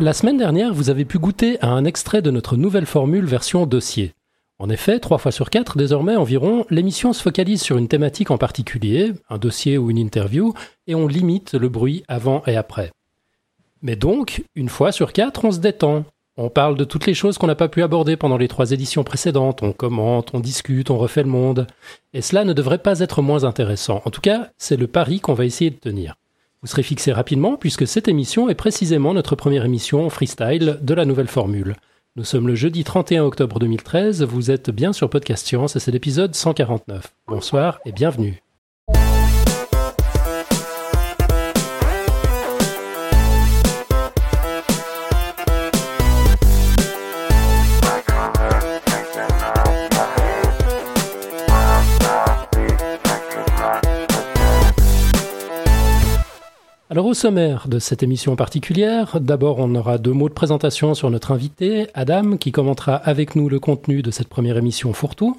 La semaine dernière, vous avez pu goûter à un extrait de notre nouvelle formule version dossier. En effet, trois fois sur quatre, désormais environ, l'émission se focalise sur une thématique en particulier, un dossier ou une interview, et on limite le bruit avant et après. Mais donc, une fois sur quatre, on se détend. On parle de toutes les choses qu'on n'a pas pu aborder pendant les trois éditions précédentes, on commente, on discute, on refait le monde. Et cela ne devrait pas être moins intéressant. En tout cas, c'est le pari qu'on va essayer de tenir. Vous serez fixé rapidement puisque cette émission est précisément notre première émission freestyle de la nouvelle formule. Nous sommes le jeudi 31 octobre 2013, vous êtes bien sur Podcast Science et c'est l'épisode 149. Bonsoir et bienvenue. Alors au sommaire de cette émission particulière, d'abord on aura deux mots de présentation sur notre invité, Adam, qui commentera avec nous le contenu de cette première émission fourre-tout.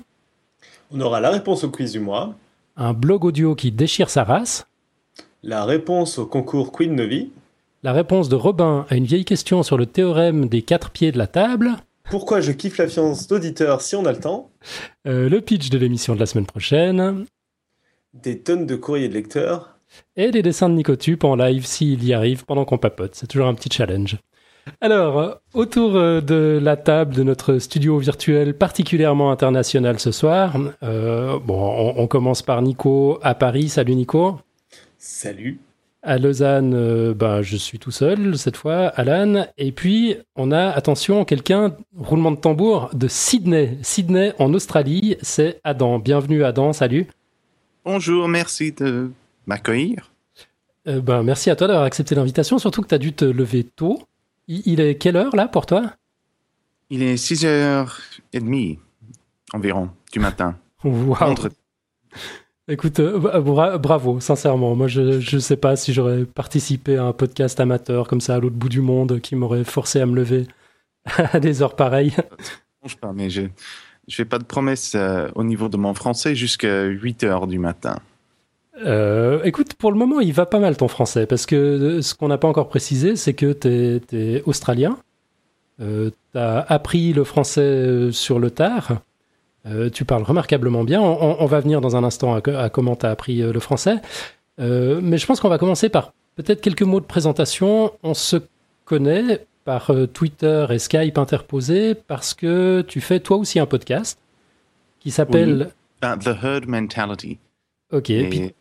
On aura la réponse au quiz du mois. Un blog audio qui déchire sa race. La réponse au concours Queen Novi. La réponse de Robin à une vieille question sur le théorème des quatre pieds de la table. Pourquoi je kiffe la fiance d'auditeur si on a le temps? Euh, le pitch de l'émission de la semaine prochaine. Des tonnes de courriers de lecteurs. Et des dessins de Nicotube en live s'il y arrive pendant qu'on papote. C'est toujours un petit challenge. Alors, euh, autour euh, de la table de notre studio virtuel particulièrement international ce soir, euh, bon, on, on commence par Nico à Paris. Salut Nico. Salut. À Lausanne, euh, ben, je suis tout seul cette fois, Alan. Et puis, on a, attention, quelqu'un, roulement de tambour, de Sydney. Sydney en Australie, c'est Adam. Bienvenue Adam, salut. Bonjour, merci de m'accueillir? Euh, ben, merci à toi d'avoir accepté l'invitation, surtout que tu as dû te lever tôt. Il, il est quelle heure là pour toi? Il est 6h30 environ du matin. Wow. Entre- Écoute, euh, bra- bravo, sincèrement. Moi, je ne sais pas si j'aurais participé à un podcast amateur comme ça à l'autre bout du monde qui m'aurait forcé à me lever à des heures pareilles. Je pas, mais je je fais pas de promesses euh, au niveau de mon français jusqu'à 8 heures du matin. Euh, écoute, pour le moment, il va pas mal ton français, parce que euh, ce qu'on n'a pas encore précisé, c'est que tu es, australien, euh, tu as appris le français euh, sur le tard, euh, tu parles remarquablement bien, on, on- on va venir dans un instant à, co- à comment tu as appris le français, mais je pense qu'on va commencer par peut-être quelques mots de présentation. On se connaît par Twitter et Skype interposés parce que tu fais toi aussi un podcast qui s'appelle... Ah, the herd mentality. Ok, Et puis-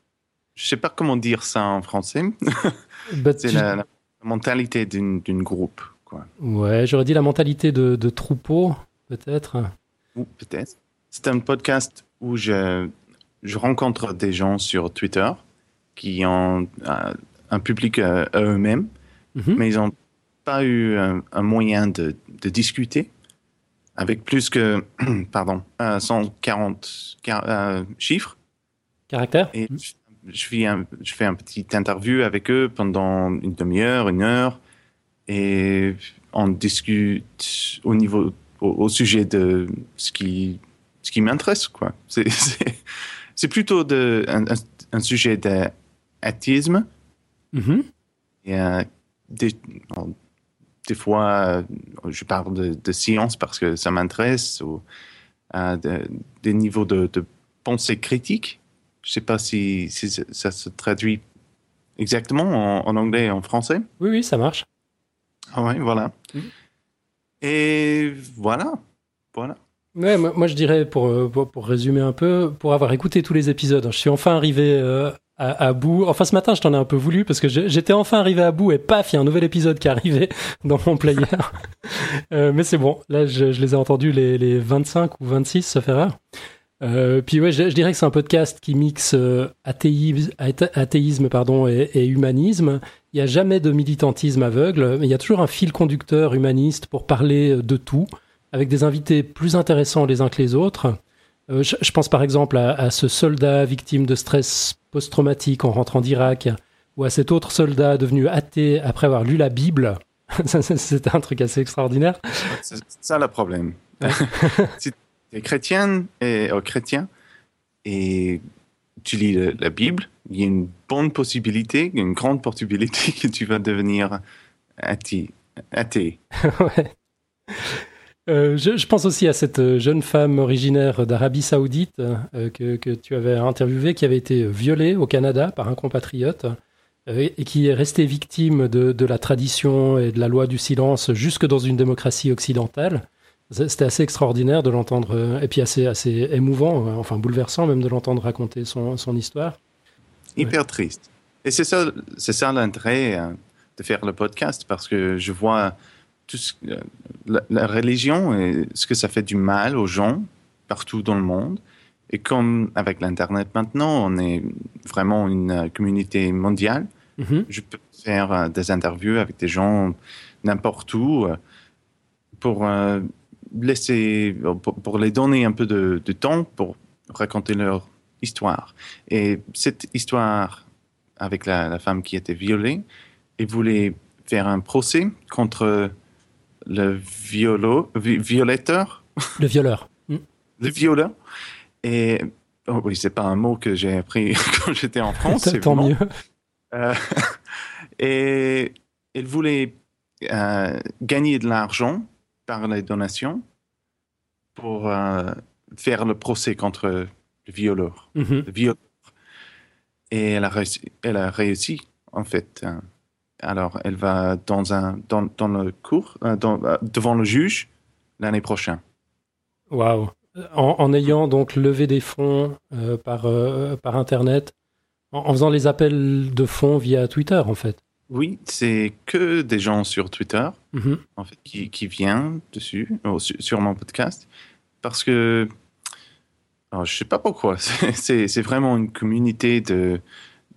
je sais pas comment dire ça en français. bah, C'est tu- la, la mentalité d'une groupe, quoi. Ouais, j'aurais dit la mentalité de, de troupeau, peut-être. Ou peut-être. C'est un podcast où je, je rencontre des gens sur Twitter qui ont euh, un public euh, à eux-mêmes, Mhm. mais ils n'ont pas eu un, un moyen de, de discuter avec plus que pardon, euh, 140 car- euh, chiffres. Caractère Et je, je fais un, je fais un petit interview avec eux pendant une demi-heure, une heure, et on discute au niveau, au, au sujet de ce qui, ce qui m'intéresse, quoi. C'est, plutôt de, un, sujet d'athéisme, Mhm. et euh, des, bon, des fois, euh, je parle de, de science parce que ça m'intéresse, ou euh, de- des niveaux de, de pensée critique. Je sais pas si, si ça- se traduit exactement en, en anglais et en français. Oui, oui, ça marche. Ah ouais, voilà. Mhm. Et voilà. Voilà. Ouais, moi, moi, je dirais, pour, euh, pour, pour résumer un peu, pour avoir écouté tous les épisodes, je suis enfin arrivé euh, à, à bout. Enfin, ce matin, je t'en ai un peu voulu parce que j'étais enfin arrivé à bout et paf, il y a un nouvel épisode qui est arrivé dans mon player. Euh, mais c'est bon, là, je, je les ai entendus les, les 25 ou 26, sauf erreur. Euh, puis ouais, je, je dirais que c'est un podcast qui mixe euh, athéisme, athé- athéisme pardon, et, et humanisme. Il n'y a jamais de militantisme aveugle, mais il y a toujours un fil conducteur humaniste pour parler de tout, avec des invités plus intéressants les uns que les autres. Euh, je, je pense par exemple à, à ce soldat victime de stress post-traumatique en rentrant d'Irak, ou à cet autre soldat devenu athée après avoir lu la Bible. C'était un truc assez extraordinaire. C'est ça le problème. si es chrétienne et euh, chrétien et tu lis la Bible, il y a une bonne possibilité, une grande possibilité que tu vas devenir athée. Euh, je, pense aussi à cette euh, jeune femme originaire d'Arabie Saoudite que, tu avais interviewée, qui avait été violée au Canada par un compatriote et qui est restée victime de la tradition et de la loi du silence jusque dans une démocratie occidentale. C'était assez extraordinaire de l'entendre, euh, et puis assez, assez émouvant, euh, enfin bouleversant même de l'entendre raconter son, son histoire. Hyper triste. Et c'est ça, c'est ça l'intérêt euh, de faire le podcast parce que je vois tout ce- euh, la, la religion et ce que ça fait du mal aux gens partout dans le monde. Et comme avec l'Internet maintenant, on est vraiment une communauté mondiale, Mhm. je peux faire euh, des interviews avec des gens n'importe où pour laisser, pour, pour les donner un peu de, de temps pour raconter leur histoire. Et cette histoire avec la, la femme qui était violée, il voulait faire un procès contre le violo, vi- Le violeur. Le violeur. Et oh oui, c'est pas un mot que j'ai appris quand j'étais en France. Tant mieux. Euh, et il voulait euh, gagner de l'argent par les donations pour euh, faire le procès contre le violeur. Mhm. Le violeur. Et elle a réussi, elle a réussi en fait. Euh, Alors, elle va dans, un, dans, dans le cours, euh, dans- euh, devant le juge l'année prochaine. Waouh. En, en ayant donc levé des fonds euh, par, euh, par Internet, en, en faisant les appels de fonds via Twitter, en fait. Oui, c'est que des gens sur Twitter Mhm. en fait, qui, qui vient dessus, euh, sur, mon podcast, parce que alors, je sais pas pourquoi. C'est- vraiment une communauté de,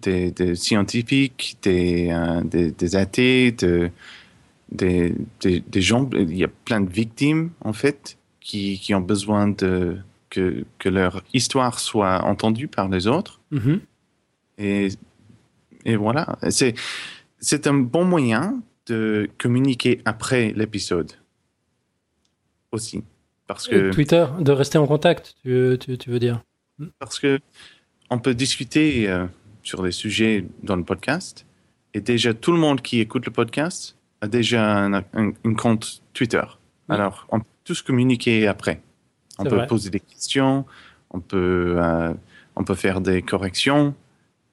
des des scientifiques, des, euh, des, des athées, de, des, des, des gens. Il y a plein de victimes, en fait, qui, qui ont besoin de, que, que leur histoire soit entendue par les autres. Mhm. Et, et voilà, c'est, c'est un bon moyen de communiquer après l'épisode aussi. Parce que, Twitter, de rester en contact, tu, tu, tu veux dire parce que on peut discuter euh, sur les sujets dans le podcast et déjà tout le monde qui écoute le podcast a déjà un, un- un compte Twitter. Oui. Alors, on peut tous communiquer après. On peut vrai. poser des questions, on peut, euh, on peut faire des corrections.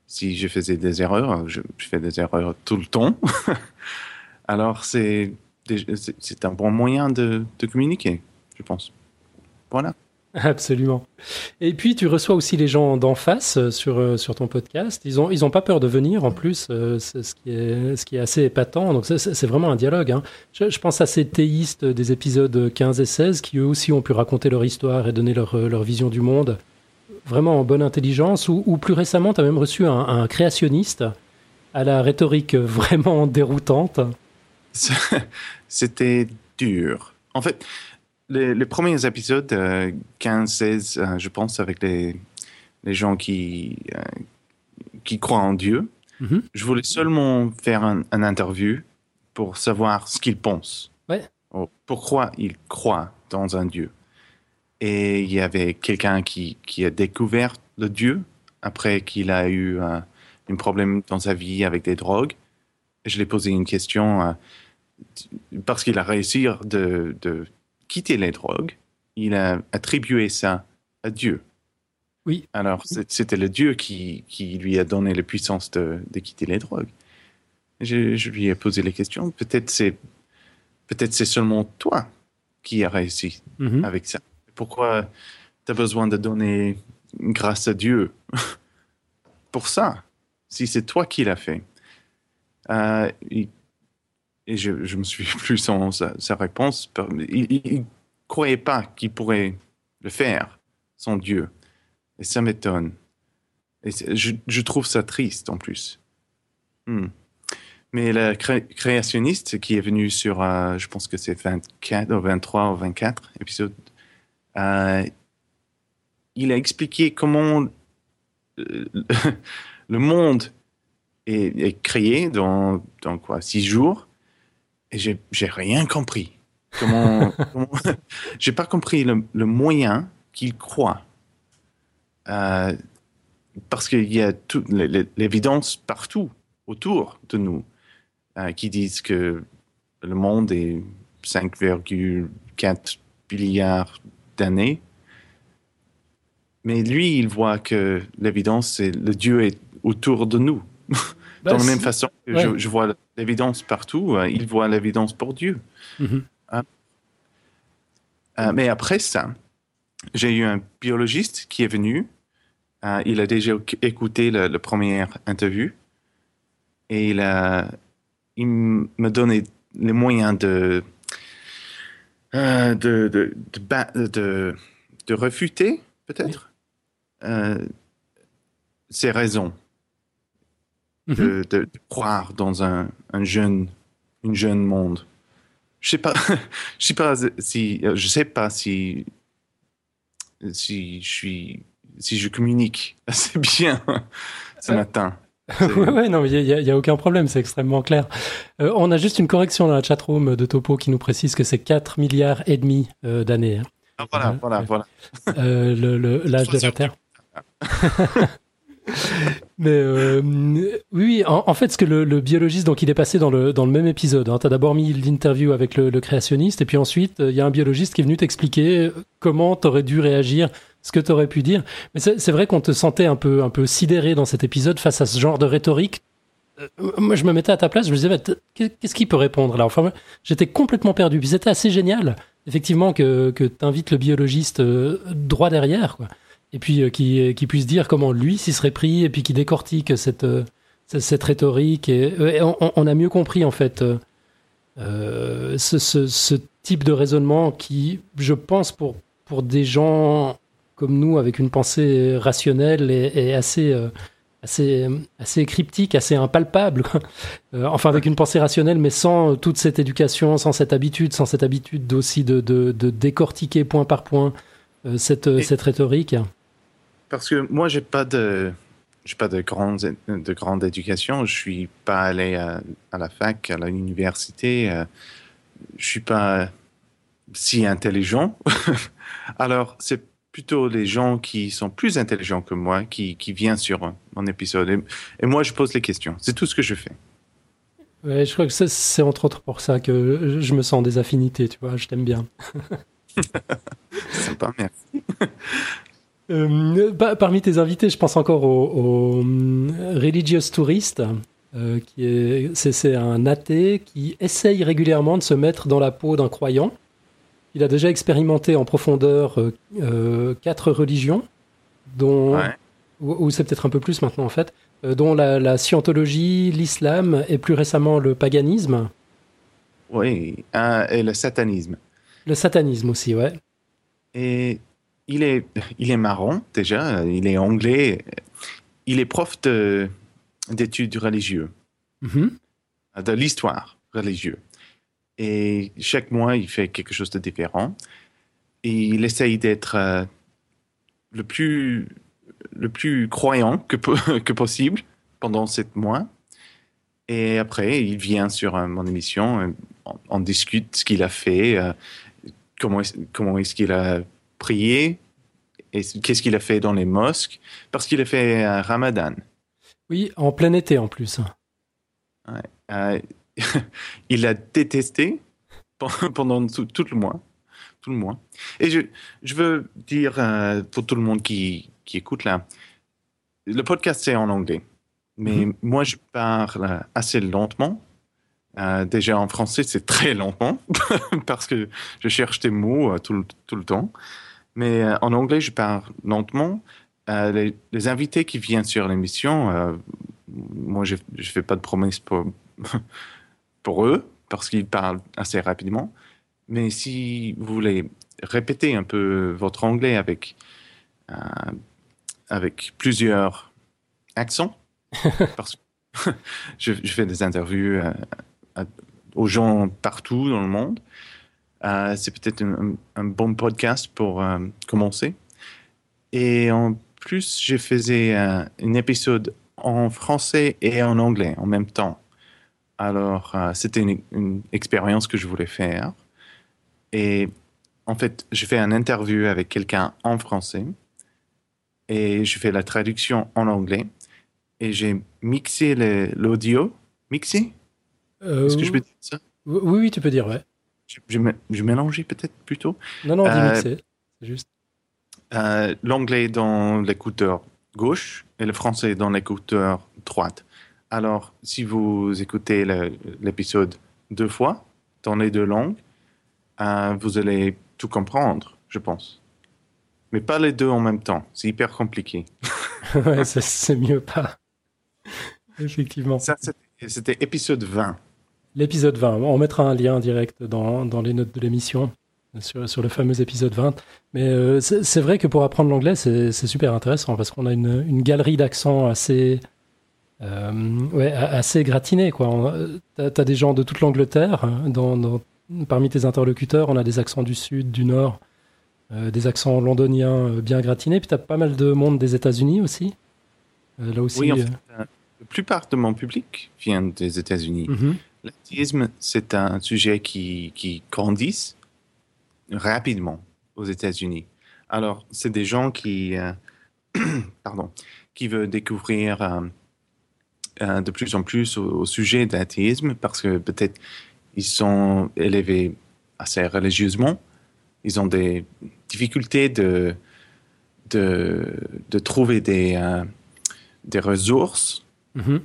Si je faisais des erreurs, je, fais des erreurs tout le temps. Alors, c'est c'est un bon moyen de, communiquer, je pense. Voilà. Absolument. Et puis, tu reçois aussi les gens d'en face euh, sur, euh, sur ton podcast. Ils n'ont ils ont pas peur de venir, en plus, euh, ce, qui est, ce qui est assez épatant. Donc, c'est- vraiment un dialogue. hein. Je, pense à ces théistes des épisodes 15 et 16 qui, eux aussi, ont pu raconter leur histoire et donner leur, leur vision du monde, vraiment en bonne intelligence. Ou, ou plus récemment, tu as même reçu un, un créationniste à la rhétorique vraiment déroutante. C'était dur. En fait, les, les premiers épisodes, euh, 15, 16, euh, je pense, avec les, les gens qui, euh, qui croient en Dieu, Mhm. je voulais seulement faire un, un interview pour savoir ce qu'ils pensent. Ouais. Pourquoi ils croient dans un Dieu. Et il y avait quelqu'un qui, qui a découvert le Dieu après qu'il a eu euh, un problème dans sa vie avec des drogues. Je lui ai posé une question. euh, parce qu'il a réussi de, de quitter les drogues, il a attribué ça à Dieu. Oui. Alors, c'était le Dieu qui, qui lui a donné la puissance de, de quitter les drogues. Je, je lui ai posé les questions. Peut-être c'est peut-être c'est seulement toi qui as réussi Mhm. avec ça. Pourquoi tu as besoin de donner grâce à Dieu pour ça, si c'est toi qui l'as fait? Euh, Et je, me suis plus son sa, réponse. Il ne croyait pas qu'il pourrait le faire, son Dieu. Et ça m'étonne. Et je, trouve ça triste en plus. Hmm. Mais le cré- créationniste qui est venu sur, euh, je pense que c'est 24 ou 23 ou 24 épisodes, euh, il a expliqué comment euh, le monde est, est créé dans, dans quoi, six jours, et j'ai rien compris. Comment, comment- j'ai pas compris le, le moyen qu'il croit. Euh, parce qu'il y a toute l'évidence partout autour de nous euh, qui disent que le monde est 5,4 milliards d'années. Mais lui, il voit que l'évidence, c'est le Dieu est autour de nous. Bah, Dans la si- même façon que ouais. je, je vois l'évidence partout, euh, il voit l'évidence pour Dieu. Mhm. Euh, mais après ça, j'ai eu un biologiste qui est venu. Euh, il a déjà éc- écouté le première interview et il, a, il me donnait les moyens de, euh, de, de, de, ba- de, de refuter, peut-être, euh, ses raisons Mhm. de, croire dans un, un jeune, une jeune monde. Je sais pas, je sais pas si, je sais pas si, si je suis, si je communique assez bien ce Euh, matin. ouais, ouais, non, il n'y a, y a aucun problème, c'est extrêmement clair. Euh, on a juste une correction dans la chatroom de Topo qui nous précise que c'est 4 milliards et demi euh, d'années, hein. Ah, voilà, Ouais, voilà, ouais. voilà. Euh, l'âge de la Terre. Mais euh, oui, en, en fait, ce que le, le biologiste, donc il est passé dans le, dans le même épisode. Hein. Tu as d'abord mis l'interview avec le, le créationniste, et puis ensuite, il y a un biologiste qui est venu t'expliquer comment tu aurais dû réagir, ce que tu aurais pu dire. Mais c'est vrai qu'on te sentait un peu, un peu sidéré dans cet épisode face à ce genre de rhétorique. Euh, moi, je me mettais à ta place, je me disais, bah, qu'est-ce qu'il peut répondre là? Enfin, j'étais complètement perdu. Puis c'était assez génial, effectivement, que, que tu invites le biologiste euh, droit derrière, quoi et puis euh, qui, qui puisse dire comment lui s'y serait pris et puis qui décortique cette, euh, cette, rhétorique euh, on, a mieux compris en fait euh, euh, ce, ce, ce type de raisonnement qui je pense pour, pour des gens comme nous avec une pensée rationnelle et, et assez euh, assez assez cryptique assez impalpable quoi. Euh, enfin avec une pensée rationnelle mais sans toute cette éducation sans cette habitude sans cette habitude aussi de, de, de décortiquer point par point euh, cette, Et- cette rhétorique Parce que moi, j'ai pas de, j'ai pas de grande, de grande éducation. Je suis pas allé à, à la fac, à l'université. Je suis pas si intelligent. Alors, c'est plutôt les gens qui sont plus intelligents que moi qui, qui viennent sur mon épisode. Et, et moi, je pose les questions. C'est tout ce que je fais. Ouais, je crois que c'est- entre autres pour ça que je me sens des affinités, tu vois, je t'aime bien. C'est sympa, merci. Euh, bah, parmi tes invités, je pense encore au, au, hum, Religious Tourist, euh, qui est, c'est, c'est un athée qui essaye régulièrement de se mettre dans la peau d'un croyant. Il a déjà expérimenté en profondeur euh, euh, quatre religions, dont, Ouais. ou, ou c'est peut-être un peu plus maintenant en fait, euh, dont la, la scientologie, l'islam et plus récemment le paganisme, Oui, et le satanisme. le satanisme aussi, ouais. Et il est, il est marrant déjà, il est anglais, il est prof de, d'études religieuses, Mhm. de l'histoire religieuse. Et chaque mois, il fait quelque chose de différent. Et il essaye d'être euh, le, plus, le plus croyant que, po- que possible pendant sept mois. Et après, il vient sur euh, mon émission, euh, on, on discute ce qu'il a fait, euh, comment est-ce, comment est-ce qu'il a prié, et qu'est-ce qu'il a fait dans les mosques, parce qu'il a fait un ramadan. Oui, en plein été en plus. Euh, il a détesté pen- pendant tout, tout le mois. Tout le mois. Et je, je veux dire euh, pour tout le monde qui, qui écoute là, le podcast c'est en anglais. Mais Mhm. moi, je parle assez lentement. Euh, déjà en français, c'est très lentement parce que je cherche des mots euh, tout, le- tout le temps. Mais euh, en anglais, je parle lentement. Les, les invités qui viennent sur l'émission, moi, je ne fais pas de promesses pour, pour eux parce qu'ils parlent assez rapidement. Mais si vous voulez répéter un peu votre anglais avec, euh, avec plusieurs accents, parce que je, je fais des interviews euh, à- aux gens partout dans le monde, euh, c'est peut-être un, bon podcast pour euh, commencer. Et en plus, je faisais un épisode en français et en anglais en même temps. Alors, euh, c'était une, une expérience que je voulais faire. Et en fait, je fais un interview avec quelqu'un en français. et je fais la traduction en anglais. Et j'ai mixé l'audio. Mixé? Euh, Est-ce que je peux dire ça? Oui, oui, tu peux dire, ouais. je, je, mé- je mélangeais peut-être plutôt. Non, non, on dit Euh, mixer. C'est juste. Euh, L'anglais dans l'écouteur gauche et le français dans l'écouteur droite. Alors, si vous écoutez l'épisode deux fois dans les deux langues, euh, vous allez tout comprendre, je pense. Mais pas les deux en même temps. C'est hyper compliqué. ouais, c'est- mieux pas. Effectivement. Ça, c'était- épisode 20. L'épisode 20. On mettra un lien direct dans, dans les notes de l'émission sur, sur le fameux épisode 20. Mais euh, c'est vrai que pour apprendre l'anglais, c'est c'est super intéressant parce qu'on a une, une galerie d'accents assez, euh, ouais, a- assez. On- euh, T'as as des gens de toute l'Angleterre. hein, Dans, dans- parmi tes interlocuteurs, on a des accents du sud, du nord, euh, des accents londoniens euh, bien gratinés. Puis t'as pas mal de monde des États-Unis aussi. Euh, là aussi. Oui, en euh, fait, euh, la plupart de mon public vient des États-Unis. L'autisme, c'est un sujet qui, qui grandit rapidement aux États-Unis. Alors, c'est des gens qui, euh, pardon, qui veulent découvrir euh, euh, de plus en plus au, au sujet de l'athéisme parce que peut-être ils sont élevés assez religieusement, ils ont des difficultés de, de, de trouver des, euh, des ressources Mhm.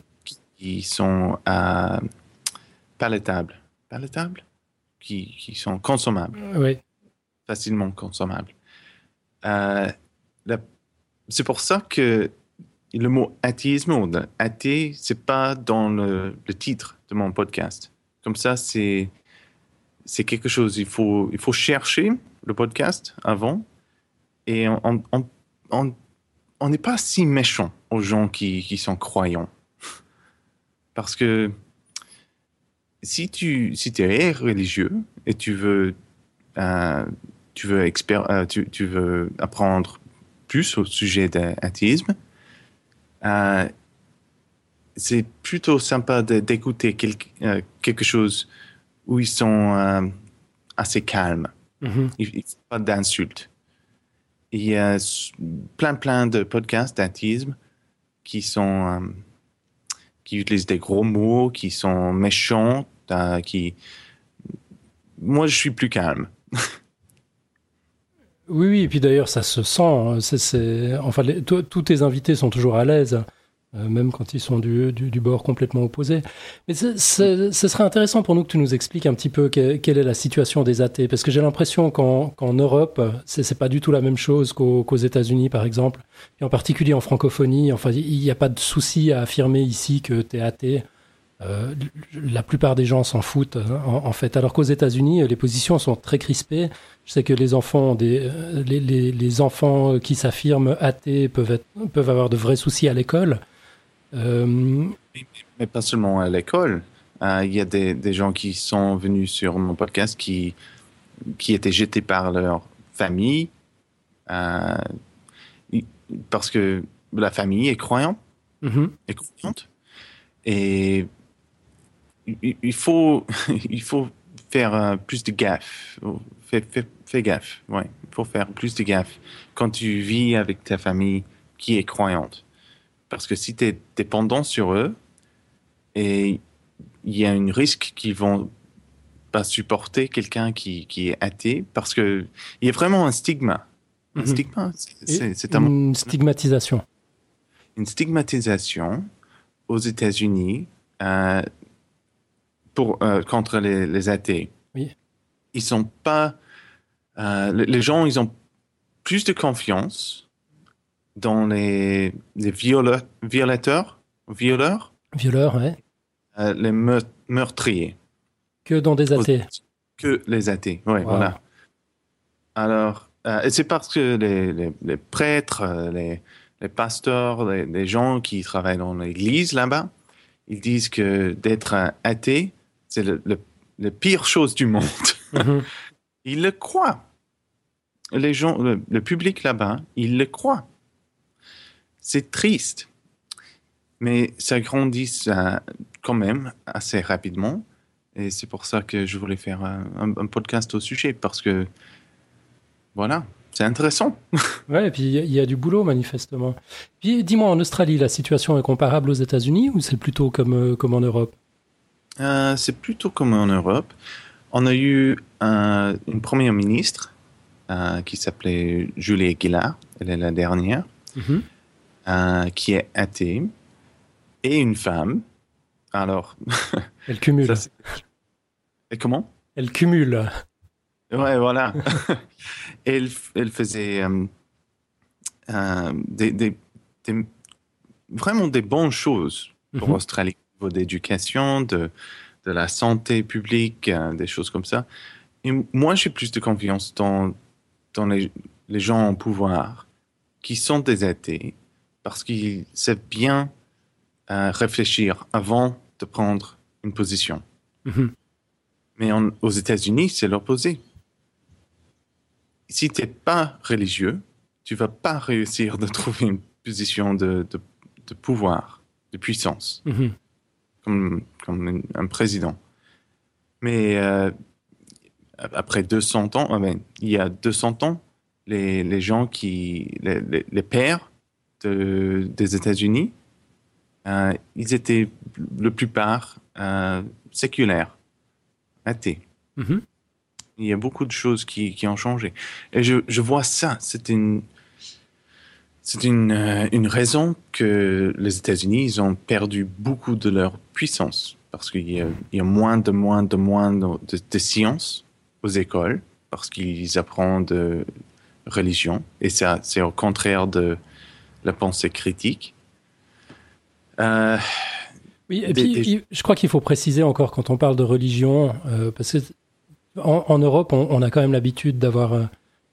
qui sont euh, palatables. Palatables qui, qui sont consommables, Ouais. facilement consommables. Euh, c'est pour ça que le mot athéisme athée, c'est pas dans le, titre de mon podcast. Comme ça, c'est quelque chose. Il faut il faut chercher le podcast avant et on n'est pas si méchant aux gens qui, qui sont croyants. Parce que si tu si es religieux et tu veux, euh, tu, veux euh, tu, tu veux apprendre plus au sujet de l'athéisme, euh, c'est plutôt sympa d'écouter quelque, euh, quelque chose où ils sont euh, assez calmes. Il n'y a pas d'insultes. Il y a plein, plein de podcasts d'athéisme qui sont qui utilisent des gros mots, qui sont méchants, qui. Moi, je suis plus calme. Oui, oui, et puis d'ailleurs, ça se sent. hein, c'est- c'est- Enfin, les- toi, tous tes invités sont toujours à l'aise, euh, même quand ils sont du, bord complètement opposé. Mais ce serait intéressant pour nous que tu nous expliques un petit peu que- quelle est la situation des athées, parce que j'ai l'impression qu'en qu'en Europe, c'est pas du tout la même chose qu'aux qu'aux États-Unis, par exemple, et en particulier en francophonie. Enfin, il n'y a pas de souci à affirmer ici que tu es athée. Euh, la plupart des gens s'en foutent, hein, en, en fait. Alors qu'aux États-Unis, les positions sont très crispées. Je sais que les enfants, ont des, euh, les, les- les enfants qui s'affirment athées peuvent, être, peuvent avoir de vrais soucis à l'école. Euh, Mais pas seulement à l'école. Euh, Il y a des, des gens qui sont venus sur mon podcast qui, qui étaient jetés par leur famille euh, il- parce que la famille est croyante. mhm. est croyante. Et il, faut, il faut faire euh, plus de gaffe. Fais, fais- fais gaffe, ouais. Il faut faire plus de gaffe quand tu vis avec ta famille qui est croyante. Parce que si tu es dépendant sur eux, et il y a un risque qu'ils vont pas supporter quelqu'un qui, qui est athée, parce que il y a vraiment un stigma. Un Mhm. stigma, c'est- un une stigmatisation. une stigmatisation aux États-Unis euh, pour euh, contre les, les athées. Oui. Ils sont pas euh, les, gens, ils ont plus de confiance dans les, les viola- violateurs, violeurs, Violeur, ouais. euh, les meur- meurtriers Que dans des athées. que les athées. Wow. voilà. Alors, et c'est parce que les, les- les prêtres, les, les pasteurs, les, les gens qui travaillent dans l'église là-bas, ils disent que d'être athée, c'est le, pire chose du monde. Mhm. Ils le croient. Les gens, le, le public là-bas, ils le croient. C'est triste. Mais ça grandit euh, quand même assez rapidement. Et c'est pour ça que je voulais faire un, podcast au sujet, parce que, voilà, c'est intéressant. ouais, et puis il y, a du boulot manifestement. Puis dis-moi, en Australie, la situation est comparable aux États-Unis ou c'est plutôt comme, comme en Europe? C'est plutôt comme en Europe. On a eu une première ministre qui s'appelait Julie Gillard, elle est la dernière, mm-hmm. qui est athée, et une femme. Alors. Elle cumule. Et comment? Elle cumule. Ouais, voilà. elle, elle faisait euh, euh, des, des, vraiment des bonnes choses pour l'Australie au niveau d'éducation, de, de la santé publique, euh, des choses comme ça. Et moi, j'ai plus de confiance dans, dans les, les gens en pouvoir qui sont des athées parce qu'ils savent bien réfléchir avant de prendre une position. Mhm. Mais aux États-Unis, c'est l'opposé si tu n'es pas religieux, tu vas pas réussir de trouver une position de, de, pouvoir, de puissance, mhm. Comme, comme un, président. Mais euh, après 200 ans, il y a 200 ans, les, les gens qui, les, les, pères de, des États-Unis, euh, ils étaient la plupart euh, séculaires, athées. Mhm. Il y a beaucoup de choses qui, qui ont changé. Et je, je vois ça. C'est une, c'est une, euh, une raison que les États-Unis ont perdu beaucoup de leur puissance parce qu'il y, y, a moins de moins de moins de, de, sciences aux écoles parce qu'ils apprennent de religion et ça c'est au contraire de la pensée critique. Euh, oui, et puis je crois qu'il faut préciser encore quand on parle de religion, euh, parce que en, Europe, on, a quand même l'habitude d'avoir euh,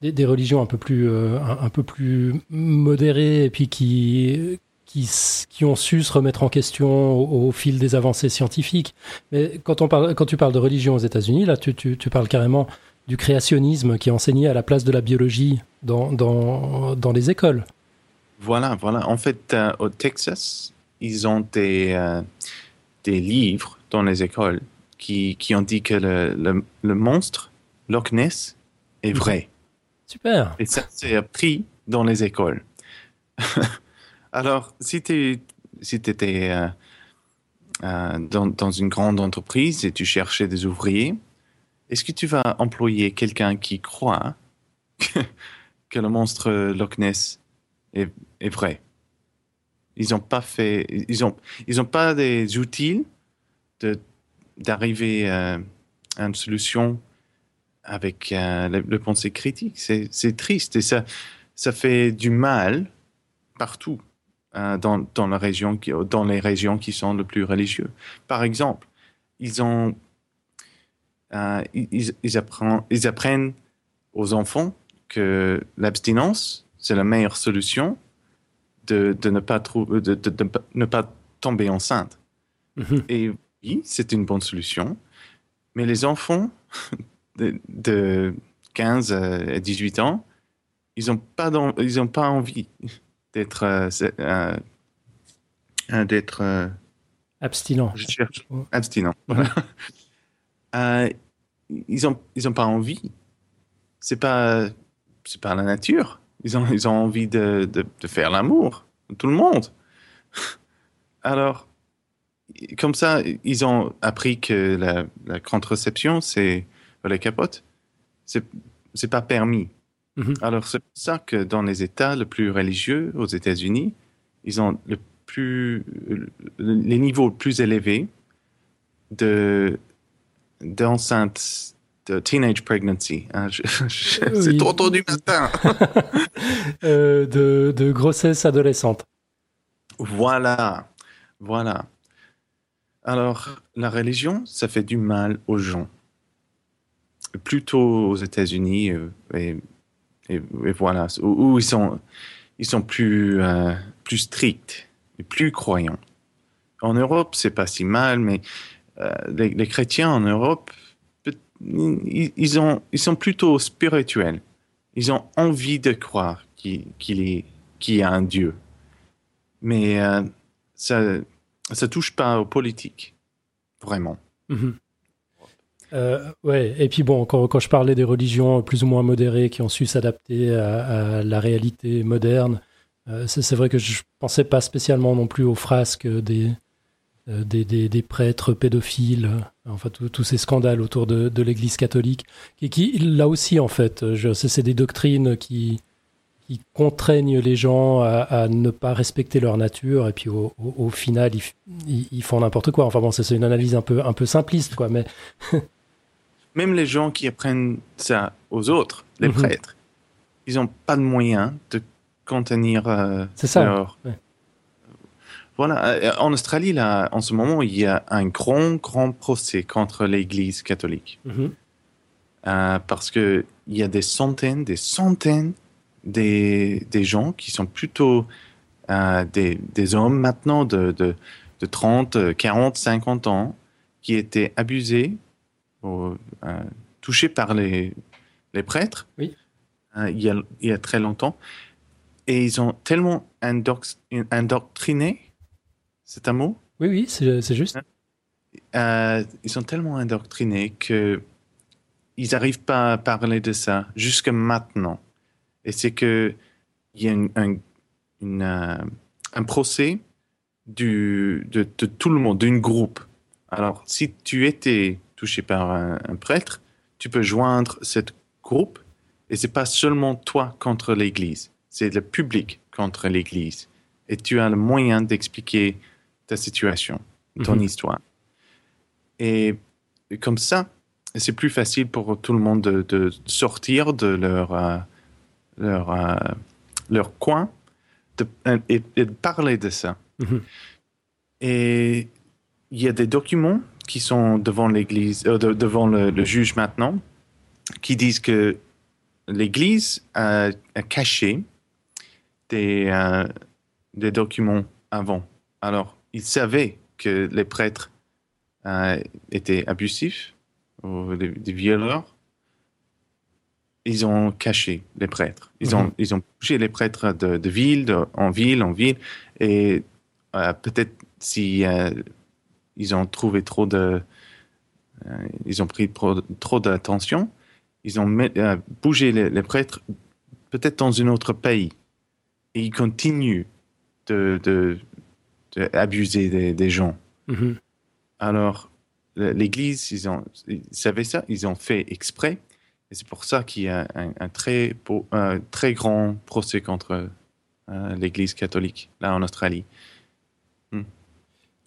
des, religions un peu plus, un, peu plus modérées et puis qui, qui, qui, ont su se remettre en question au, fil des avancées scientifiques. Mais quand, on parle, quand tu parles de religion aux États-Unis, là, tu, tu, parles carrément du créationnisme qui est enseigné à la place de la biologie dans, dans, dans les écoles. Voilà, voilà. En fait, euh, au Texas, ils ont des, des livres dans les écoles qui, qui ont dit que le, le, monstre, Loch Ness, est vrai. Super. Et ça, c'est appris dans les écoles. Alors, si tu si étais euh, euh, dans, dans, une grande entreprise et tu cherchais des ouvriers, est-ce que tu vas employer quelqu'un qui croit que, le monstre Loch Ness est, est vrai? Ils n'ont pas fait, ils ont, ils pas des outils de d'arriver euh, à une solution avec euh, le, pensée critique. C'est triste et ça, ça fait du mal partout euh, dans, dans, la région qui, dans les régions qui sont le plus religieux. Par exemple, ils, ont, ils, ils, apprennent, ils apprennent aux enfants que l'abstinence, c'est la meilleure solution de, de ne, pas de, de, ne pas tomber enceinte. Mm-hmm. Et oui, c'est une bonne solution. Mais les enfants de, 15 à 18 ans, ils n'ont pas, ils pas envie d'être euh, euh, euh, d'être abstinent. Je cherche abstinent. ils ont ils ont pas envie. C'est pas c'est pas la nature. Ils ont ils ont envie de, de, de faire l'amour. Tout le monde. Alors comme ça, ils ont appris que la, contraception, c'est la capote, c'est c'est pas permis. Mhm. Alors c'est pour ça que dans les États les plus religieux aux États-Unis, ils ont le plus les niveaux plus élevés de d'enceinte de teenage pregnancy. Hein, c'est trop tôt du matin. Euh, de, de grossesse adolescente. Voilà, voilà. Alors, la religion, ça fait du mal aux gens. Plutôt aux États-Unis, euh, et, voilà, où, ils, sont, ils sont plus, euh, stricts plus croyants. En Europe, c'est pas si mal, mais euh, les, chrétiens en Europe, ils, ont, ils sont plutôt spirituels. Ils ont envie de croire qu'il y a un Dieu. Mais ça ça touche pas aux politiques, vraiment. Mhm. Euh, ouais, et puis bon, quand, quand, je parlais des religions plus ou moins modérées qui ont su s'adapter à, la réalité moderne, euh, c'est vrai que je pensais pas spécialement non plus aux frasques des, euh, des, des, prêtres pédophiles, enfin tous ces scandales autour de, de l'Église catholique, qui, là aussi en fait, c'est des doctrines qui, qui contraignent les gens à, ne pas respecter leur nature, et puis au, final, ils, ils, font n'importe quoi. Enfin bon, c'est une analyse un peu, un peu simpliste, quoi, mais... Même les gens qui apprennent ça aux autres, les mm -hmm. prêtres, ils n'ont pas de moyens de contenir euh, C'est ça. leur... Ouais. Voilà, en Australie, là, en ce moment, il y a un grand, grand procès contre l'Église catholique. Mm -hmm. euh, parce qu'il y a des centaines, des centaines des, des gens qui sont plutôt euh, des, des, hommes maintenant de, de, de, 30, 40, 50 ans qui étaient abusés, ou, euh, touchés par les, les prêtres oui. euh, il, y a, il y a très longtemps. Et ils ont tellement indoctriné, c'est un mot? Oui, oui, c'est juste. Euh, ils sont tellement indoctrinés que ils n'arrivent pas à parler de ça jusqu'à maintenant. Et c'est que il y a une, un, une, euh, un procès du, de, de, tout le monde, d'un groupe. Alors, si tu étais touché par un, un, prêtre, tu peux joindre cette groupe et c'est pas seulement toi contre l'Église, c'est le public contre l'Église. Et tu as le moyen d'expliquer ta situation, ton Mhm. histoire. Et comme ça, c'est plus facile pour tout le monde de, de sortir de leur, euh, leur, euh, leur coin de, et, et, de parler de ça. Mmh. Et il y a des documents qui sont devant l'Église, euh, de, devant le, le, juge maintenant, qui disent que l'Église a, a, caché des, euh, des documents avant. Alors, ils savaient que les prêtres euh, étaient abusifs ou des, des, violeurs. Ils ont caché les prêtres. Ils, ont, -hmm. ils ont poussé les prêtres de, de ville de, en ville en ville. Et peut-être si ils ont trouvé trop de. euh, ils ont pris trop, trop d'attention, ils ont met, euh, bougé les, les prêtres peut-être dans un autre pays. Et ils continuent de, de, de abuser des, des gens. Mm -hmm. Alors, l'Église, ils, ont, ils savaient ça, ils ont fait exprès. Et c'est pour ça qu'il y a un, un très, beau, un très grand procès contre euh, l'Église catholique, là en Australie.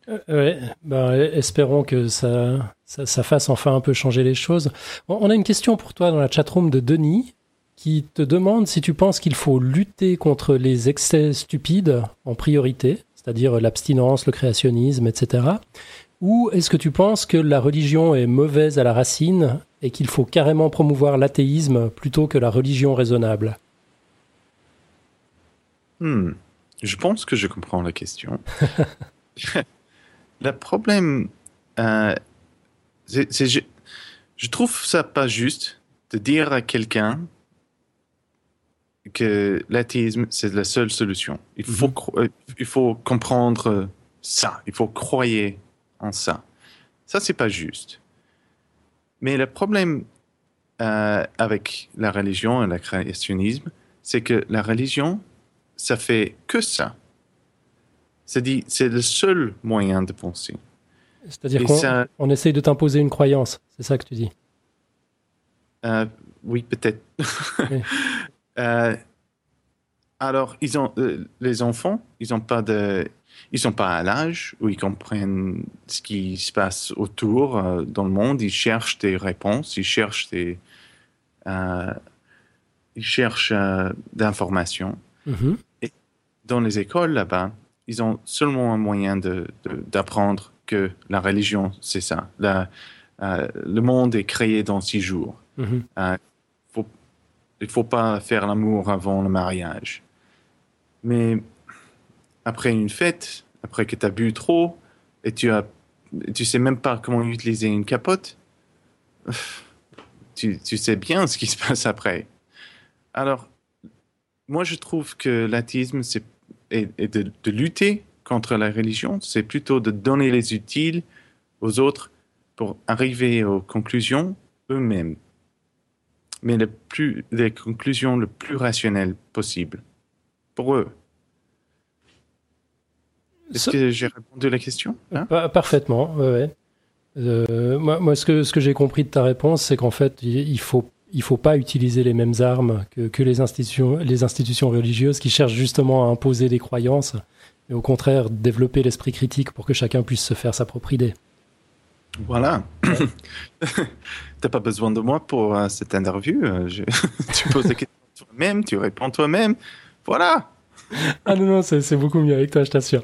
Euh, ouais, ben, espérons que ça, ça, ça, fasse enfin un peu changer les choses. On a une question pour toi dans la chatroom de Denis qui te demande si tu penses qu'il faut lutter contre les excès stupides en priorité, c'est-à-dire l'abstinence, le créationnisme, etc. Ou est-ce que tu penses que la religion est mauvaise à la racine et qu'il faut carrément promouvoir l'athéisme plutôt que la religion raisonnable? Hmm. Je pense que je comprends la question. le problème, euh, c'est je, je trouve ça pas juste de dire à quelqu'un que l'athéisme, c'est la seule solution. Il faut, mm -hmm. il faut comprendre ça. Il faut croire en ça. Ça, c'est pas juste. Mais le problème euh, avec la religion et le créationnisme, c'est que la religion, ça fait que ça. C'est-à-dire, c'est le seul moyen de penser. C'est-à-dire qu'on ça... on essaye de t'imposer une croyance, c'est ça que tu dis euh, Oui, peut-être. Oui. euh, alors, ils ont, euh, les enfants, ils n'ont pas de, ils sont pas à l'âge où ils comprennent ce qui se passe autour euh, dans le monde. Ils cherchent des réponses, ils cherchent des, euh, ils cherchent euh, d'informations. Mm -hmm. Et dans les écoles là-bas, ils ont seulement un moyen d'apprendre que la religion, c'est ça. La, le monde est créé dans six jours. Mm -hmm. faut, il faut pas faire l'amour avant le mariage. Mais après une fête, après que tu as bu trop et tu as tu sais même pas comment utiliser une capote, tu, tu sais bien ce qui se passe après. Alors, moi je trouve que l'athéisme c'est et, et de, de, lutter contre la religion, c'est plutôt de donner les utiles aux autres pour arriver aux conclusions eux-mêmes, mais le plus, les conclusions le plus rationnelles possible pour eux. Est-ce que j'ai répondu à la question hein Pa- Parfaitement, ouais. Euh, moi, moi, ce que, ce que j'ai compris de ta réponse, c'est qu'en fait, il il faut, il faut pas utiliser les mêmes armes que, que les, institutions, les institutions religieuses qui cherchent justement à imposer des croyances, mais au contraire, développer l'esprit critique pour que chacun puisse se faire sa propre idée. Voilà. T'as pas besoin de moi pour euh, cette interview. euh, je- tu poses des questions toi-même, tu réponds toi-même. Voilà. Ah non, non, c'est beaucoup mieux avec toi, je t'assure.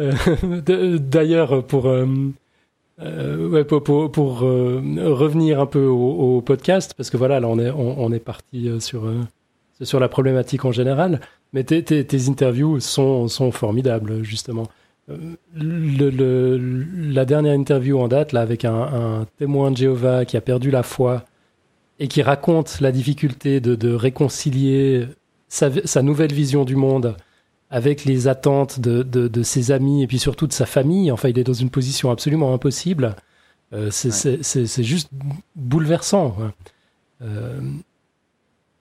Euh, D'ailleurs, pour, euh, euh, pour, euh, revenir un peu au, podcast, parce que voilà, là, on est, parti euh, sur, la problématique en général, mais tes, interviews sont, formidables, justement. La dernière interview en date, là, avec un, témoin de Jéhovah qui a perdu la foi et qui raconte la difficulté de, réconcilier sa nouvelle vision du monde avec les attentes de, de, de ses amis et puis surtout de sa famille. Enfin, il est dans une position absolument impossible. Euh, c'est Ouais. c'est- c'est- c'est juste bouleversant. Euh,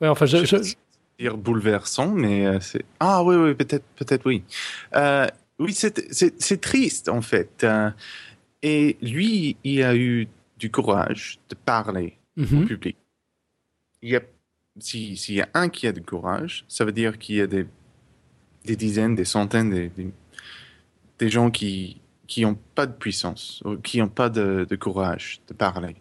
ouais, enfin, je, si dire bouleversant, mais euh, c'est. Ah oui, oui, peut-être, peut-être oui. Euh, oui, c'est, c'est, c'est triste en fait. Euh, et lui, il a eu du courage de parler au Mhm. public. Il y a, si- s'il y a un qui a du courage, ça veut dire qu'il y a des, des dizaines, des centaines, des, des, des gens qui qui n'ont pas de puissance, ou qui n'ont pas de, de courage de parler,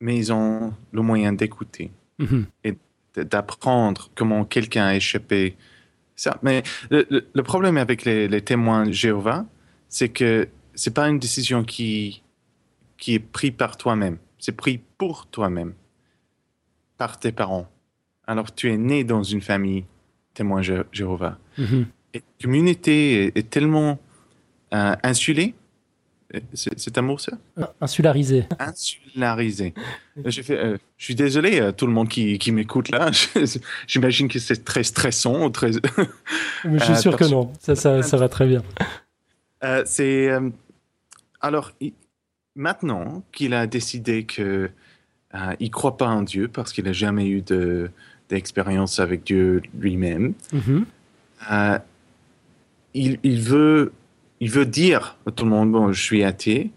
mais ils ont le moyen d'écouter Mhm. d- d'apprendre comment quelqu'un a échappé. Ça. Mais le, le- problème avec les, les témoins Jéhovah, c'est que c'est pas une décision qui, qui est prise par toi-même. C'est pris pour toi-même, par tes parents. Alors tu es né dans une famille témoin Jé- Jéhovah. Mhm. Et la communauté est, est tellement euh, insulée. C'est c'est un mot ça? Insularisé. insularisé. Euh, je suis désolé, euh, tout le monde qui, qui m'écoute là. J'imagine que c'est très stressant. Très... Mais je suis Euh, sûr que non. Ça, ça, ça va très bien. Euh, c'est euh, alors il- maintenant qu'il a décidé que euh, il croit pas en Dieu parce qu'il a jamais eu de d'expérience avec Dieu lui-même. Mhm. Euh, il, il veut il veut dire à tout le monde bon je suis athée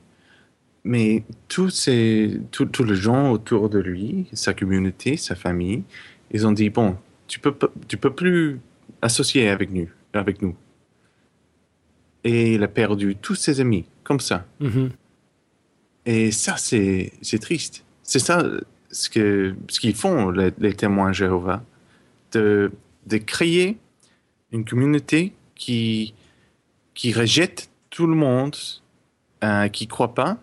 mais tous ces tous les gens autour de lui sa communauté sa famille ils ont dit bon tu peux tu peux plus associer avec nous avec nous et il a perdu tous ses amis comme ça Mhm. et ça c'est c'est triste c'est ça ce que ce qu'ils font les, les témoins Jéhovah de de créer une communauté qui, qui rejette tout le monde euh, qui ne croit pas.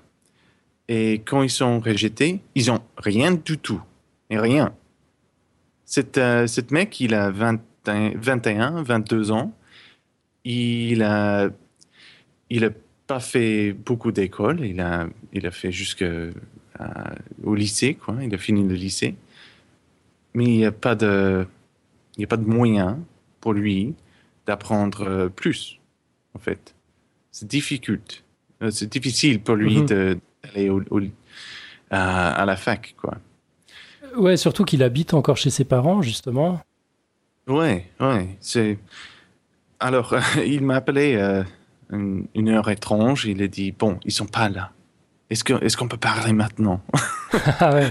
Et quand ils sont rejetés, ils ont rien du tout. Et rien. Cet, euh, cet mec, il a 21, 21 22 ans. Il a, il a pas fait beaucoup d'école. Il a, il a fait jusqu'au au lycée, quoi. Il a fini le lycée. Mais il n'y a pas de, il n'y a pas de moyen pour lui d'apprendre euh, plus, en fait. C'est difficile. Euh, C'est difficile pour lui Mhm. d'aller au- au- à, à la fac, quoi. Ouais, surtout qu'il habite encore chez ses parents, justement. Ouais, ouais. C'est. Alors, il m'a appelé euh, une, une heure étrange. Il a dit bon, ils sont pas là. Est-ce qu'on peut parler maintenant? Ah ouais.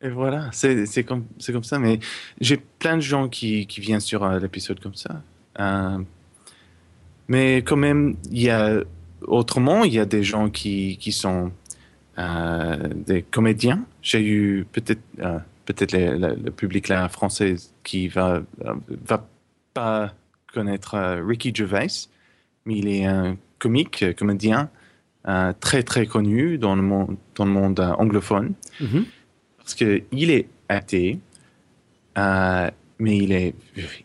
Et voilà, c'est comme, ça. Mais j'ai plein de gens qui, qui viennent sur euh, l'épisode comme ça. Euh, mais quand même, il y a autrement, il y a des gens qui, qui sont euh, des comédiens. J'ai eu peut-être peut-être le, public là français qui va va pas connaître Ricky Gervais, mais il est un comique, comédien euh, très très connu dans le monde dans le monde euh, anglophone Mhm. parce qu'il est athée, euh, mais il est,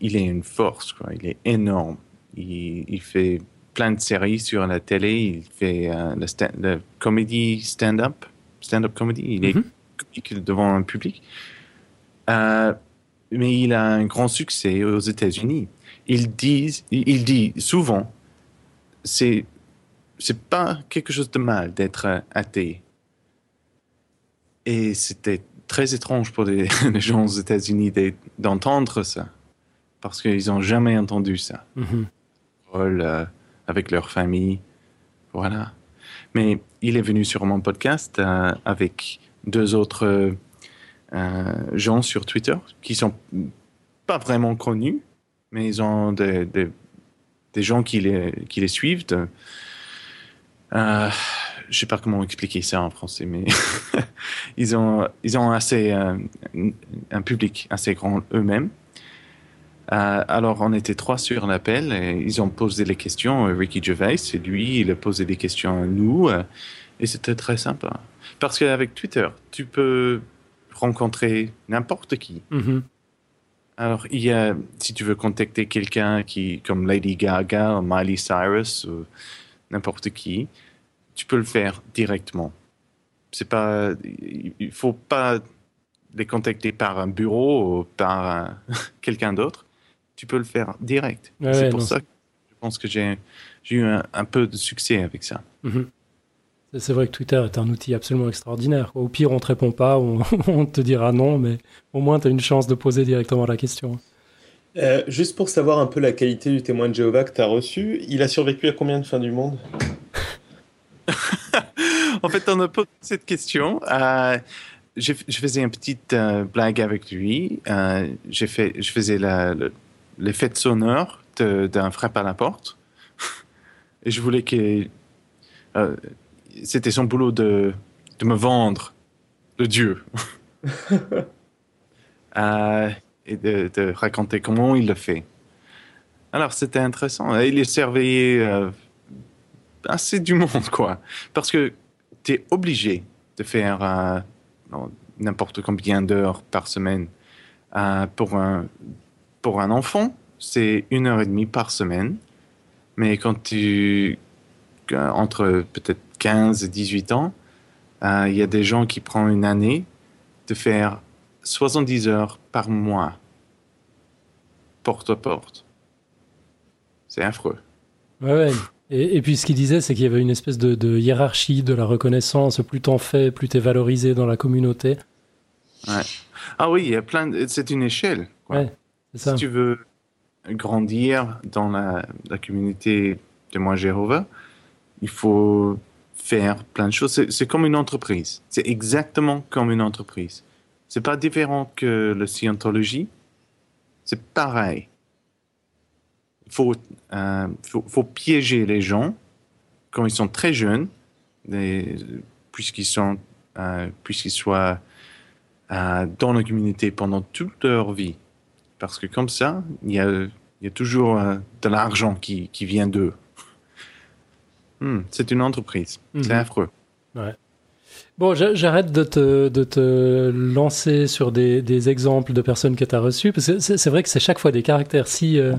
il est une force, quoi. il est énorme. Il, il fait plein de séries sur la télé, il fait euh, le, sta- le comédie stand-up, stand-up comedy, il est Mhm. devant un public. Mais il a un grand succès aux États-Unis. Il dit, il il dit souvent, c'est c'est pas quelque chose de mal d'être athée. Et c'était très étrange pour les, gens aux États-Unis d'entendre ça, parce qu'ils n'ont jamais entendu ça. Euh, avec leur famille, voilà. Mais il est venu sur mon podcast euh, avec deux autres euh, gens sur Twitter qui sont pas vraiment connus, mais ils ont des, des, gens qui les, qui les suivent. De, euh, je sais pas comment expliquer ça en français, mais ils ont ils ont assez un public assez grand eux-mêmes euh, alors, on était trois sur l'appel et ils ont posé les questions. Euh, Ricky Gervais, c'est lui, il a posé des questions à nous euh, et c'était très sympa. Parce qu'avec Twitter, tu peux rencontrer n'importe qui. Mm-hmm. Alors, il y a, si tu veux contacter quelqu'un qui, comme Lady Gaga ou Miley Cyrus ou n'importe qui, tu peux le faire directement. C'est pas, il faut pas les contacter par un bureau ou par quelqu'un d'autre tu peux le faire direct. c'est pour ça que je pense que j'ai eu un, peu de succès avec ça. Mhm. C'est vrai que Twitter est un outil absolument extraordinaire. Au pire, on te répond pas, on, on te dira non, mais au moins tu as une chance de poser directement la question. Euh, juste pour savoir un peu la qualité du témoin de Jéhovah que tu as reçu, il a survécu à combien de fins du monde? En fait, on a posé cette question. Euh, je, faisais une petite euh, blague avec lui. fait, je faisais la, l'effet sonore d'un frappe à la porte. Et je voulais que. C'était son boulot de, de, me vendre le Dieu. et de, raconter comment il le fait. Alors, c'était intéressant. Il est servi euh, assez du monde, quoi. Parce que tu es obligé de faire euh, n'importe combien d'heures par semaine euh, pour un, pour un enfant, c'est une heure et demie par semaine. Mais quand tu. entre peut-être 15 et 18 ans, il y a des gens qui prennent une année de faire 70 heures par mois, porte à porte. C'est affreux. Ouais, ouais. Et, puis ce qu'il disait, c'est qu'il y avait une espèce de, hiérarchie de la reconnaissance. Plus t'en fais, plus t'es valorisé dans la communauté. Ouais. Ah oui, il y a plein. C'est une échelle. Ouais. Si tu veux grandir dans la, communauté de moi Jéhovah, il faut faire plein de choses. C'est comme une entreprise. C'est exactement comme une entreprise. C'est pas différent que la scientologie. C'est pareil. Il faut, euh, faut, piéger les gens quand ils sont très jeunes, puisqu'ils sont, euh, puisqu'ils soient euh, dans la communauté pendant toute leur vie. Parce que comme ça, il y a, il y a toujours euh, de l'argent qui, qui, vient d'eux. Hmm, c'est une entreprise. C'est mhm. affreux. Ouais. Bon, j'arrête de te, de te, lancer sur des, des, exemples de personnes que tu as reçues, parce que c'est vrai que c'est chaque fois des caractères si, euh,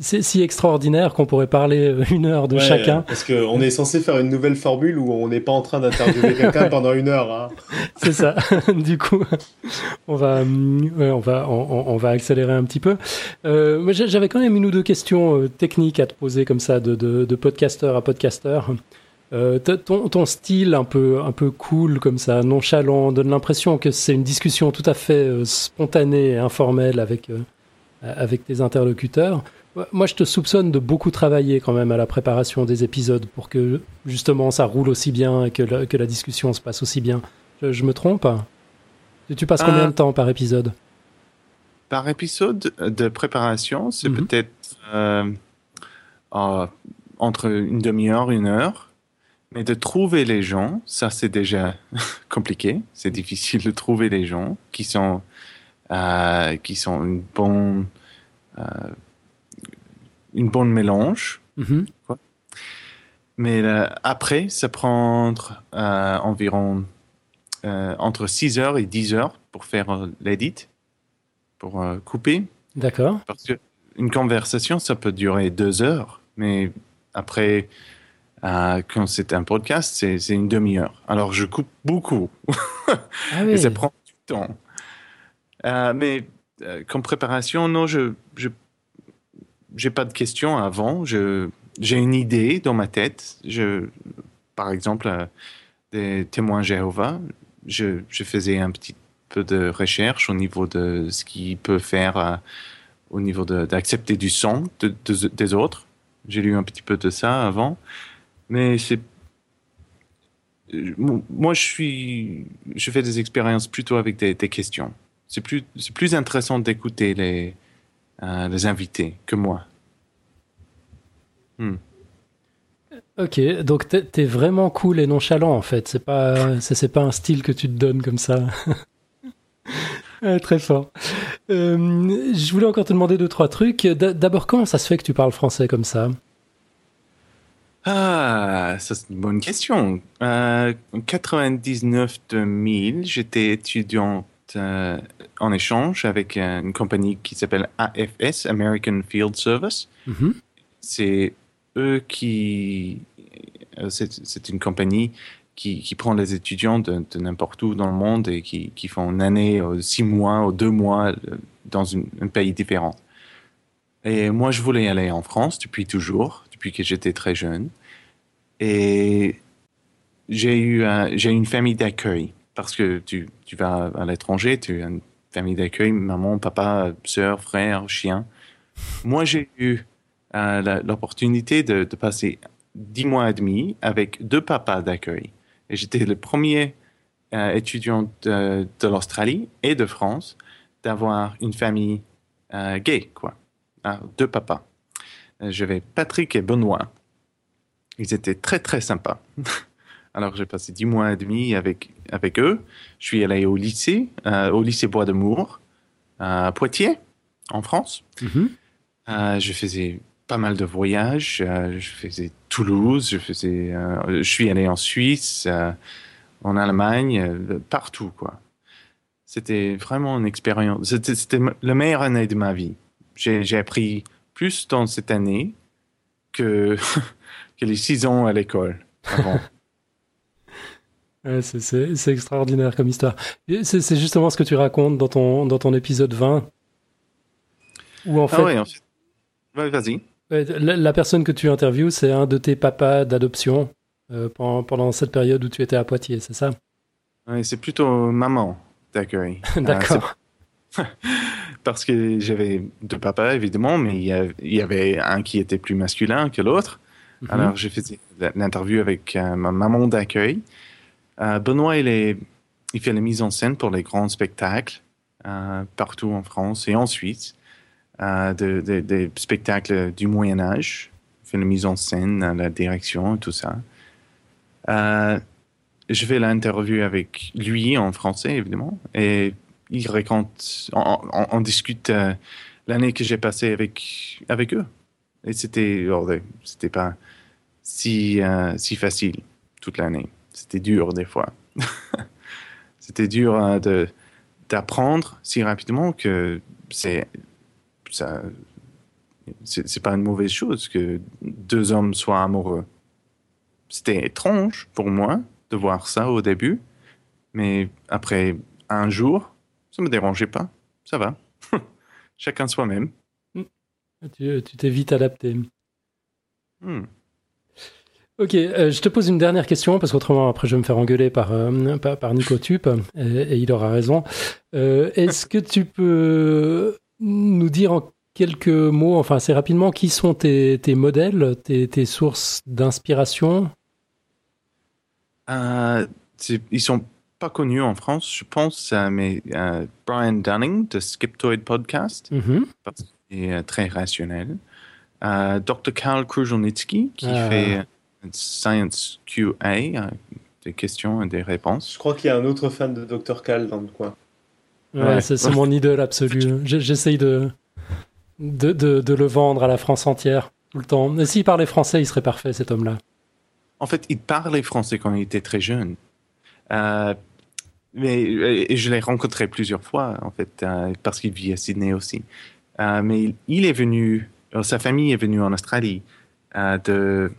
si extraordinaire qu'on pourrait parler euh, une heure de chacun. Parce qu'on est censé faire une nouvelle formule où on n'est pas en train d'interviewer quelqu'un pendant une heure. Hein. C'est ça. du coup, on va, on va, on, va accélérer un petit peu. Euh, J'avais quand même une ou deux questions euh, techniques à te poser comme ça, de, de, de podcasteur à podcasteur. Euh, ton, ton, style un peu, un peu cool comme ça, nonchalant, donne l'impression que c'est une discussion tout à fait euh, spontanée et informelle avec, avec tes interlocuteurs. Moi, je te soupçonne de beaucoup travailler quand même à la préparation des épisodes pour que justement ça roule aussi bien et que la, que la discussion se passe aussi bien. Je, me trompe? Tu passes combien de euh, temps par épisode? Par épisode de préparation, c'est mhm. peut-être euh, euh, entre une demi-heure, une heure. Mais de trouver les gens, ça c'est déjà compliqué. C'est difficile de trouver les gens qui sont, qui sont une bonne une bonne mélange. Mhm. Mais euh, après, ça prend euh, environ euh, entre 6 heures et 10 heures pour faire l'édit, pour couper. D'accord. Parce qu'une conversation, ça peut durer 2 heures, mais après, quand c'est un podcast, c'est une demi-heure. Alors, je coupe beaucoup. Ah oui. et ça prend du temps. mais comme préparation, non, je, je j'ai pas de questions avant. J'ai une idée dans ma tête. Je, par exemple, euh, des témoins Jéhovah, je, je, faisais un petit peu de recherche au niveau de ce qu'ils peuvent faire euh, au niveau d'accepter du sang de, des autres. J'ai lu un petit peu de ça avant, mais c'est moi, je suis, je fais des expériences plutôt avec des, questions. C'est plus, plus intéressant d'écouter les, euh, les invités que moi. Hmm. Ok, donc t'es, vraiment cool et nonchalant en fait. C'est pas, c'est, pas un style que tu te donnes comme ça. très fort. Euh, je voulais encore te demander deux trois trucs. D'abord, comment ça se fait que tu parles français comme ça? Ah, ça c'est une bonne question. Euh, en 99-2000, j'étais étudiante euh, en échange avec une compagnie qui s'appelle AFS, American Field Service. Mm-hmm. C'est eux qui... Euh, c'est une compagnie qui, qui, prend les étudiants de, n'importe où dans le monde et qui, qui font une année, six mois ou deux mois dans un pays différent. Et moi, je voulais aller en France depuis toujours, depuis que j'étais très jeune. Et j'ai eu j'ai une famille d'accueil parce que tu, tu vas à l'étranger, tu as une famille d'accueil, maman, papa, soeur, frère, chien. Moi, j'ai eu euh, l'opportunité de, passer dix mois et demi avec deux papas d'accueil. Et j'étais le premier euh, étudiant de, de l'Australie et de France d'avoir une famille euh, gay, quoi. Ah, deux papas. J'avais Patrick et Benoît. Ils étaient très, très sympas. Alors, j'ai passé dix mois et demi avec, avec eux. Je suis allé au lycée, euh, au lycée Bois de Mour, à Poitiers, en France. Mm-hmm. Euh, je faisais pas mal de voyages. Euh, je faisais Toulouse, je faisais, je suis allé en Suisse, en Allemagne, partout, quoi. C'était vraiment une expérience. C'était la meilleure année de ma vie. J'ai appris plus dans cette année que que les six ans à l'école c'est extraordinaire comme histoire. C'est justement ce que tu racontes dans ton, dans ton épisode 20. Où en ah fait. Ah vas-y. La, personne que tu interviews, c'est un de tes papas d'adoption euh, pendant, pendant, cette période où tu étais à Poitiers, c'est ça? Oui, c'est plutôt maman d'accueil. D'accord. parce que j'avais deux papas, évidemment, mais il y avait un qui était plus masculin que l'autre. Mhm. Alors, j'ai fait l'interview avec euh, ma maman d'accueil. Euh, Benoît, il, est, il fait la mise en scène pour les grands spectacles euh, partout en France et en Suisse, des spectacles du Moyen Âge. Il fait la mise en scène, la direction et tout ça. je fais l'interview avec lui en français, évidemment, et il raconte, on, discute l'année que j'ai passée avec, avec eux. Et c'était, c'était pas si, euh, si facile toute l'année. C'était dur des fois. c'était dur euh, de, d'apprendre si rapidement que c'est, ça, c'est, pas une mauvaise chose que deux hommes soient amoureux. C'était étrange pour moi de voir ça au début, mais après un jour, ça me dérangeait pas. Ça va. Chacun soi-même. Tu, t'es vite adapté. Hmm. Ok, euh, je te pose une dernière question parce qu'autrement après je vais me faire engueuler par euh, par, Nico Tup et, il aura raison. Euh, est-ce que tu peux nous dire en quelques mots, enfin assez rapidement, qui sont tes, tes modèles, tes, tes sources d'inspiration? Ils sont pas connus en France, je pense, mais Brian Dunning de Skiptoid Podcast, parce qu'il est très rationnel. Dr. Karl Kruszelnicki qui ah. fait Science QA, euh, des questions et des réponses. Je crois qu'il y a un autre fan de Dr. Cal dans le coin. Ouais, c'est mon idole absolue. J'essaye de de, de, le vendre à la France entière tout le temps. Mais s'il parlait français, il serait parfait, cet homme-là. En fait, il parlait français quand il était très jeune. Euh, mais et je l'ai rencontré plusieurs fois, en fait, euh, parce qu'il vit à Sydney aussi. mais il, est venu, sa famille est venue en Australie de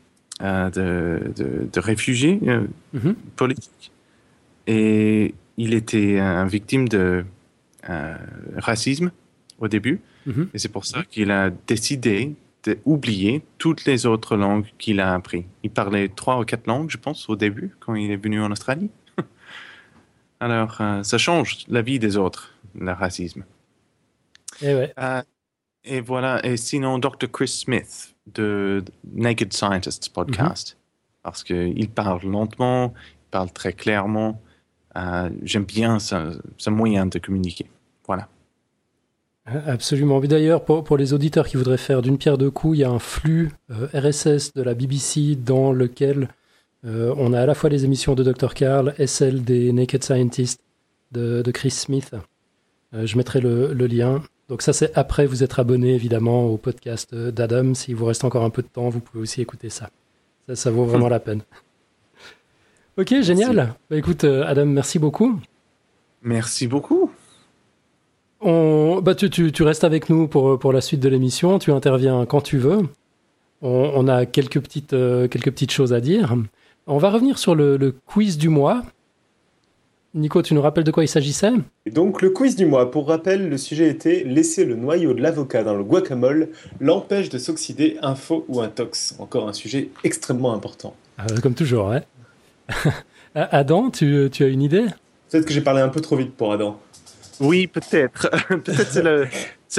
euh, de, de, réfugiés euh, mhm. politiques. Et il était un victime de euh, racisme au début. Mhm. Et c'est pour ça qu'il a décidé d'oublier toutes les autres langues qu'il a appris. Il parlait trois ou quatre langues, je pense, au début, quand il est venu en Australie. Alors, euh, ça change la vie des autres, le racisme. Et, ouais. Euh, et voilà. Et sinon, Dr. Chris Smith de Naked Scientists podcast, parce qu'il parle lentement, il parle très clairement. Euh, J'aime bien ce moyen de communiquer. Voilà. Absolument. D'ailleurs, pour, pour, les auditeurs qui voudraient faire d'une pierre deux coups, il y a un flux euh, RSS de la BBC dans lequel euh, on a à la fois les émissions de Dr. Carl et celles des Naked Scientists de, de Chris Smith. Euh, je mettrai le, le, lien. Donc ça, c'est après vous être abonné évidemment au podcast d'Adam. S'il vous reste encore un peu de temps, vous pouvez aussi écouter ça. Ça, ça vaut vraiment la peine. Ok, génial. Bah, écoute, Adam, merci beaucoup. Merci beaucoup. On, bah tu, tu, tu, restes avec nous pour, pour la suite de l'émission. Tu interviens quand tu veux. On, on a quelques petites, euh, quelques petites choses à dire. On va revenir sur le, le, quiz du mois. Nico, tu nous rappelles de quoi il s'agissait? Donc, le quiz du mois. Pour rappel, le sujet était Laisser le noyau de l'avocat dans le guacamole l'empêche de s'oxyder, un faux ou un tox. Encore un sujet extrêmement important. Euh, comme toujours, ouais. Adam, tu, tu as une idée? Peut-être que j'ai parlé un peu trop vite pour Adam. Oui, peut-être. peut-être c'est le.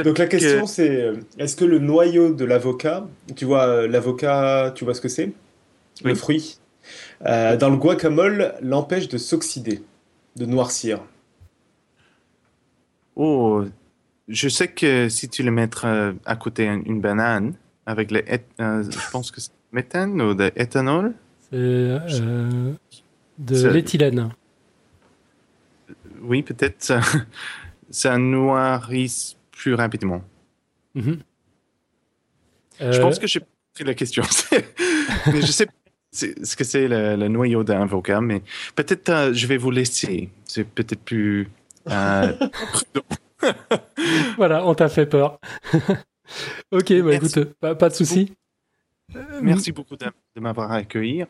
Donc la question c'est euh, est-ce que le noyau de l'avocat, tu vois euh, l'avocat, tu vois ce que c'est? Le fruit? Euh, dans le guacamole, l'empêche de s'oxyder, de noircir. Oh, je sais que si tu le mettrais euh, à côté une banane avec le, je pense que c'est méthane ou de éthanol? C'est de l'éthylène oui, peut-être ça, ça plus rapidement. Mhm. Je pense euh, que j'ai pris la question. mais je sais ce que c'est le, noyau d'un avocat, mais peut-être euh, je vais vous laisser. C'est peut-être plus euh, voilà, on t'a fait peur. ok, bah, écoute, pas, de souci. Merci beaucoup de, m'avoir accueilli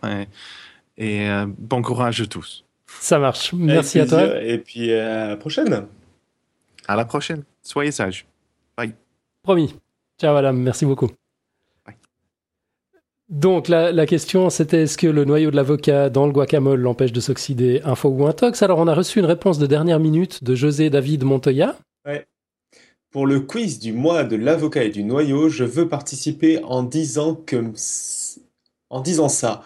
et, et bon courage à tous. Ça marche. Merci à toi. Et puis à la prochaine. À la prochaine. Soyez sages. Bye. Promis. Ciao, madame. Merci beaucoup. Donc la, question c'était est-ce que le noyau de l'avocat dans le guacamole l'empêche de s'oxyder un faux ou un tox? Alors on a reçu une réponse de dernière minute de José David Montoya. Pour le quiz du mois de l'avocat et du noyau, je veux participer en disant que en disant ça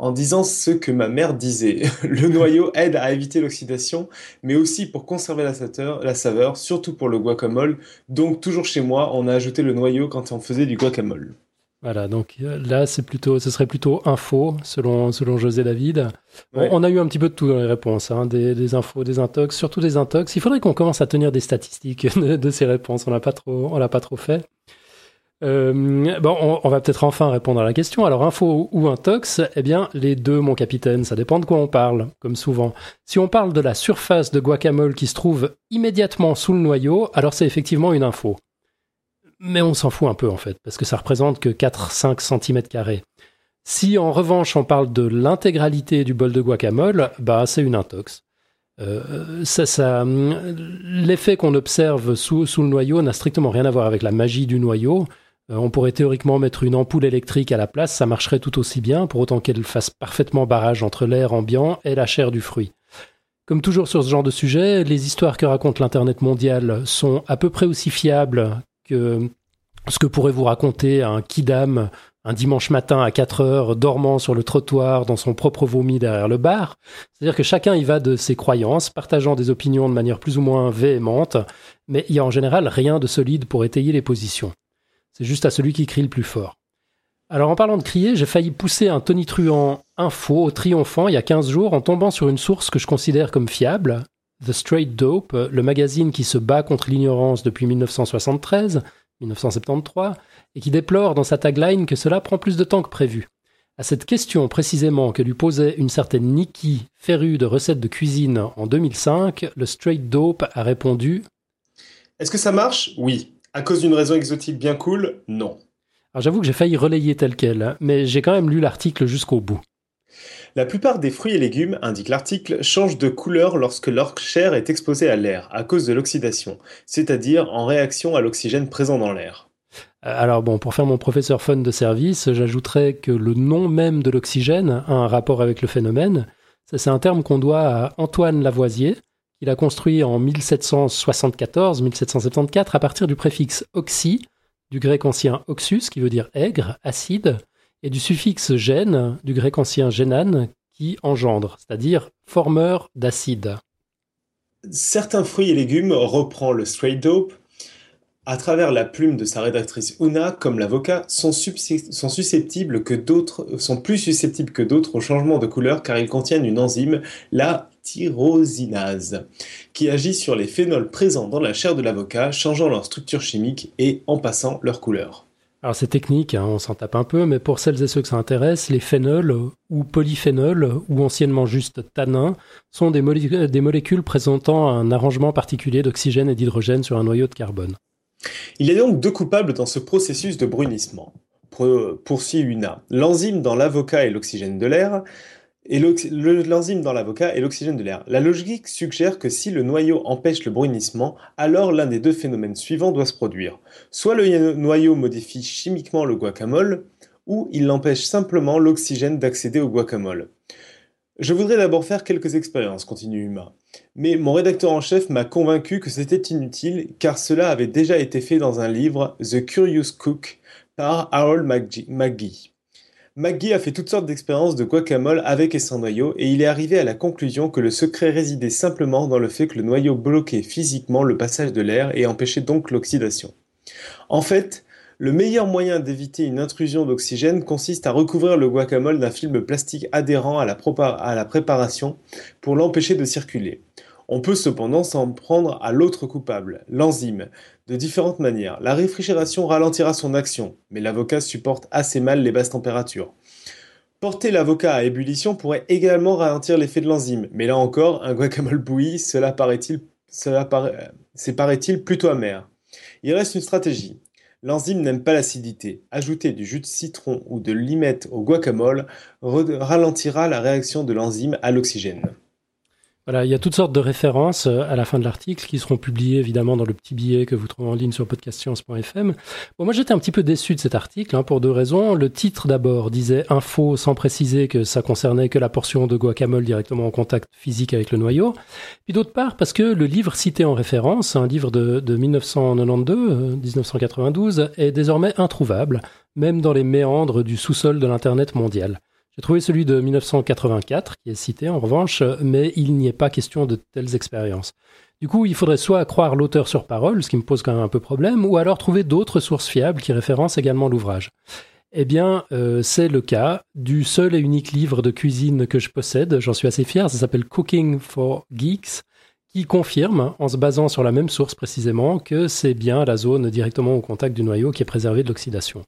en disant ce que ma mère disait. Le noyau aide à éviter l'oxydation, mais aussi pour conserver la saveur, surtout pour le guacamole. Donc toujours chez moi, on a ajouté le noyau quand on faisait du guacamole. Voilà, donc euh, là, c'est plutôt, ce serait plutôt info, selon, selon José David. On, a eu un petit peu de tout dans les réponses, hein, des, infos, des intox, surtout des intox. Il faudrait qu'on commence à tenir des statistiques de, ces réponses. On l'a pas trop, on l'a pas trop fait. Euh, bon, on, va peut-être enfin répondre à la question. Alors, info ou intox Eh bien, les deux, mon capitaine. Ça dépend de quoi on parle, comme souvent. Si on parle de la surface de guacamole qui se trouve immédiatement sous le noyau, alors c'est effectivement une info. Mais on s'en fout un peu, en fait, parce que ça représente que 4-5 cm. Si en revanche on parle de l'intégralité du bol de guacamole, bah c'est une intox. Euh, ça, ça, l'effet qu'on observe sous, le noyau n'a strictement rien à voir avec la magie du noyau. Euh, on pourrait théoriquement mettre une ampoule électrique à la place, ça marcherait tout aussi bien, pour autant qu'elle fasse parfaitement barrage entre l'air ambiant et la chair du fruit. Comme toujours sur ce genre de sujet, les histoires que raconte l'Internet mondial sont à peu près aussi fiables ce que pourrait vous raconter un kidam un dimanche matin à 4 heures, dormant sur le trottoir dans son propre vomi derrière le bar. C'est-à-dire que chacun y va de ses croyances, partageant des opinions de manière plus ou moins véhémente, mais il y a en général rien de solide pour étayer les positions. C'est juste à celui qui crie le plus fort. Alors en parlant de crier, j'ai failli pousser un tonitruant info triomphant il y a 15 jours en tombant sur une source que je considère comme fiable, The Straight Dope, le magazine qui se bat contre l'ignorance depuis 1973, 1973, et qui déplore dans sa tagline que cela prend plus de temps que prévu. À cette question précisément que lui posait une certaine Nikki, férue de recettes de cuisine en 2005, le Straight Dope a répondu Est-ce que ça marche? Oui. À cause d'une raison exotique bien cool, non. Alors j'avoue que j'ai failli relayer tel quel, hein, mais j'ai quand même lu l'article jusqu'au bout. La plupart des fruits et légumes, indique l'article, changent de couleur lorsque leur chair est exposée à l'air, à cause de l'oxydation, c'est-à-dire en réaction à l'oxygène présent dans l'air. Alors bon, pour faire mon professeur fun de service, j'ajouterais que le nom même de l'oxygène a un rapport avec le phénomène. C'est un terme qu'on doit à Antoine Lavoisier, qu'il a construit en 1774-1774 à partir du préfixe oxy, du grec ancien oxus, qui veut dire aigre, acide, et du suffixe gène, du grec ancien génane, qui engendre, c'est-à-dire formeur d'acide. Certains fruits et légumes, reprend le straight dope, à travers la plume de sa rédactrice Una, comme l'avocat, sont, susceptibles que d'autres, sont plus susceptibles que d'autres au changement de couleur car ils contiennent une enzyme, la tyrosinase, qui agit sur les phénols présents dans la chair de l'avocat, changeant leur structure chimique et en passant leur couleur. Alors c'est technique, hein, on s'en tape un peu, mais pour celles et ceux que ça intéresse, les phénols ou polyphénols, ou anciennement juste tanins, sont des molécules présentant un arrangement particulier d'oxygène et d'hydrogène sur un noyau de carbone. Il y a donc deux coupables dans ce processus de brunissement. Poursuit Una. L'enzyme dans l'avocat et l'oxygène de l'air, et l'enzyme dans l'avocat et l'oxygène de l'air. La logique suggère que si le noyau empêche le brunissement, alors l'un des deux phénomènes suivants doit se produire. Soit le noyau modifie chimiquement le guacamole, ou il empêche simplement l'oxygène d'accéder au guacamole. Je voudrais d'abord faire quelques expériences, continue Uma. Mais mon rédacteur en chef m'a convaincu que c'était inutile car cela avait déjà été fait dans un livre, The Curious Cook, par Harold McGee. McGee a fait toutes sortes d'expériences de guacamole avec et sans noyau et il est arrivé à la conclusion que le secret résidait simplement dans le fait que le noyau bloquait physiquement le passage de l'air et empêchait donc l'oxydation. En fait, le meilleur moyen d'éviter une intrusion d'oxygène consiste à recouvrir le guacamole d'un film plastique adhérent à la, préparation pour l'empêcher de circuler. On peut cependant s'en prendre à l'autre coupable, l'enzyme, de différentes manières. La réfrigération ralentira son action, mais l'avocat supporte assez mal les basses températures. Porter l'avocat à ébullition pourrait également ralentir l'effet de l'enzyme, mais là encore, un guacamole bouilli, cela paraît-il, cela paraît-il plutôt amer. Il reste une stratégie. L'enzyme n'aime pas l'acidité. Ajouter du jus de citron ou de limette au guacamole ralentira la réaction de l'enzyme à l'oxygène. Voilà, il y a toutes sortes de références euh, à la fin de l'article qui seront publiées évidemment dans le petit billet que vous trouvez en ligne sur podcastscience.fm. Bon, moi j'étais un petit peu déçu de cet article hein, pour deux raisons. Le titre d'abord disait info sans préciser que ça concernait que la portion de guacamole directement en contact physique avec le noyau. Puis d'autre part parce que le livre cité en référence, un livre de, de 1992, 1992, euh, est désormais introuvable, même dans les méandres du sous-sol de l'Internet mondial. J'ai trouvé celui de 1984 qui est cité en revanche, mais il n'y est pas question de telles expériences. Du coup, il faudrait soit croire l'auteur sur parole, ce qui me pose quand même un peu problème, ou alors trouver d'autres sources fiables qui référencent également l'ouvrage. Eh bien, euh, c'est le cas du seul et unique livre de cuisine que je possède, j'en suis assez fier, ça s'appelle Cooking for Geeks, qui confirme, en se basant sur la même source précisément, que c'est bien la zone directement au contact du noyau qui est préservée de l'oxydation.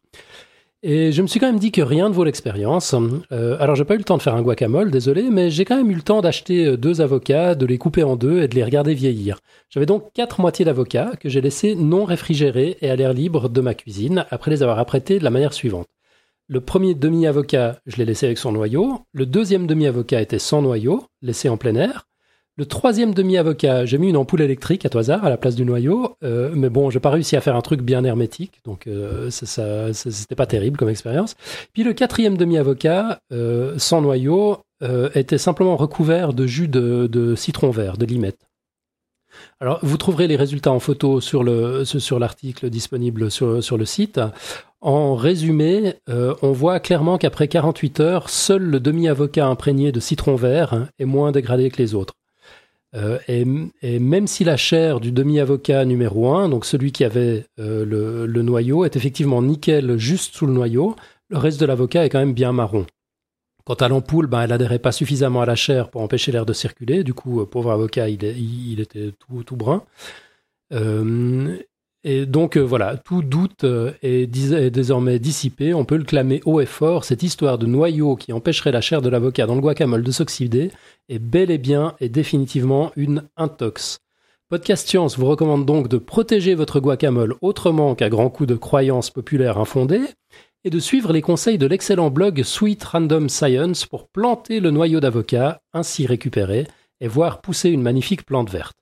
Et je me suis quand même dit que rien ne vaut l'expérience. Euh, alors j'ai pas eu le temps de faire un guacamole, désolé, mais j'ai quand même eu le temps d'acheter euh, deux avocats, de les couper en deux et de les regarder vieillir. J'avais donc quatre moitiés d'avocats que j'ai laissés non réfrigérés et à l'air libre de ma cuisine après les avoir apprêtés de la manière suivante. Le premier demi-avocat, je l'ai laissé avec son noyau. Le deuxième demi-avocat était sans noyau, laissé en plein air. Le troisième demi-avocat, j'ai mis une ampoule électrique à tout hasard à la place du noyau, euh, mais bon, j'ai pas réussi à faire un truc bien hermétique, donc euh, ça, c'était pas terrible comme expérience. Puis le quatrième demi-avocat, euh, sans noyau, était simplement recouvert de jus de, citron vert, de limette. Alors, vous trouverez les résultats en photo sur le sur l'article disponible sur, sur le site. En résumé, on voit clairement qu'après 48 heures, seul le demi-avocat imprégné de citron vert est moins dégradé que les autres. Euh, et, même si la chair du demi-avocat numéro 1, donc celui qui avait euh, le, noyau, est effectivement nickel juste sous le noyau, le reste de l'avocat est quand même bien marron. Quant à l'ampoule, ben, elle adhérait pas suffisamment à la chair pour empêcher l'air de circuler. Du coup, euh, pauvre avocat, il, était tout brun. Et donc euh, voilà, tout doute euh, est, désormais dissipé. On peut le clamer haut et fort. Cette histoire de noyau qui empêcherait la chair de l'avocat dans le guacamole de s'oxyder est bel et bien et définitivement une intox. Podcast Science vous recommande donc de protéger votre guacamole autrement qu'à grands coups de croyances populaires infondées et de suivre les conseils de l'excellent blog Sweet Random Science pour planter le noyau d'avocat, ainsi récupéré, et voir pousser une magnifique plante verte.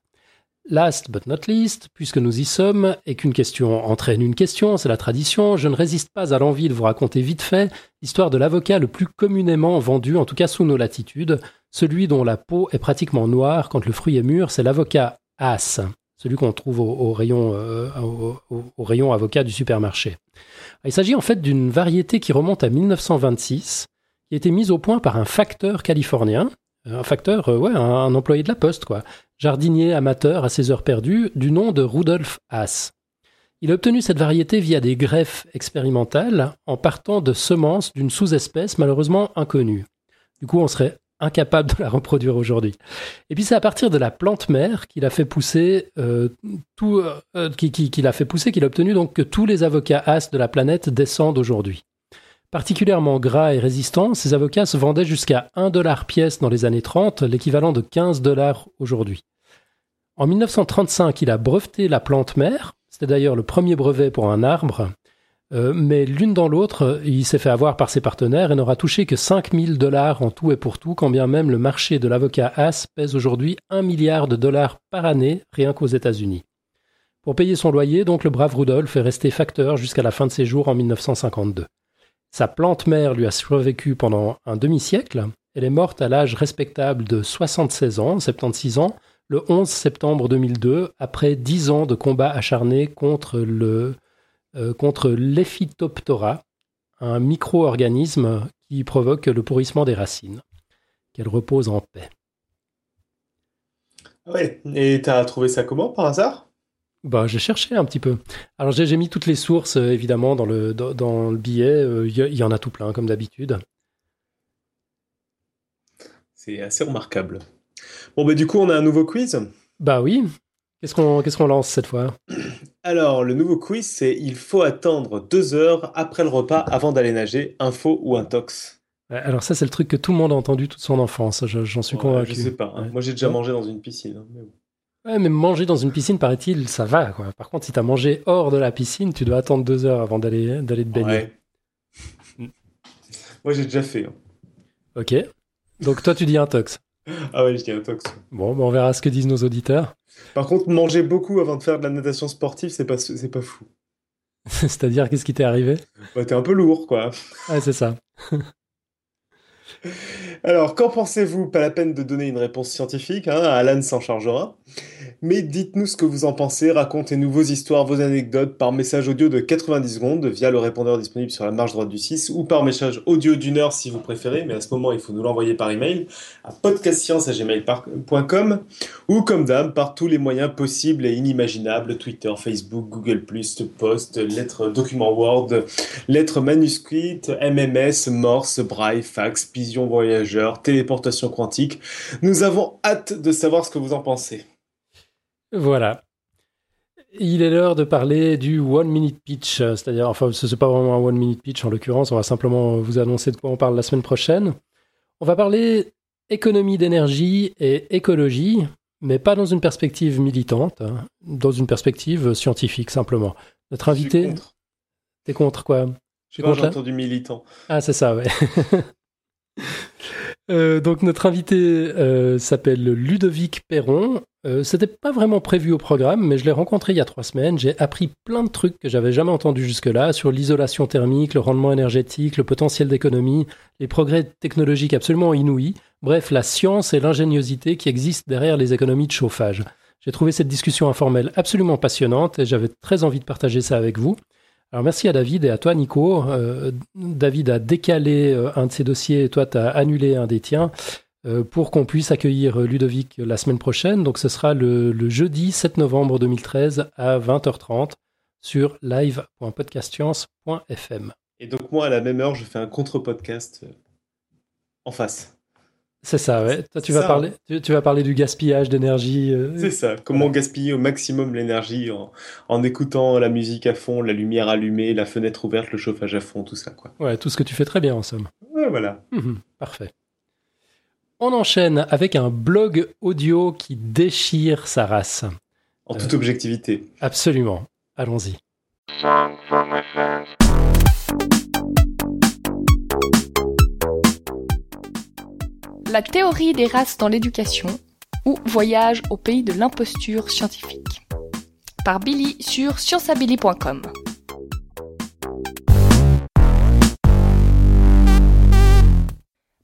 Last but not least, puisque nous y sommes et qu'une question entraîne une question, c'est la tradition, je ne résiste pas à l'envie de vous raconter vite fait l'histoire de l'avocat le plus communément vendu, en tout cas sous nos latitudes, celui dont la peau est pratiquement noire quand le fruit est mûr, c'est l'avocat As, celui qu'on trouve au, rayon, euh, au, rayon avocat du supermarché. Il s'agit en fait d'une variété qui remonte à 1926, qui a été mise au point par un facteur californien, un facteur, euh, ouais, un, employé de la poste, quoi, jardinier amateur à ses heures perdues, du nom de Rudolf Haas. Il a obtenu cette variété via des greffes expérimentales en partant de semences d'une sous-espèce malheureusement inconnue. Du coup, on serait incapable de la reproduire aujourd'hui. Et puis c'est à partir de la plante mère qu'il a fait pousser euh, tout, euh, qu'il a fait pousser qu'il a obtenu donc que tous les avocats Haas de la planète descendent aujourd'hui. Particulièrement gras et résistant, ces avocats se vendaient jusqu'à 1 dollar pièce dans les années 30, l'équivalent de 15 dollars aujourd'hui. En 1935, il a breveté la plante mère, c'était d'ailleurs le premier brevet pour un arbre, euh, mais l'une dans l'autre, il s'est fait avoir par ses partenaires et n'aura touché que 5000 dollars en tout et pour tout, quand bien même le marché de l'avocat Haas pèse aujourd'hui 1 milliard de dollars par année, rien qu'aux États-Unis. Pour payer son loyer, donc le brave Rudolf est resté facteur jusqu'à la fin de ses jours en 1952. Sa plante mère lui a survécu pendant un demi-siècle. Elle est morte à l'âge respectable de 76 ans, 76 ans, le 11 septembre 2002, après 10 ans de combats acharnés contre le euh, un micro-organisme qui provoque le pourrissement des racines. Qu'elle repose en paix. Ouais, et t'as trouvé ça comment par hasard? Bah, j'ai cherché un petit peu. Alors j'ai mis toutes les sources euh, évidemment dans le dans, le billet. Il euh, y, en a tout plein comme d'habitude. C'est assez remarquable. Bon bah du coup on a un nouveau quiz. Bah oui. Qu'est-ce qu'on qu'est-ce qu'on lance cette fois? Alors le nouveau quiz c'est il faut attendre deux heures après le repas avant d'aller nager. Info ou intox? Alors ça, c'est le truc que tout le monde a entendu toute son enfance. J'en suis convaincu. Je sais pas. Hein. Moi, j'ai déjà mangé dans une piscine. Hein, mais Ouais, mais manger dans une piscine, paraît-il, ça va. Quoi. Par contre, si tu as mangé hors de la piscine, tu dois attendre deux heures avant d'aller d'aller te baigner. Moi, j'ai déjà fait. Hein. Ok. Donc toi, tu dis intox. ah ouais, je dis intox. Bon, ben, on verra ce que disent nos auditeurs. Par contre, manger beaucoup avant de faire de la natation sportive, c'est pas, c'est pas fou. C'est-à-dire, qu'est-ce qui t'est arrivé? Bah, T'es un peu lourd, quoi. Ouais, c'est ça. Alors, qu'en pensez-vous? Pas la peine de donner une réponse scientifique, hein, Alan s'en chargera. Mais dites-nous ce que vous en pensez, racontez-nous vos histoires, vos anecdotes par message audio de 90 secondes via le répondeur disponible sur la marge droite du 6 ou par message audio d'une heure si vous préférez, mais à ce moment il faut nous l'envoyer par email à podcastscience.gmail.com ou comme d'hab par tous les moyens possibles et inimaginables, Twitter, Facebook, Google+, Post, lettres, documents Word, lettres manuscrites, MMS, Morse, Braille, fax, pigeon voyageur, téléportation quantique. Nous avons hâte de savoir ce que vous en pensez. Voilà. Il est l'heure de parler du one minute pitch, c'est-à-dire, enfin, ce n'est pas vraiment un one minute pitch en l'occurrence, on va simplement vous annoncer de quoi on parle la semaine prochaine. On va parler économie d'énergie et écologie, mais pas dans une perspective militante, hein, dans une perspective scientifique simplement. Notre invité. T'es contre quoi? J'ai entendu militant. Ah, c'est ça, ouais. Euh, donc notre invité euh, s'appelle Ludovic Perron. Euh, C'était pas vraiment prévu au programme, mais je l'ai rencontré il y a trois semaines. J'ai appris plein de trucs que j'avais jamais entendus jusque-là sur l'isolation thermique, le rendement énergétique, le potentiel d'économie, les progrès technologiques absolument inouïs. Bref, la science et l'ingéniosité qui existent derrière les économies de chauffage. J'ai trouvé cette discussion informelle absolument passionnante et j'avais très envie de partager ça avec vous. Alors merci à David et à toi Nico. Euh, David a décalé euh, un de ses dossiers et toi tu as annulé un des tiens pour qu'on puisse accueillir Ludovic la semaine prochaine. Donc ce sera le, jeudi 7 novembre 2013 à 20h30 sur live.podcastscience.fm. Et donc moi à la même heure je fais un contre-podcast en face. C'est ça, ouais. Toi, tu vas, parler, hein. tu, vas parler du gaspillage d'énergie. Euh, c'est ça. Comment gaspiller au maximum l'énergie en, écoutant la musique à fond, la lumière allumée, la fenêtre ouverte, le chauffage à fond, tout ça, quoi. Ouais, tout ce que tu fais très bien, en somme. Ouais, voilà. Mhm, parfait. On enchaîne avec un blog audio qui déchire sa race. En toute objectivité. Absolument. Allons-y. La théorie des races dans l'éducation, ou Voyage au pays de l'imposture scientifique. Par Billy sur scienceabilly.com.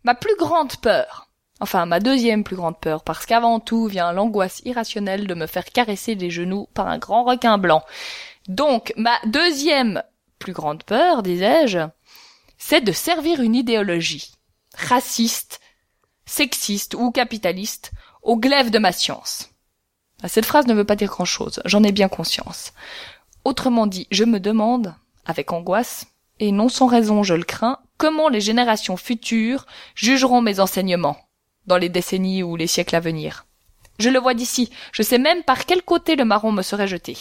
Ma plus grande peur, enfin ma deuxième plus grande peur, parce qu'avant tout vient l'angoisse irrationnelle de me faire caresser les genoux par un grand requin blanc. Donc ma deuxième plus grande peur, disais-je, c'est de servir une idéologie raciste, sexiste ou capitaliste au glaive de ma science. Ah, cette phrase ne veut pas dire grand-chose, j'en ai bien conscience. Autrement dit, je me demande, avec angoisse, et non sans raison je le crains, comment les générations futures jugeront mes enseignements dans les décennies ou les siècles à venir. Je le vois d'ici, je sais même par quel côté le marron me serait jeté.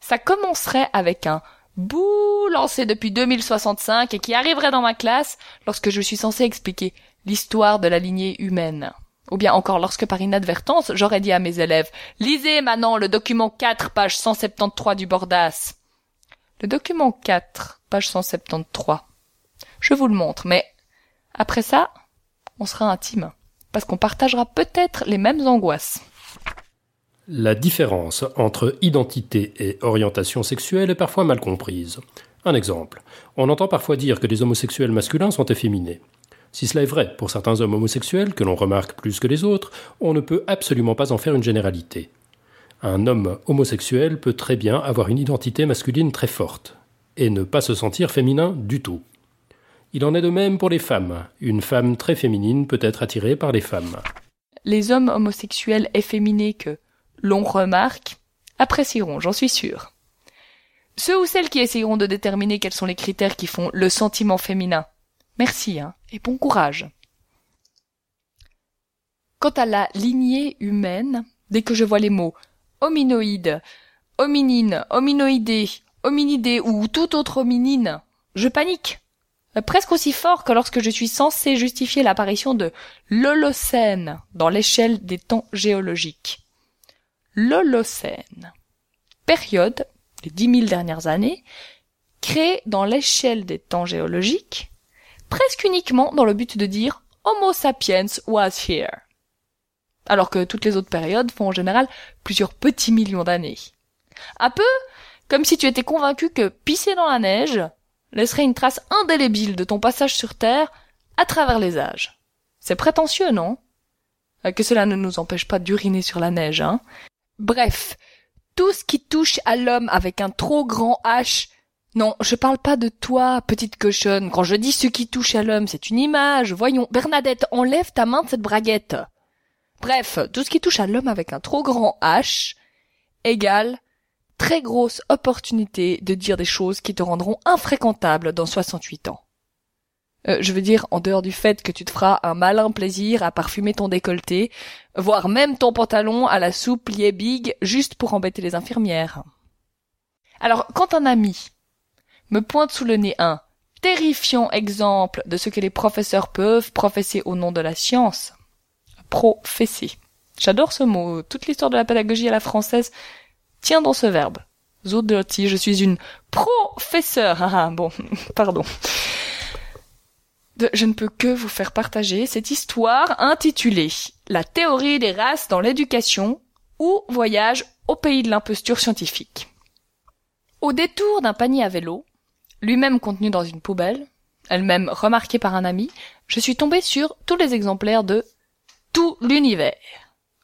Ça commencerait avec un bouh lancé depuis 2065 et qui arriverait dans ma classe lorsque je suis censé expliquer l'histoire de la lignée humaine. Ou bien encore lorsque par inadvertance j'aurais dit à mes élèves Lisez maintenant le document 4, page 173 du Bordas. Le document 4, page 173. Je vous le montre, mais après ça, on sera intime, parce qu'on partagera peut-être les mêmes angoisses. La différence entre identité et orientation sexuelle est parfois mal comprise. Un exemple. On entend parfois dire que les homosexuels masculins sont efféminés. Si cela est vrai pour certains hommes homosexuels, que l'on remarque plus que les autres, on ne peut absolument pas en faire une généralité. Un homme homosexuel peut très bien avoir une identité masculine très forte, et ne pas se sentir féminin du tout. Il en est de même pour les femmes. Une femme très féminine peut être attirée par les femmes. Les hommes homosexuels efféminés que l'on remarque apprécieront, j'en suis sûr. Ceux ou celles qui essayeront de déterminer quels sont les critères qui font le sentiment féminin. Merci, hein, et bon courage. Quant à la lignée humaine, dès que je vois les mots hominoïde, hominine, hominoïdé, hominidé ou tout autre hominine, je panique. Euh, presque aussi fort que lorsque je suis censé justifier l'apparition de l'Holocène dans l'échelle des temps géologiques. L'Holocène. Période, les dix mille dernières années, créée dans l'échelle des temps géologiques, presque uniquement dans le but de dire Homo sapiens was here. Alors que toutes les autres périodes font en général plusieurs petits millions d'années. Un peu comme si tu étais convaincu que pisser dans la neige laisserait une trace indélébile de ton passage sur Terre à travers les âges. C'est prétentieux, non? Euh, Que cela ne nous empêche pas d'uriner sur la neige, hein? Bref, tout ce qui touche à l'homme avec un trop grand H non, je parle pas de toi, petite cochonne. Quand je dis ce qui touche à l'homme, c'est une image. Voyons, Bernadette, enlève ta main de cette braguette. Bref, tout ce qui touche à l'homme avec un trop grand H égale très grosse opportunité de dire des choses qui te rendront infréquentables dans 68 ans. Euh, je veux dire, en dehors du fait que tu te feras un malin plaisir à parfumer ton décolleté, voire même ton pantalon à la soupe pliée big juste pour embêter les infirmières. Alors, quand un ami me pointe sous le nez un terrifiant exemple de ce que les professeurs peuvent professer au nom de la science. Professer. J'adore ce mot. Toute l'histoire de la pédagogie à la française tient dans ce verbe. Dirty, je suis une professeure. Ah, ah bon, pardon. je ne peux que vous faire partager cette histoire intitulée La théorie des races dans l'éducation ou Voyage au pays de l'imposture scientifique. Au détour d'un panier à vélo, lui-même contenu dans une poubelle, elle-même remarquée par un ami, je suis tombé sur tous les exemplaires de Tout l'univers.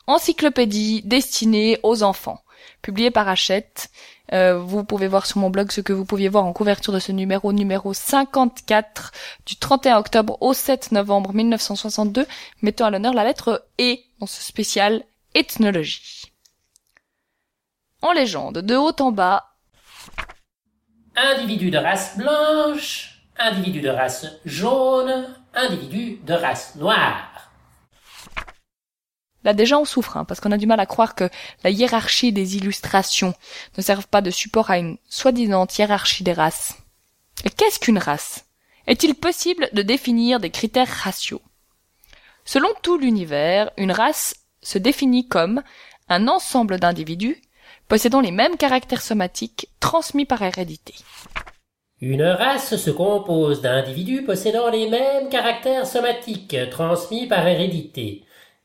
Encyclopédie destinée aux enfants, publiée par Hachette. Euh, vous pouvez voir sur mon blog ce que vous pouviez voir en couverture de ce numéro, numéro 54 du 31 octobre au 7 novembre 1962, mettant à l'honneur la lettre E dans ce spécial ethnologie. En légende, de haut en bas, individu de race blanche, individu de race jaune, individu de race noire. Là déjà on souffre, hein, parce qu'on a du mal à croire que la hiérarchie des illustrations ne serve pas de support à une soi-disant hiérarchie des races. Et qu'est-ce qu'une race? Est-il possible de définir des critères raciaux? Selon tout l'univers, une race se définit comme un ensemble d'individus possédant les mêmes caractères somatiques transmis par hérédité. Une race se compose d'individus possédant les mêmes caractères somatiques transmis par hérédité.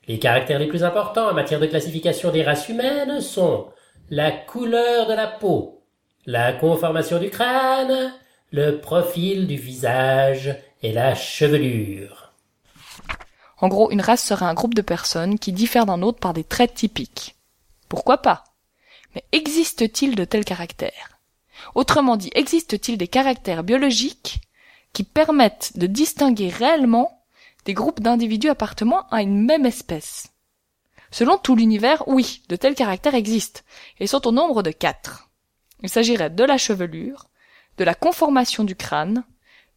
Les caractères les plus importants en matière de classification des races humaines sont la couleur de la peau, la conformation du crâne, le profil du visage et la chevelure. En gros, une race serait un groupe de personnes qui diffèrent d'un autre par des traits typiques. Pourquoi pas? Mais existe-t-il de tels caractères? Autrement dit, existe-t-il des caractères biologiques qui permettent de distinguer réellement des groupes d'individus appartenant à une même espèce Selon tout l'univers, oui, de tels caractères existent, et sont au nombre de quatre. Il s'agirait de la chevelure, de la conformation du crâne,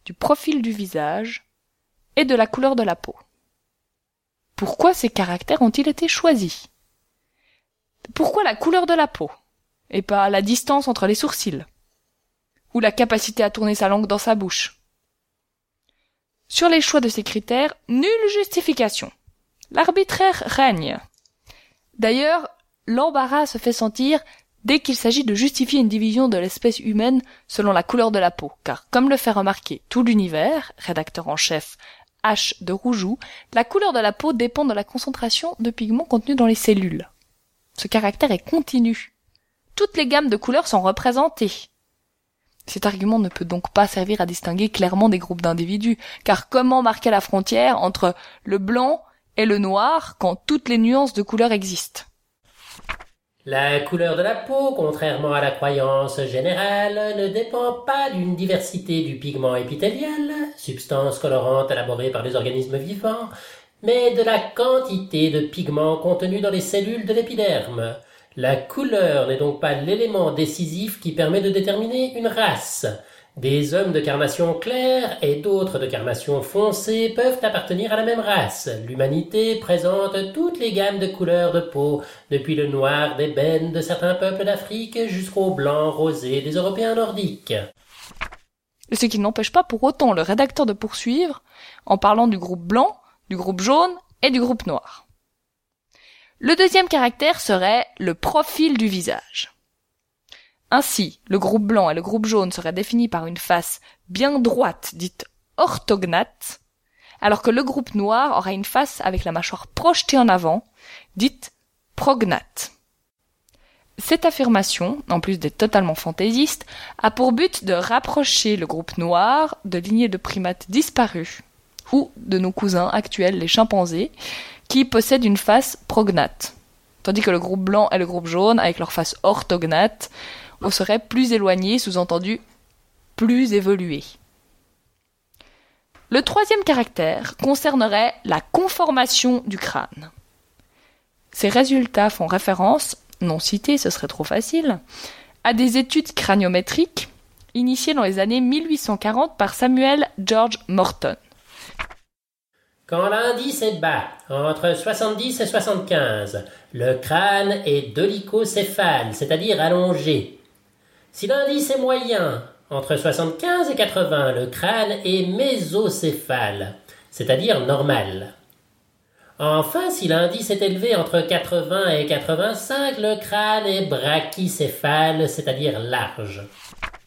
du profil du visage et de la couleur de la peau. Pourquoi ces caractères ont-ils été choisis? Pourquoi la couleur de la peau et pas la distance entre les sourcils? Ou la capacité à tourner sa langue dans sa bouche? Sur les choix de ces critères, nulle justification. L'arbitraire règne. D'ailleurs, l'embarras se fait sentir dès qu'il s'agit de justifier une division de l'espèce humaine selon la couleur de la peau, car comme le fait remarquer tout l'univers, rédacteur en chef H de Roujoux, la couleur de la peau dépend de la concentration de pigments contenus dans les cellules. Ce caractère est continu. Toutes les gammes de couleurs sont représentées. Cet argument ne peut donc pas servir à distinguer clairement des groupes d'individus, car comment marquer la frontière entre le blanc et le noir quand toutes les nuances de couleurs existent? La couleur de la peau, contrairement à la croyance générale, ne dépend pas d'une diversité du pigment épithélial, substance colorante élaborée par les organismes vivants, mais de la quantité de pigments contenus dans les cellules de l'épiderme. La couleur n'est donc pas l'élément décisif qui permet de déterminer une race. Des hommes de carnation claire et d'autres de carnation foncée peuvent appartenir à la même race. L'humanité présente toutes les gammes de couleurs de peau, depuis le noir d'ébène de certains peuples d'Afrique jusqu'au blanc rosé des Européens nordiques. Ce qui n'empêche pas pour autant le rédacteur de poursuivre en parlant du groupe blanc, du groupe jaune et du groupe noir. Le deuxième caractère serait le profil du visage. Ainsi, le groupe blanc et le groupe jaune seraient définis par une face bien droite, dite orthognate, alors que le groupe noir aurait une face avec la mâchoire projetée en avant, dite prognate. Cette affirmation, en plus d'être totalement fantaisiste, a pour but de rapprocher le groupe noir de lignées de primates disparus, ou de nos cousins actuels, les chimpanzés, qui possèdent une face prognate. Tandis que le groupe blanc et le groupe jaune, avec leur face orthognate, on serait plus éloigné, sous-entendu plus évolué. Le troisième caractère concernerait la conformation du crâne. Ces résultats font référence, non cités, ce serait trop facile, à des études craniométriques initiées dans les années 1840 par Samuel George Morton. Quand l'indice est bas, entre 70 et 75, le crâne est dolicocéphale, c'est-à-dire allongé. Si l'indice est moyen, entre 75 et 80, le crâne est mésocéphale, c'est-à-dire normal. Enfin, si l'indice est élevé entre 80 et 85, le crâne est brachycéphale, c'est-à-dire large.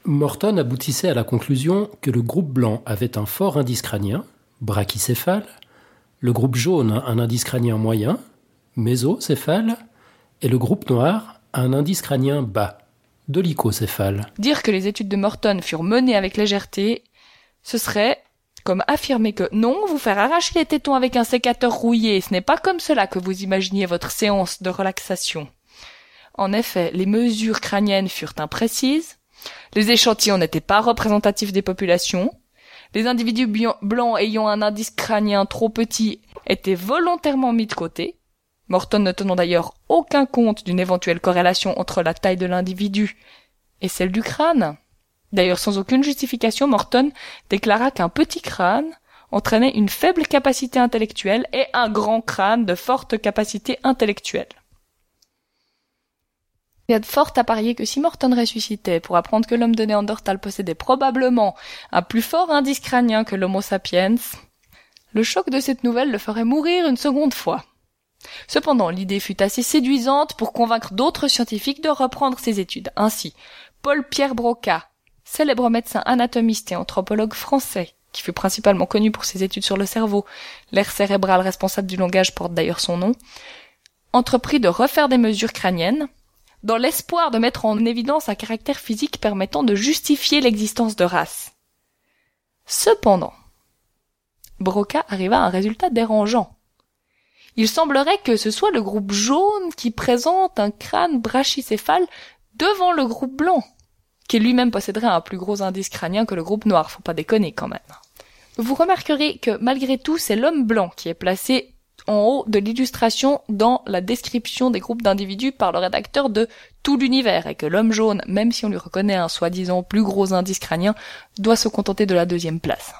Morton aboutissait à la conclusion que le groupe blanc avait un fort indice crânien, brachycéphale, le groupe jaune un indice crânien moyen, mésocéphale, et le groupe noir un indice crânien bas, dolicocéphale. Dire que les études de Morton furent menées avec légèreté, ce serait comme affirmer que non, vous faire arracher les tétons avec un sécateur rouillé, ce n'est pas comme cela que vous imaginiez votre séance de relaxation. En effet, les mesures crâniennes furent imprécises, les échantillons n'étaient pas représentatifs des populations, les individus blancs ayant un indice crânien trop petit étaient volontairement mis de côté, Morton ne tenant d'ailleurs aucun compte d'une éventuelle corrélation entre la taille de l'individu et celle du crâne. D'ailleurs, sans aucune justification, Morton déclara qu'un petit crâne entraînait une faible capacité intellectuelle et un grand crâne de forte capacité intellectuelle. Il y a de fort à parier que si Morton ressuscitait pour apprendre que l'homme de Néandertal possédait probablement un plus fort indice crânien que l'Homo sapiens, le choc de cette nouvelle le ferait mourir une seconde fois. Cependant, l'idée fut assez séduisante pour convaincre d'autres scientifiques de reprendre ses études. Ainsi, Paul-Pierre Broca, célèbre médecin anatomiste et anthropologue français, qui fut principalement connu pour ses études sur le cerveau, l'aire cérébrale responsable du langage porte d'ailleurs son nom, entreprit de refaire des mesures crâniennes, dans l'espoir de mettre en évidence un caractère physique permettant de justifier l'existence de races. Cependant, Broca arriva à un résultat dérangeant. Il semblerait que ce soit le groupe jaune qui présente un crâne brachycéphale devant le groupe blanc, qui lui-même posséderait un plus gros indice crânien que le groupe noir, faut pas déconner quand même. Vous remarquerez que malgré tout, c'est l'homme blanc qui est placé en haut de l'illustration dans la description des groupes d'individus par le rédacteur de tout l'univers, et que l'homme jaune, même si on lui reconnaît un soi-disant plus gros indice crânien, doit se contenter de la deuxième place.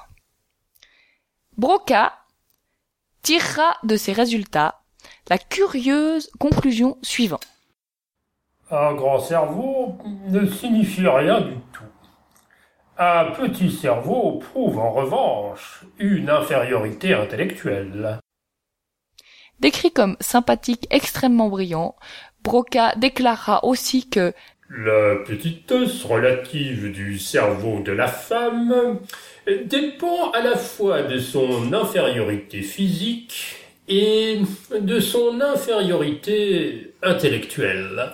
Broca tirera de ces résultats la curieuse conclusion suivante. Un grand cerveau ne signifie rien du tout. Un petit cerveau prouve en revanche une infériorité intellectuelle. Décrit comme sympathique extrêmement brillant, Broca déclara aussi que La petitesse relative du cerveau de la femme dépend à la fois de son infériorité physique et de son infériorité intellectuelle.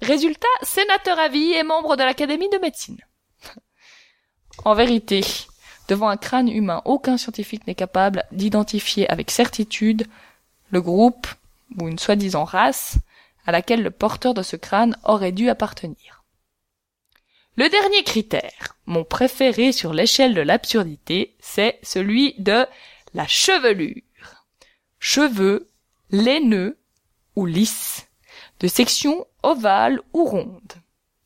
Résultat, sénateur à vie et membre de l'Académie de médecine. en vérité, devant un crâne humain, aucun scientifique n'est capable d'identifier avec certitude le groupe ou une soi-disant race à laquelle le porteur de ce crâne aurait dû appartenir. Le dernier critère, mon préféré sur l'échelle de l'absurdité, c'est celui de la chevelure. Cheveux, laineux ou lisses, de section ovale ou ronde.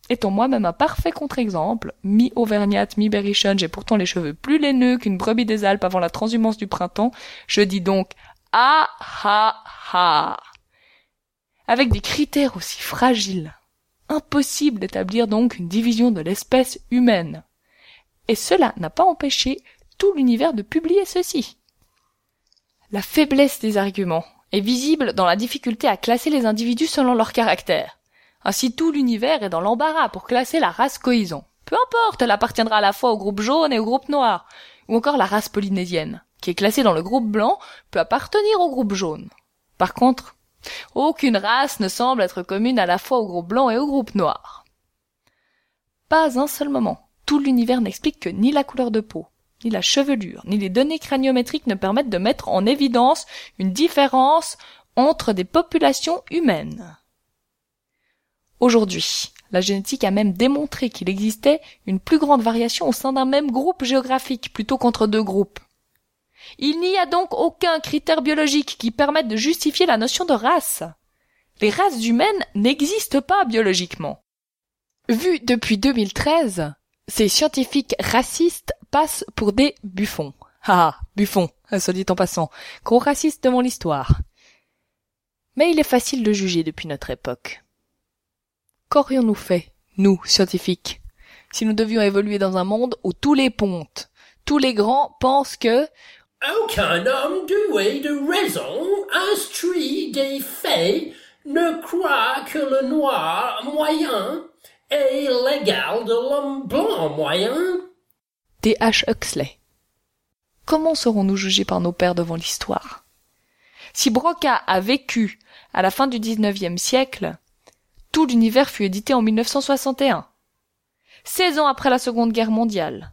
Étant moi-même un parfait contre-exemple, mi-auvergnate, mi-berrichonne, j'ai pourtant les cheveux plus laineux qu'une brebis des Alpes avant la transhumance du printemps, je dis donc ah ha ha. Avec des critères aussi fragiles, impossible d'établir donc une division de l'espèce humaine. Et cela n'a pas empêché tout l'univers de publier ceci. La faiblesse des arguments est visible dans la difficulté à classer les individus selon leur caractère. Ainsi tout l'univers est dans l'embarras pour classer la race cohésion. Peu importe, elle appartiendra à la fois au groupe jaune et au groupe noir, ou encore la race polynésienne qui est classé dans le groupe blanc, peut appartenir au groupe jaune. Par contre, aucune race ne semble être commune à la fois au groupe blanc et au groupe noir. Pas un seul moment, tout l'univers n'explique que ni la couleur de peau, ni la chevelure, ni les données craniométriques ne permettent de mettre en évidence une différence entre des populations humaines. Aujourd'hui, la génétique a même démontré qu'il existait une plus grande variation au sein d'un même groupe géographique plutôt qu'entre deux groupes. Il n'y a donc aucun critère biologique qui permette de justifier la notion de race. Les races humaines n'existent pas biologiquement. Vu depuis 2013, ces scientifiques racistes passent pour des buffons. Ah, buffons, se dit en passant. Gros racistes devant l'histoire. Mais il est facile de juger depuis notre époque. Qu'aurions-nous fait, nous, scientifiques, si nous devions évoluer dans un monde où tous les pontes, tous les grands pensent que aucun homme doué de raison, instruit des faits, ne croit que le noir moyen est l'égal de l'homme blanc moyen? H. Huxley. Comment serons-nous jugés par nos pères devant l'histoire? Si Broca a vécu à la fin du XIXe siècle, tout l'univers fut édité en 1961. Seize ans après la Seconde Guerre mondiale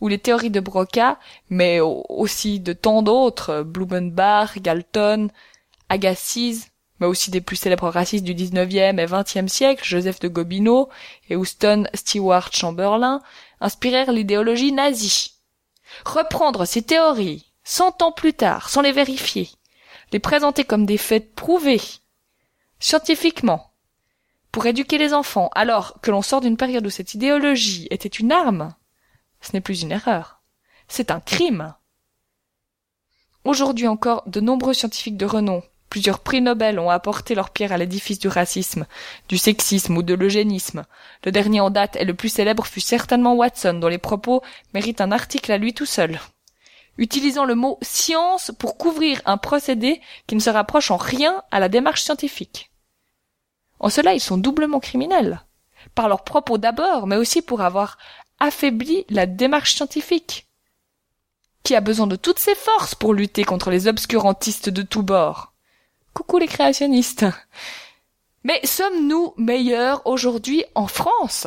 où les théories de Broca, mais aussi de tant d'autres, Blumenbach, Galton, Agassiz, mais aussi des plus célèbres racistes du 19e et 20e siècle, Joseph de Gobineau et Houston Stewart Chamberlain, inspirèrent l'idéologie nazie. Reprendre ces théories, cent ans plus tard, sans les vérifier, les présenter comme des faits prouvés, scientifiquement, pour éduquer les enfants, alors que l'on sort d'une période où cette idéologie était une arme, ce n'est plus une erreur. C'est un crime. Aujourd'hui encore, de nombreux scientifiques de renom, plusieurs prix Nobel ont apporté leur pierre à l'édifice du racisme, du sexisme ou de l'eugénisme. Le dernier en date et le plus célèbre fut certainement Watson, dont les propos méritent un article à lui tout seul. Utilisant le mot science pour couvrir un procédé qui ne se rapproche en rien à la démarche scientifique. En cela, ils sont doublement criminels. Par leurs propos d'abord, mais aussi pour avoir affaiblit la démarche scientifique. qui a besoin de toutes ses forces pour lutter contre les obscurantistes de tous bords. Coucou les créationnistes. Mais sommes-nous meilleurs aujourd'hui en France?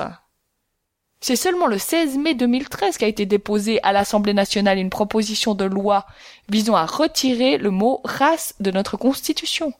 C'est seulement le 16 mai 2013 qu'a été déposée à l'Assemblée nationale une proposition de loi visant à retirer le mot race de notre Constitution.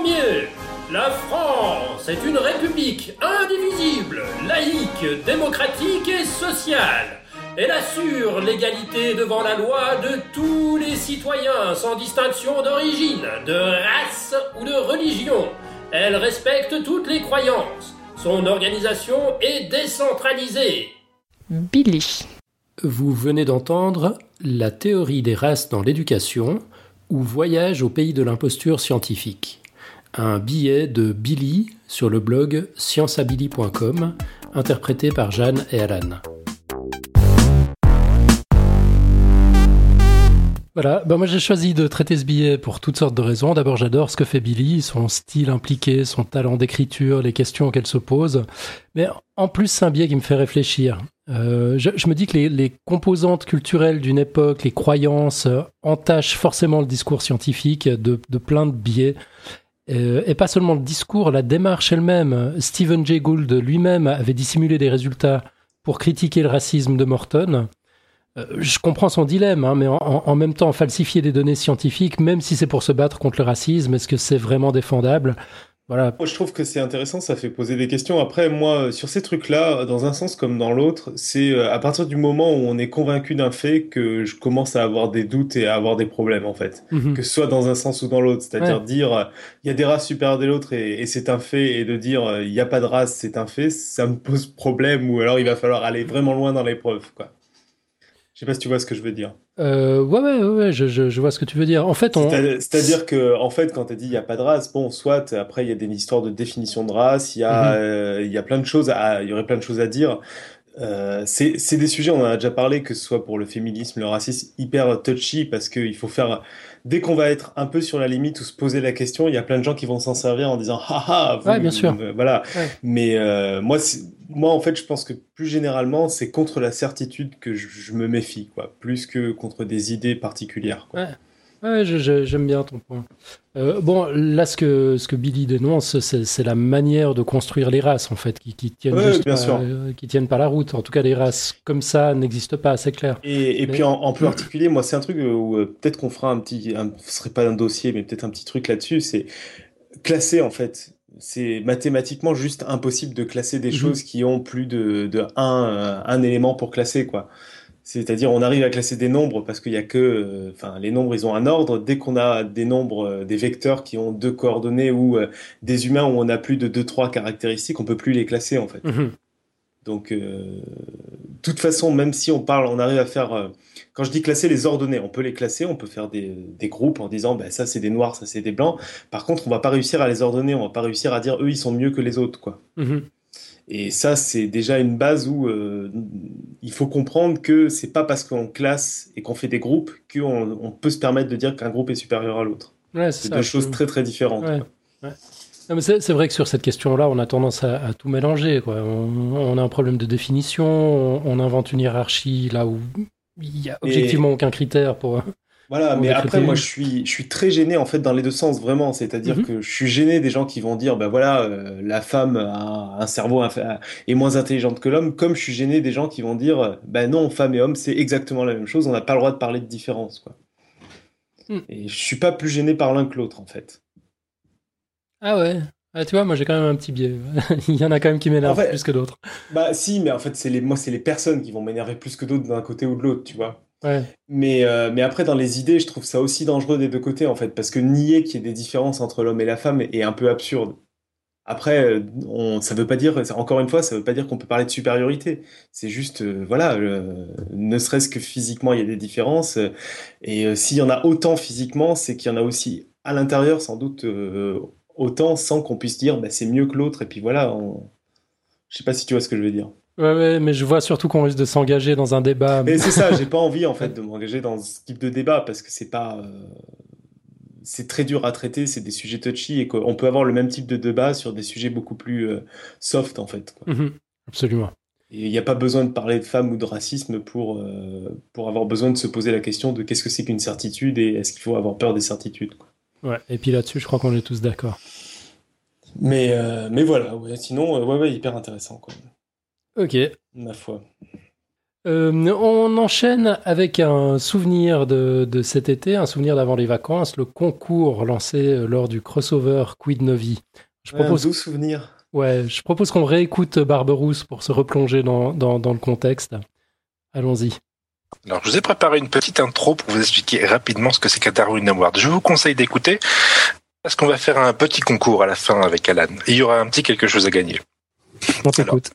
Article 1er. La France est une république indivisible, laïque, démocratique et sociale. Elle assure l'égalité devant la loi de tous les citoyens sans distinction d'origine, de race ou de religion. Elle respecte toutes les croyances. Son organisation est décentralisée. Billy. Vous venez d'entendre La théorie des races dans l'éducation ou Voyage au pays de l'imposture scientifique. Un billet de Billy sur le blog scienceabilly.com, interprété par Jeanne et Alan. Voilà, bah moi j'ai choisi de traiter ce billet pour toutes sortes de raisons. D'abord j'adore ce que fait Billy, son style impliqué, son talent d'écriture, les questions qu'elle se pose. Mais en plus c'est un billet qui me fait réfléchir. Euh, je, me dis que les, les composantes culturelles d'une époque, les croyances, euh, entachent forcément le discours scientifique de, de plein de biais. Euh, et pas seulement le discours, la démarche elle-même. Stephen Jay Gould lui-même avait dissimulé des résultats pour critiquer le racisme de Morton. Euh, je comprends son dilemme, hein, mais en, en, même temps, falsifier des données scientifiques, même si c'est pour se battre contre le racisme, est-ce que c'est vraiment défendable? Voilà. Moi, je trouve que c'est intéressant, ça fait poser des questions. Après, moi, sur ces trucs-là, dans un sens comme dans l'autre, c'est euh, à partir du moment où on est convaincu d'un fait que je commence à avoir des doutes et à avoir des problèmes, en fait. Mm -hmm. Que ce soit dans un sens ou dans l'autre. C'est-à-dire ouais. dire, il y a des races supérieures des autres et, et c'est un fait, et de dire, il n'y a pas de race, c'est un fait, ça me pose problème, ou alors il va falloir aller vraiment loin dans l'épreuve, quoi. Je sais pas si tu vois ce que je veux dire. Euh, ouais, ouais, ouais, je, je, je, vois ce que tu veux dire. En fait, on... c'est-à-dire que, en fait, quand tu as dit il y a pas de race, bon, soit après il y a des histoires de définition de race, il y a, mm -hmm. euh, y a plein de choses, il y aurait plein de choses à dire. Euh, c'est des sujets, on en a déjà parlé, que ce soit pour le féminisme, le racisme, hyper touchy parce qu'il faut faire. Dès qu'on va être un peu sur la limite ou se poser la question, il y a plein de gens qui vont s'en servir en disant haha. Vous, ouais, bien sûr. Euh, voilà. Ouais. Mais euh, moi, moi, en fait, je pense que plus généralement, c'est contre la certitude que je, je, me méfie, quoi, plus que contre des idées particulières. Quoi. Ouais. Ouais, j'aime bien ton point. Euh, bon, là, ce que, ce que Billy dénonce, c'est la manière de construire les races, en fait, qui, qui tiennent ouais, juste bien pas, sûr. Euh, qui tiennent pas la route. En tout cas, les races comme ça n'existent pas, c'est clair. Et, et mais... puis, en, en, plus particulier, moi, c'est un truc où euh, peut-être qu'on fera un petit, un, ce serait pas un dossier, mais peut-être un petit truc là-dessus, c'est classer, en fait. C'est mathématiquement juste impossible de classer des -hmm. choses qui ont plus de, de un, un élément pour classer, quoi. C'est-à-dire, on arrive à classer des nombres parce qu'il y a que, enfin, euh, les nombres, ils ont un ordre. Dès qu'on a des nombres, euh, des vecteurs qui ont deux coordonnées ou euh, des humains où on a plus de deux, trois caractéristiques, on peut plus les classer en fait. -hmm. Donc, de toute façon, même si on parle, on arrive à faire. quand je dis classer les ordonnées, on peut les classer, on peut faire des, des groupes en disant, ben, ça c'est des noirs, ça c'est des blancs. Par contre, on va pas réussir à les ordonner, on va pas réussir à dire eux ils sont mieux que les autres, quoi. -hmm. Et ça, c'est déjà une base où euh, il faut comprendre que c'est pas parce qu'on classe et qu'on fait des groupes qu'on on peut se permettre de dire qu'un groupe est supérieur à l'autre. Ouais, c'est deux choses très très différentes. Ouais. Ouais. C'est vrai que sur cette question-là, on a tendance à, à tout mélanger. Quoi. On, on, a un problème de définition, on, on, invente une hiérarchie là où il n'y a objectivement et... aucun critère pour. Voilà, mais après, moi, je suis, je suis très gêné, en fait, dans les deux sens, vraiment. C'est-à-dire mm -hmm. que je suis gêné des gens qui vont dire, ben voilà, euh, la femme a un cerveau est moins intelligente que l'homme, comme je suis gêné des gens qui vont dire, ben non, femme et homme, c'est exactement la même chose, on n'a pas le droit de parler de différence, quoi. Mm. Et je suis pas plus gêné par l'un que l'autre, en fait. Ah ouais ah, tu vois, moi j'ai quand même un petit biais. Il y en a quand même qui m'énervent en fait, plus que d'autres. Bah si, mais en fait, c'est les, moi c'est les personnes qui vont m'énerver plus que d'autres d'un côté ou de l'autre, tu vois. Mais, euh, mais après, dans les idées, je trouve ça aussi dangereux des deux côtés, en fait, parce que nier qu'il y ait des différences entre l'homme et la femme est un peu absurde. Après, on, ça veut pas dire, encore une fois, ça veut pas dire qu'on peut parler de supériorité. C'est juste, euh, voilà, euh, ne serait-ce que physiquement, il y a des différences. Et euh, s'il y en a autant physiquement, c'est qu'il y en a aussi à l'intérieur, sans doute, autant, sans qu'on puisse dire, bah, c'est mieux que l'autre. Et puis voilà, on... je sais pas si tu vois ce que je veux dire. Ouais, ouais, mais je vois surtout qu'on risque de s'engager dans un débat. Mais c'est ça, j'ai pas envie en fait de m'engager dans ce type de débat parce que c'est pas. Euh... c'est très dur à traiter, c'est des sujets touchy et qu'on peut avoir le même type de débat sur des sujets beaucoup plus euh, soft en fait. quoi. Absolument. Et il n'y a pas besoin de parler de femmes ou de racisme pour, euh, pour avoir besoin de se poser la question de qu'est-ce que c'est qu'une certitude et est-ce qu'il faut avoir peur des certitudes. quoi. Ouais. Et puis là-dessus, je crois qu'on est tous d'accord. Mais, euh, mais voilà, ouais, sinon, ouais, ouais, hyper intéressant, quoi, Ok. ma foi. Euh, on enchaîne avec un souvenir de, de cet été, un souvenir d'avant les vacances, le concours lancé euh, lors du crossover Quid Novi. Je un propose, doux souvenir. ouais, je propose qu'on réécoute Barberousse pour se replonger dans, dans, dans le contexte. Allons-y. Alors, je vous ai préparé une petite intro pour vous expliquer rapidement ce que c'est qu'un Darwin Award. Je vous conseille d'écouter parce qu'on va faire un petit concours à la fin avec Alan. Et il y aura un petit quelque chose à gagner. On t'écoute.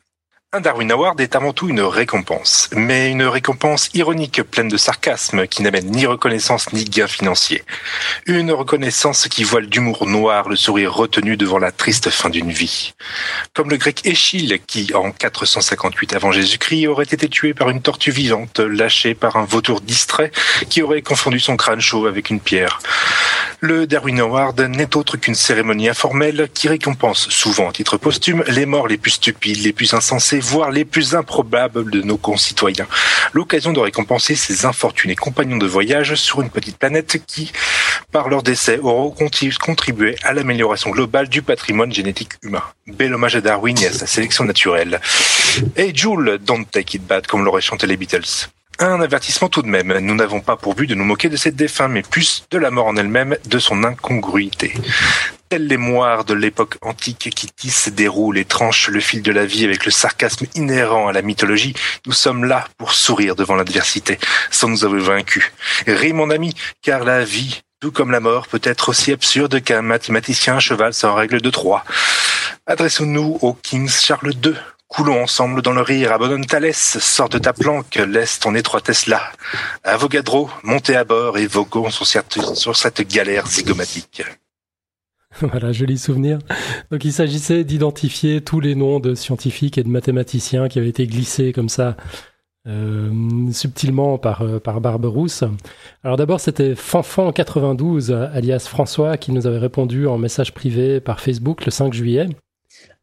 Darwin Award est avant tout une récompense, mais une récompense ironique pleine de sarcasme qui n'amène ni reconnaissance ni gain financier. Une reconnaissance qui voile d'humour noir le sourire retenu devant la triste fin d'une vie. Comme le grec Échille qui, en 458 avant Jésus-Christ, aurait été tué par une tortue vivante lâchée par un vautour distrait qui aurait confondu son crâne chaud avec une pierre. Le Darwin Award n'est autre qu'une cérémonie informelle qui récompense, souvent à titre posthume, les morts les plus stupides, les plus insensés, voire les plus improbables de nos concitoyens. L'occasion de récompenser ces infortunés compagnons de voyage sur une petite planète qui, par leur décès, auront contribué à l'amélioration globale du patrimoine génétique humain. Bel hommage à Darwin et à sa sélection naturelle. Hey Jules, don't take it bad, comme l'auraient chanté les Beatles. Un avertissement tout de même. Nous n'avons pas pour but de nous moquer de cette défunt, mais plus de la mort en elle-même, de son incongruité. Tels les de l'époque antique qui tissent, déroulent et tranchent le fil de la vie avec le sarcasme inhérent à la mythologie, nous sommes là pour sourire devant l'adversité, sans nous avoir vaincus. Ris mon ami, car la vie, tout comme la mort, peut être aussi absurde qu'un mathématicien à cheval sans règle de trois. Adressons-nous au King Charles II. Coulons ensemble dans le rire, abandonne laisse, sors de ta planque, laisse ton étroitesse là. Avogadro, montez à bord et voguons sur cette, sur cette galère zygomatique. Voilà, joli souvenir. Donc il s'agissait d'identifier tous les noms de scientifiques et de mathématiciens qui avaient été glissés comme ça euh, subtilement par, euh, par Barberousse. Alors d'abord, c'était Fanfan92, alias François, qui nous avait répondu en message privé par Facebook le 5 juillet.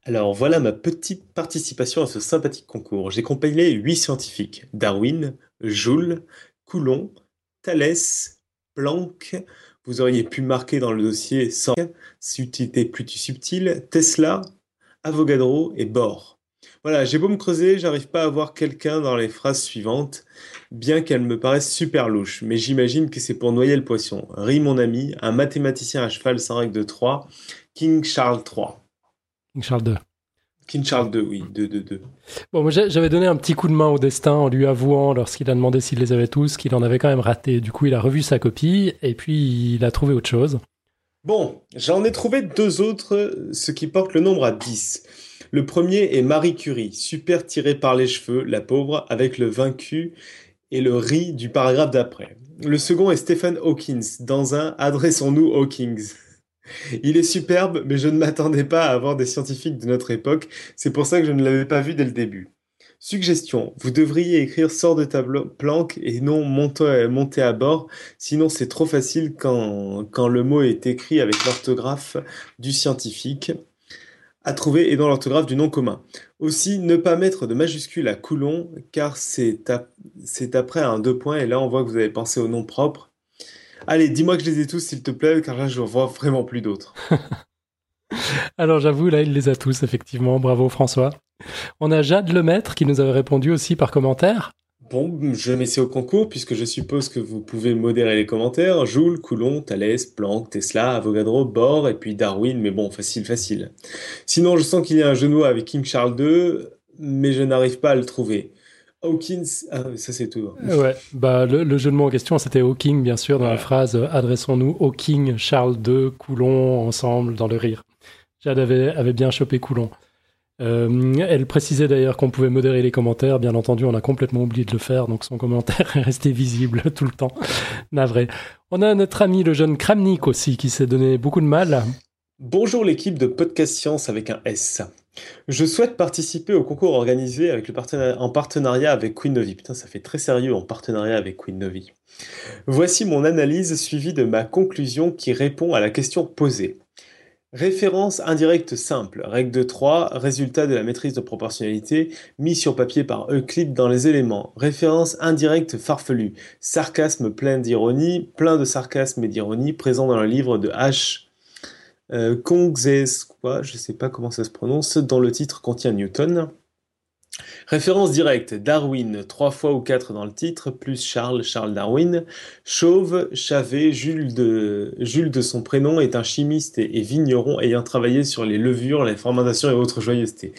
Alors voilà ma petite participation à ce sympathique concours. J'ai compilé huit scientifiques Darwin, Joule, Coulomb, Thalès, Planck. Vous auriez pu marquer dans le dossier 100 subtilité plus subtile, Tesla, Avogadro et Bohr. Voilà, j'ai beau me creuser, j'arrive pas à voir quelqu'un dans les phrases suivantes, bien qu'elles me paraissent super louches, mais j'imagine que c'est pour noyer le poisson. Rie mon ami, un mathématicien à cheval sans règle de 3, King Charles III. King Charles II. King Charles II, oui, 2, 2, 2. Bon, moi j'avais donné un petit coup de main au destin en lui avouant, lorsqu'il a demandé s'il les avait tous, qu'il en avait quand même raté. Du coup, il a revu sa copie et puis il a trouvé autre chose. Bon, j'en ai trouvé deux autres, ce qui porte le nombre à 10. Le premier est Marie Curie, super tirée par les cheveux, la pauvre, avec le vaincu et le riz du paragraphe d'après. Le second est Stephen Hawkins, dans un Adressons-nous Hawkins. Il est superbe, mais je ne m'attendais pas à avoir des scientifiques de notre époque, c'est pour ça que je ne l'avais pas vu dès le début. Suggestion, vous devriez écrire sort de ta blo- planque et non montez à bord, sinon c'est trop facile quand, quand le mot est écrit avec l'orthographe du scientifique à trouver et dans l'orthographe du nom commun. Aussi, ne pas mettre de majuscule à Coulon, car c'est après un deux points, et là on voit que vous avez pensé au nom propre. Allez, dis-moi que je les ai tous, s'il te plaît, car là je vois vraiment plus d'autres. Alors j'avoue, là, il les a tous, effectivement. Bravo François. On a Jade Lemaître qui nous avait répondu aussi par commentaire. Bon, je mets ça au concours, puisque je suppose que vous pouvez modérer les commentaires. Joule, Coulon, Thalès, Planck, Tesla, Avogadro, Bohr, et puis Darwin, mais bon, facile, facile. Sinon, je sens qu'il y a un genou avec King Charles II, mais je n'arrive pas à le trouver. Hawkins, ah, ça c'est tout. Ouais, bah le, le jeu de mots en question, c'était Hawking, bien sûr, dans la phrase euh, Adressons-nous Hawking, Charles II, Coulon, ensemble, dans le rire. Jade avait, avait bien chopé Coulon. Euh, elle précisait d'ailleurs qu'on pouvait modérer les commentaires. Bien entendu, on a complètement oublié de le faire, donc son commentaire est resté visible tout le temps. Navré. On a notre ami le jeune Kramnik aussi, qui s'est donné beaucoup de mal. Bonjour l'équipe de Podcast Science avec un S. Je souhaite participer au concours organisé en partenariat avec Queen Novi. Putain, ça fait très sérieux en partenariat avec Queen Novi. Voici mon analyse suivie de ma conclusion qui répond à la question posée. Référence indirecte simple, règle de 3, résultat de la maîtrise de proportionnalité, mis sur papier par Euclide dans les éléments. Référence indirecte farfelue, sarcasme plein d'ironie, plein de sarcasme et d'ironie, présent dans le livre de H. Euh, quoi, je sais pas comment ça se prononce, dont le titre contient Newton. Référence directe, Darwin, trois fois ou quatre dans le titre, plus Charles, Charles Darwin. Chauve, Chavet, Jules de, Jules de son prénom, est un chimiste et, vigneron ayant travaillé sur les levures, les fermentations et autres joyeusetés.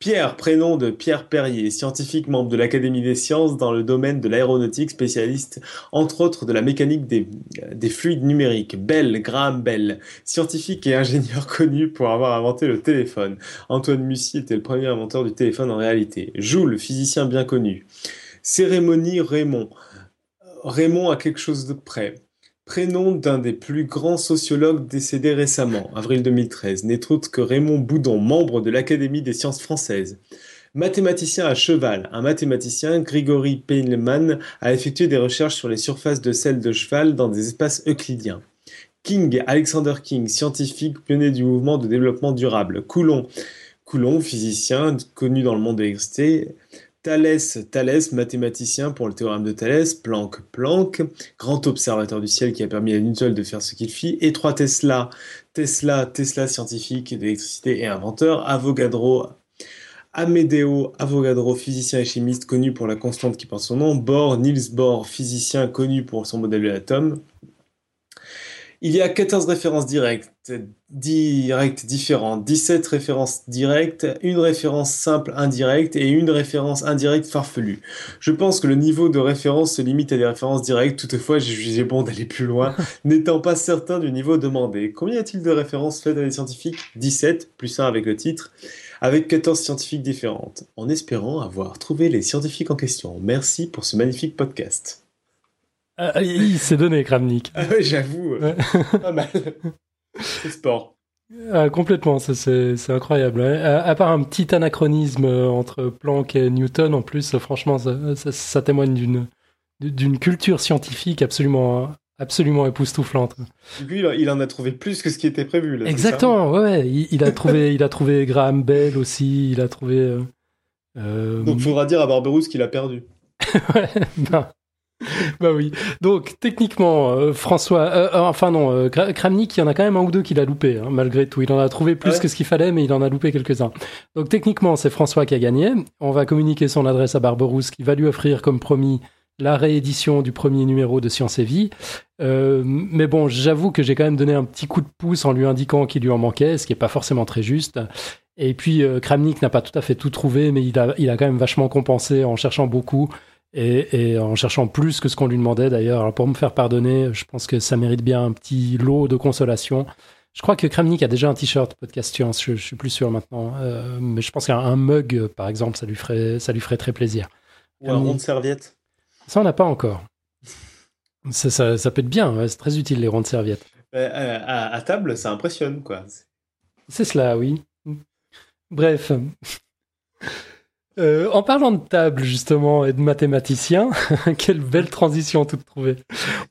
Pierre, prénom de Pierre Perrier, scientifique membre de l'Académie des sciences dans le domaine de l'aéronautique, spécialiste entre autres de la mécanique des, des fluides numériques. Bell, Graham Bell, scientifique et ingénieur connu pour avoir inventé le téléphone. Antoine Mussy était le premier inventeur du téléphone en réalité. Joule, physicien bien connu. Cérémonie Raymond. Raymond a quelque chose de près. Prénom d'un des plus grands sociologues décédés récemment, avril 2013, n'est autre que Raymond Boudon, membre de l'Académie des sciences françaises. Mathématicien à cheval, un mathématicien, Grigory Peinlemann, a effectué des recherches sur les surfaces de sel de cheval dans des espaces euclidiens. King, Alexander King, scientifique pionnier du mouvement de développement durable. Coulomb, Coulomb, physicien connu dans le monde de l'électricité. Thalès, Thalès, mathématicien pour le théorème de Thalès, Planck, Planck, grand observateur du ciel qui a permis à Newton de faire ce qu'il fit, et trois Tesla, Tesla, Tesla scientifique d'électricité et inventeur, Avogadro, Amedeo Avogadro, physicien et chimiste connu pour la constante qui porte son nom, Bohr, Niels Bohr, physicien connu pour son modèle de l'atome, il y a 14 références directes, directes différentes, 17 références directes, une référence simple indirecte et une référence indirecte farfelue. Je pense que le niveau de référence se limite à des références directes, toutefois j'ai jugé bon d'aller plus loin, n'étant pas certain du niveau demandé. Combien y a-t-il de références faites à des scientifiques? 17, plus 1 avec le titre, avec 14 scientifiques différentes, en espérant avoir trouvé les scientifiques en question. Merci pour ce magnifique podcast. Ah, il s'est donné, Kramnik. Ah j'avoue. Pas mal. C'est sport. Ah, complètement, c'est incroyable. À, part un petit anachronisme euh, entre Planck et Newton, en plus, franchement, ça, témoigne d'une culture scientifique absolument, absolument époustouflante. Lui, il en a trouvé plus que ce qui était prévu. Là, Exactement, ouais, il, a trouvé, il a trouvé Graham Bell aussi, il a trouvé. Euh, euh Donc, faudra dire à Barberousse qu'il a perdu. ouais, non. Bah oui. Donc techniquement, euh, François, euh, euh, enfin non, Kramnik, il y en a quand même un ou deux qu'il a loupé, hein, malgré tout. Il en a trouvé plus que ce qu'il fallait, mais il en a loupé quelques-uns. Donc techniquement, c'est François qui a gagné. On va communiquer son adresse à Barberousse, qui va lui offrir, comme promis, la réédition du premier numéro de Science et Vie. mais bon, j'avoue que j'ai quand même donné un petit coup de pouce en lui indiquant qu'il lui en manquait, ce qui est pas forcément très juste. Et puis Kramnik n'a pas tout à fait tout trouvé, mais il a, il a quand même vachement compensé en cherchant beaucoup et, en cherchant plus que ce qu'on lui demandait d'ailleurs. Pour me faire pardonner, je pense que ça mérite bien un petit lot de consolation. Je crois que Kramnik a déjà un t-shirt podcast science, je, suis plus sûr maintenant, euh, mais je pense qu'un mug par exemple, ça lui ferait, ça lui ferait très plaisir. Ou un rond de serviette. Ça on n'a pas encore. Ça, ça, peut être bien, c'est très utile les ronds de serviettes. Euh, à, à, table, ça impressionne quoi. C'est cela, oui. Bref. Euh, en parlant de table justement et de mathématiciens, quelle belle transition toute trouvée.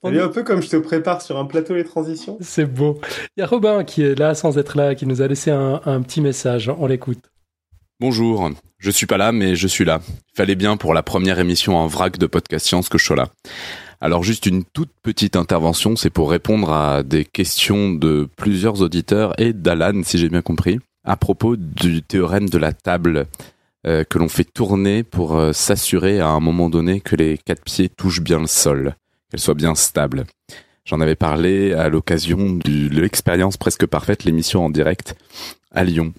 On est un peu comme je te prépare sur un plateau les transitions. C'est beau. Il y a Robin qui est là sans être là, qui nous a laissé un, petit message. On l'écoute. Bonjour, je suis pas là, mais je suis là. Il fallait bien pour la première émission en vrac de Podcast Science que je sois là. Alors juste une toute petite intervention, c'est pour répondre à des questions de plusieurs auditeurs et d'Alan, si j'ai bien compris, à propos du théorème de la table. Euh, que l'on fait tourner pour euh, s'assurer à un moment donné que les quatre pieds touchent bien le sol, qu'elles soient bien stables. J'en avais parlé à l'occasion de l'expérience presque parfaite, l'émission en direct à Lyon.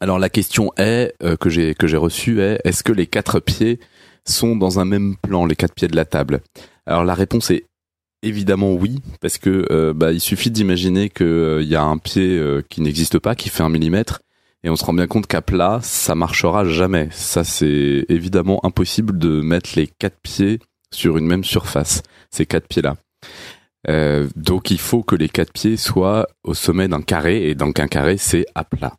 Alors la question est euh, que j'ai que j'ai reçue est est-ce que les quatre pieds sont dans un même plan, les quatre pieds de la table? Alors la réponse est évidemment oui, parce que bah, il suffit d'imaginer qu'il y a un pied qui n'existe pas, qui fait un millimètre, et on se rend bien compte qu'à plat, ça marchera jamais. Ça, c'est évidemment impossible de mettre les quatre pieds sur une même surface, ces quatre pieds-là. Euh, donc il faut que les quatre pieds soient au sommet d'un carré, et donc un carré, c'est à plat.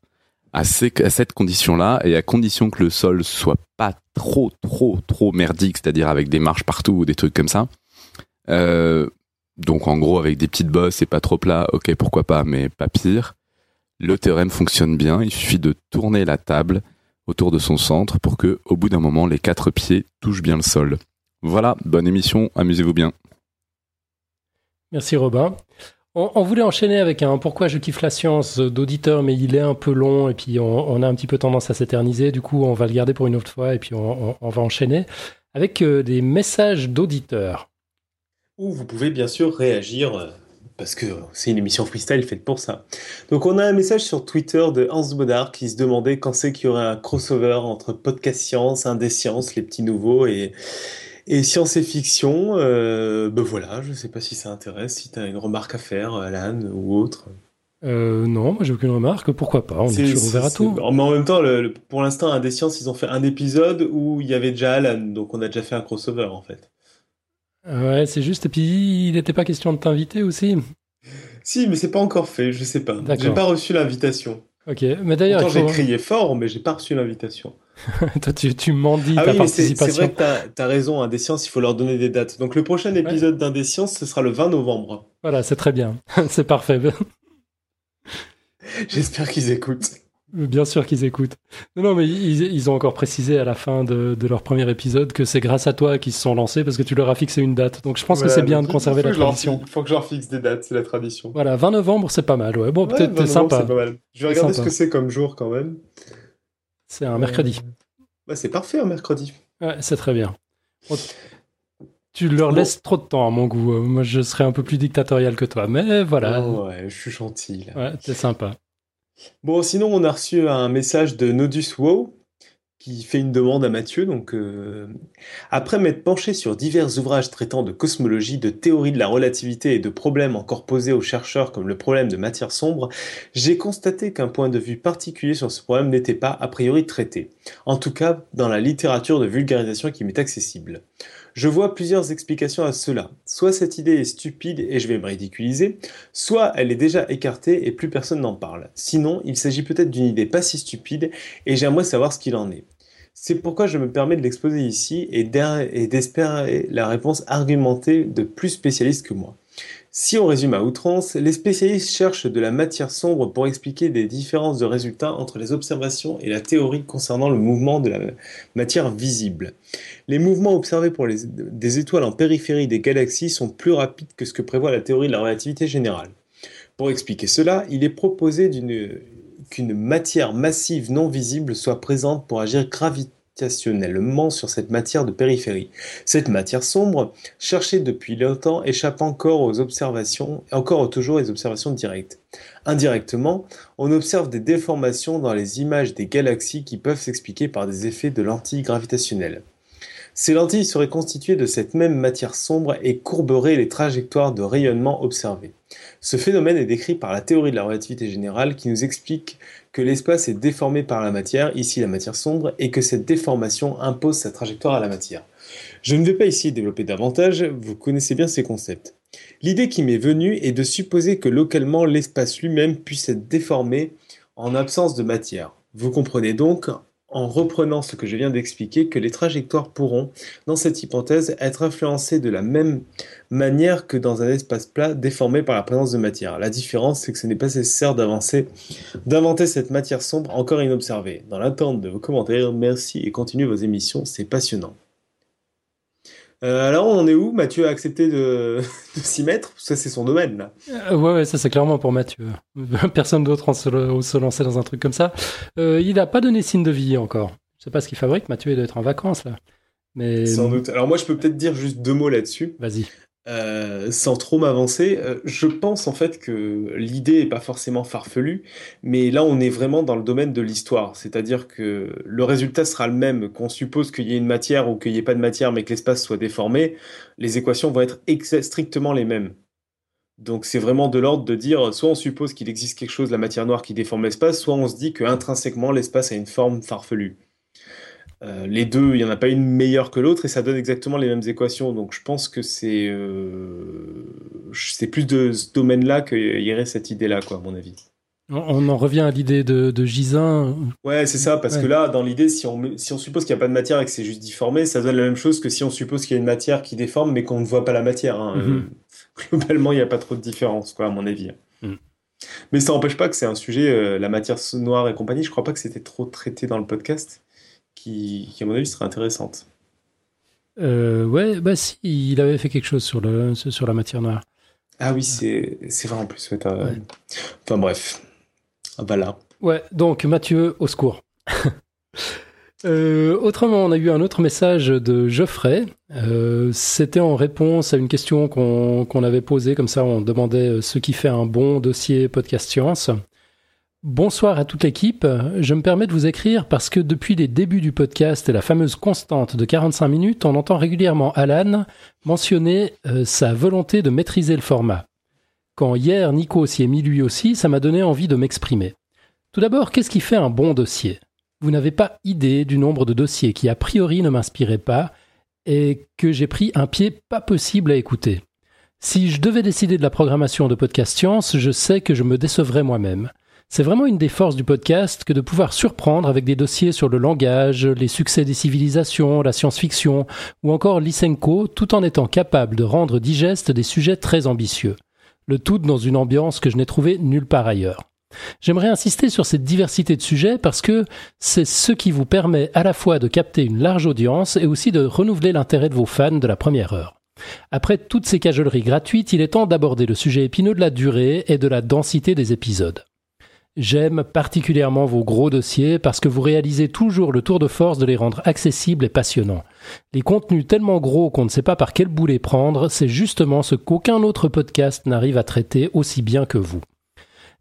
à, cette condition-là et à condition que le sol soit pas trop, trop, trop merdique, c'est-à-dire avec des marches partout ou des trucs comme ça. Euh, donc en gros avec des petites bosses et pas trop plat, ok pourquoi pas, mais pas pire. Le théorème fonctionne bien, il suffit de tourner la table autour de son centre pour que, au bout d'un moment, les quatre pieds touchent bien le sol. Voilà, bonne émission, amusez-vous bien. Merci Robin. On, voulait enchaîner avec un pourquoi je kiffe la science d'auditeur, mais il est un peu long et puis on, a un petit peu tendance à s'éterniser. Du coup, on va le garder pour une autre fois et puis on, va enchaîner avec euh, des messages d'auditeurs. Ou vous pouvez bien sûr réagir euh, parce que c'est une émission freestyle faite pour ça. Donc on a un message sur Twitter de Hans Bodard qui se demandait quand c'est qu'il y aurait un crossover entre podcast science, indé science, les petits nouveaux et, et science et fiction, euh, ben voilà, je ne sais pas si ça intéresse, si tu as une remarque à faire, Alan ou autre. Euh, non, moi j'ai aucune remarque. Pourquoi pas? On est, toujours ouvert à tout. Mais en même temps, pour l'instant, un des sciences, ils ont fait un épisode où il y avait déjà Alan, donc on a déjà fait un crossover en fait. Ouais, c'est juste. Et puis, il n'était pas question de t'inviter aussi Si, mais c'est pas encore fait. Je sais pas. J'ai pas reçu l'invitation. Ok, mais d'ailleurs. j'ai crié fort, mais j'ai pas reçu l'invitation. Toi, tu, tu m'en dis ah ta oui, participation. C'est vrai que tu as, raison, des sciences, il faut leur donner des dates. Donc le prochain épisode d'un sciences, ce sera le 20 novembre. Voilà, c'est très bien. c'est parfait. J'espère qu'ils écoutent. Bien sûr qu'ils écoutent. Non, non, mais ils, ont encore précisé à la fin de, leur premier épisode que c'est grâce à toi qu'ils se sont lancés parce que tu leur as fixé une date. Donc je pense que c'est bien de conserver la tradition. Il faut que je leur fixe des dates, c'est la tradition. Voilà, 20 novembre, c'est pas mal. Ouais. Bon, peut-être c'est sympa. Pas mal. Je vais regarder ce que c'est comme jour quand même. C'est un mercredi. Euh, bah, c'est parfait un mercredi. Ouais, c'est très bien. tu leur laisses trop de temps à mon goût. Moi, je serais un peu plus dictatorial que toi, mais voilà. Oh, ouais, je suis gentil. Ouais, c'est sympa. Bon, sinon, on a reçu un message de Nodus Wow qui fait une demande à Mathieu. Donc, euh, après m'être penché sur divers ouvrages traitant de cosmologie, de théorie de la relativité et de problèmes encore posés aux chercheurs comme le problème de matière sombre, j'ai constaté qu'un point de vue particulier sur ce problème n'était pas a priori traité. En tout cas, dans la littérature de vulgarisation qui m'est accessible. Je vois plusieurs explications à cela. Soit cette idée est stupide et je vais me ridiculiser, soit elle est déjà écartée et plus personne n'en parle. Sinon, il s'agit peut-être d'une idée pas si stupide et j'aimerais savoir ce qu'il en est. C'est pourquoi je me permets de l'exposer ici et d'espérer la réponse argumentée de plus spécialistes que moi. Si on résume à outrance, les spécialistes cherchent de la matière sombre pour expliquer des différences de résultats entre les observations et la théorie concernant le mouvement de la matière visible. Les mouvements observés pour des étoiles en périphérie des galaxies sont plus rapides que ce que prévoit la théorie de la relativité générale. Pour expliquer cela, il est proposé qu'une matière massive non visible soit présente pour agir gravitaire sur cette matière de périphérie. Cette matière sombre, cherchée depuis longtemps, échappe encore aux observations, encore toujours aux observations directes. Indirectement, on observe des déformations dans les images des galaxies qui peuvent s'expliquer par des effets de lentilles gravitationnelles. Ces lentilles seraient constituées de cette même matière sombre et courberaient les trajectoires de rayonnement observées. Ce phénomène est décrit par la théorie de la relativité générale qui nous explique que l'espace est déformé par la matière, ici la matière sombre, et que cette déformation impose sa trajectoire à la matière. Je ne vais pas ici développer davantage, vous connaissez bien ces concepts. L'idée qui m'est venue est de supposer que localement l'espace lui-même puisse être déformé en absence de matière. Vous comprenez donc, en reprenant ce que je viens d'expliquer, que les trajectoires pourront, dans cette hypothèse, être influencées de la même manière que dans un espace plat déformé par la présence de matière. La différence, c'est que ce n'est pas nécessaire d'avancer, d'inventer cette matière sombre encore inobservée. Dans l'attente de vos commentaires, merci et continuez vos émissions, c'est passionnant. Euh, alors, on en est où? Mathieu a accepté de, s'y mettre? Ça, c'est son domaine, là. Euh, ouais, ça, c'est clairement pour Mathieu. Personne d'autre se, se lancer dans un truc comme ça. Euh, il n'a pas donné signe de vie encore. Je sais pas ce qu'il fabrique. Mathieu, il doit être en vacances, là. Mais... Sans doute. Alors, moi, je peux peut-être dire juste deux mots là-dessus. Vas-y. Euh, sans trop m'avancer, euh, je pense en fait que l'idée est pas forcément farfelue, mais là on est vraiment dans le domaine de l'histoire, c'est-à-dire que le résultat sera le même, qu'on suppose qu'il y ait une matière ou qu'il n'y ait pas de matière, mais que l'espace soit déformé, les équations vont être strictement les mêmes. Donc c'est vraiment de l'ordre de dire, soit on suppose qu'il existe quelque chose, la matière noire qui déforme l'espace, soit on se dit que intrinsèquement l'espace a une forme farfelue. Euh, les deux, il n'y en a pas une meilleure que l'autre et ça donne exactement les mêmes équations. Donc je pense que c'est euh, plus de ce domaine-là qu'il y aurait cette idée-là, quoi, à mon avis. On, en revient à l'idée de, de Gisin. Ouais, c'est ça, parce Ouais. que là, dans l'idée, si on, si on suppose qu'il n'y a pas de matière et que c'est juste difformé, ça donne la même chose que si on suppose qu'il y a une matière qui déforme mais qu'on ne voit pas la matière. hein. Mhm. Euh, globalement, il n'y a pas trop de différence, quoi, à mon avis. Mhm. Mais ça n'empêche pas que c'est un sujet, la matière noire et compagnie, je crois pas que c'était trop traité dans le podcast, qui, qui à mon avis serait intéressante. Euh, ouais, bah si, il avait fait quelque chose sur, le, sur la matière noire. Ah oui, c'est vrai en plus. ouais, t'as- Ouais. Enfin bref. Ah, Voilà. Ouais, donc Mathieu, au secours. Euh, autrement, on a eu un autre message de Geoffrey. Euh, C'était en réponse à une question qu'on qu'on avait posée, comme ça on demandait euh, ce qui fait un bon dossier podcast science. Bonsoir à toute l'équipe. Je me permets de vous écrire parce que depuis les débuts du podcast et la fameuse constante de 45 minutes, on entend régulièrement Alan mentionner euh, sa volonté de maîtriser le format. Quand hier Nico s'y est mis lui aussi, ça m'a donné envie de m'exprimer. Tout d'abord, qu'est-ce qui fait un bon dossier? Vous n'avez pas idée du nombre de dossiers qui a priori ne m'inspiraient pas et que j'ai pris un pied pas possible à écouter. Si je devais décider de la programmation de Podcast Science, je sais que je me décevrais moi-même. C'est vraiment une des forces du podcast que de pouvoir surprendre avec des dossiers sur le langage, les succès des civilisations, la science-fiction ou encore Lysenko, tout en étant capable de rendre digeste des sujets très ambitieux. Le tout dans une ambiance que je n'ai trouvée nulle part ailleurs. J'aimerais insister sur cette diversité de sujets parce que c'est ce qui vous permet à la fois de capter une large audience et aussi de renouveler l'intérêt de vos fans de la première heure. Après toutes ces cajoleries gratuites, il est temps d'aborder le sujet épineux de la durée et de la densité des épisodes. J'aime particulièrement vos gros dossiers parce que vous réalisez toujours le tour de force de les rendre accessibles et passionnants. Les contenus tellement gros qu'on ne sait pas par quel bout les prendre, c'est justement ce qu'aucun autre podcast n'arrive à traiter aussi bien que vous.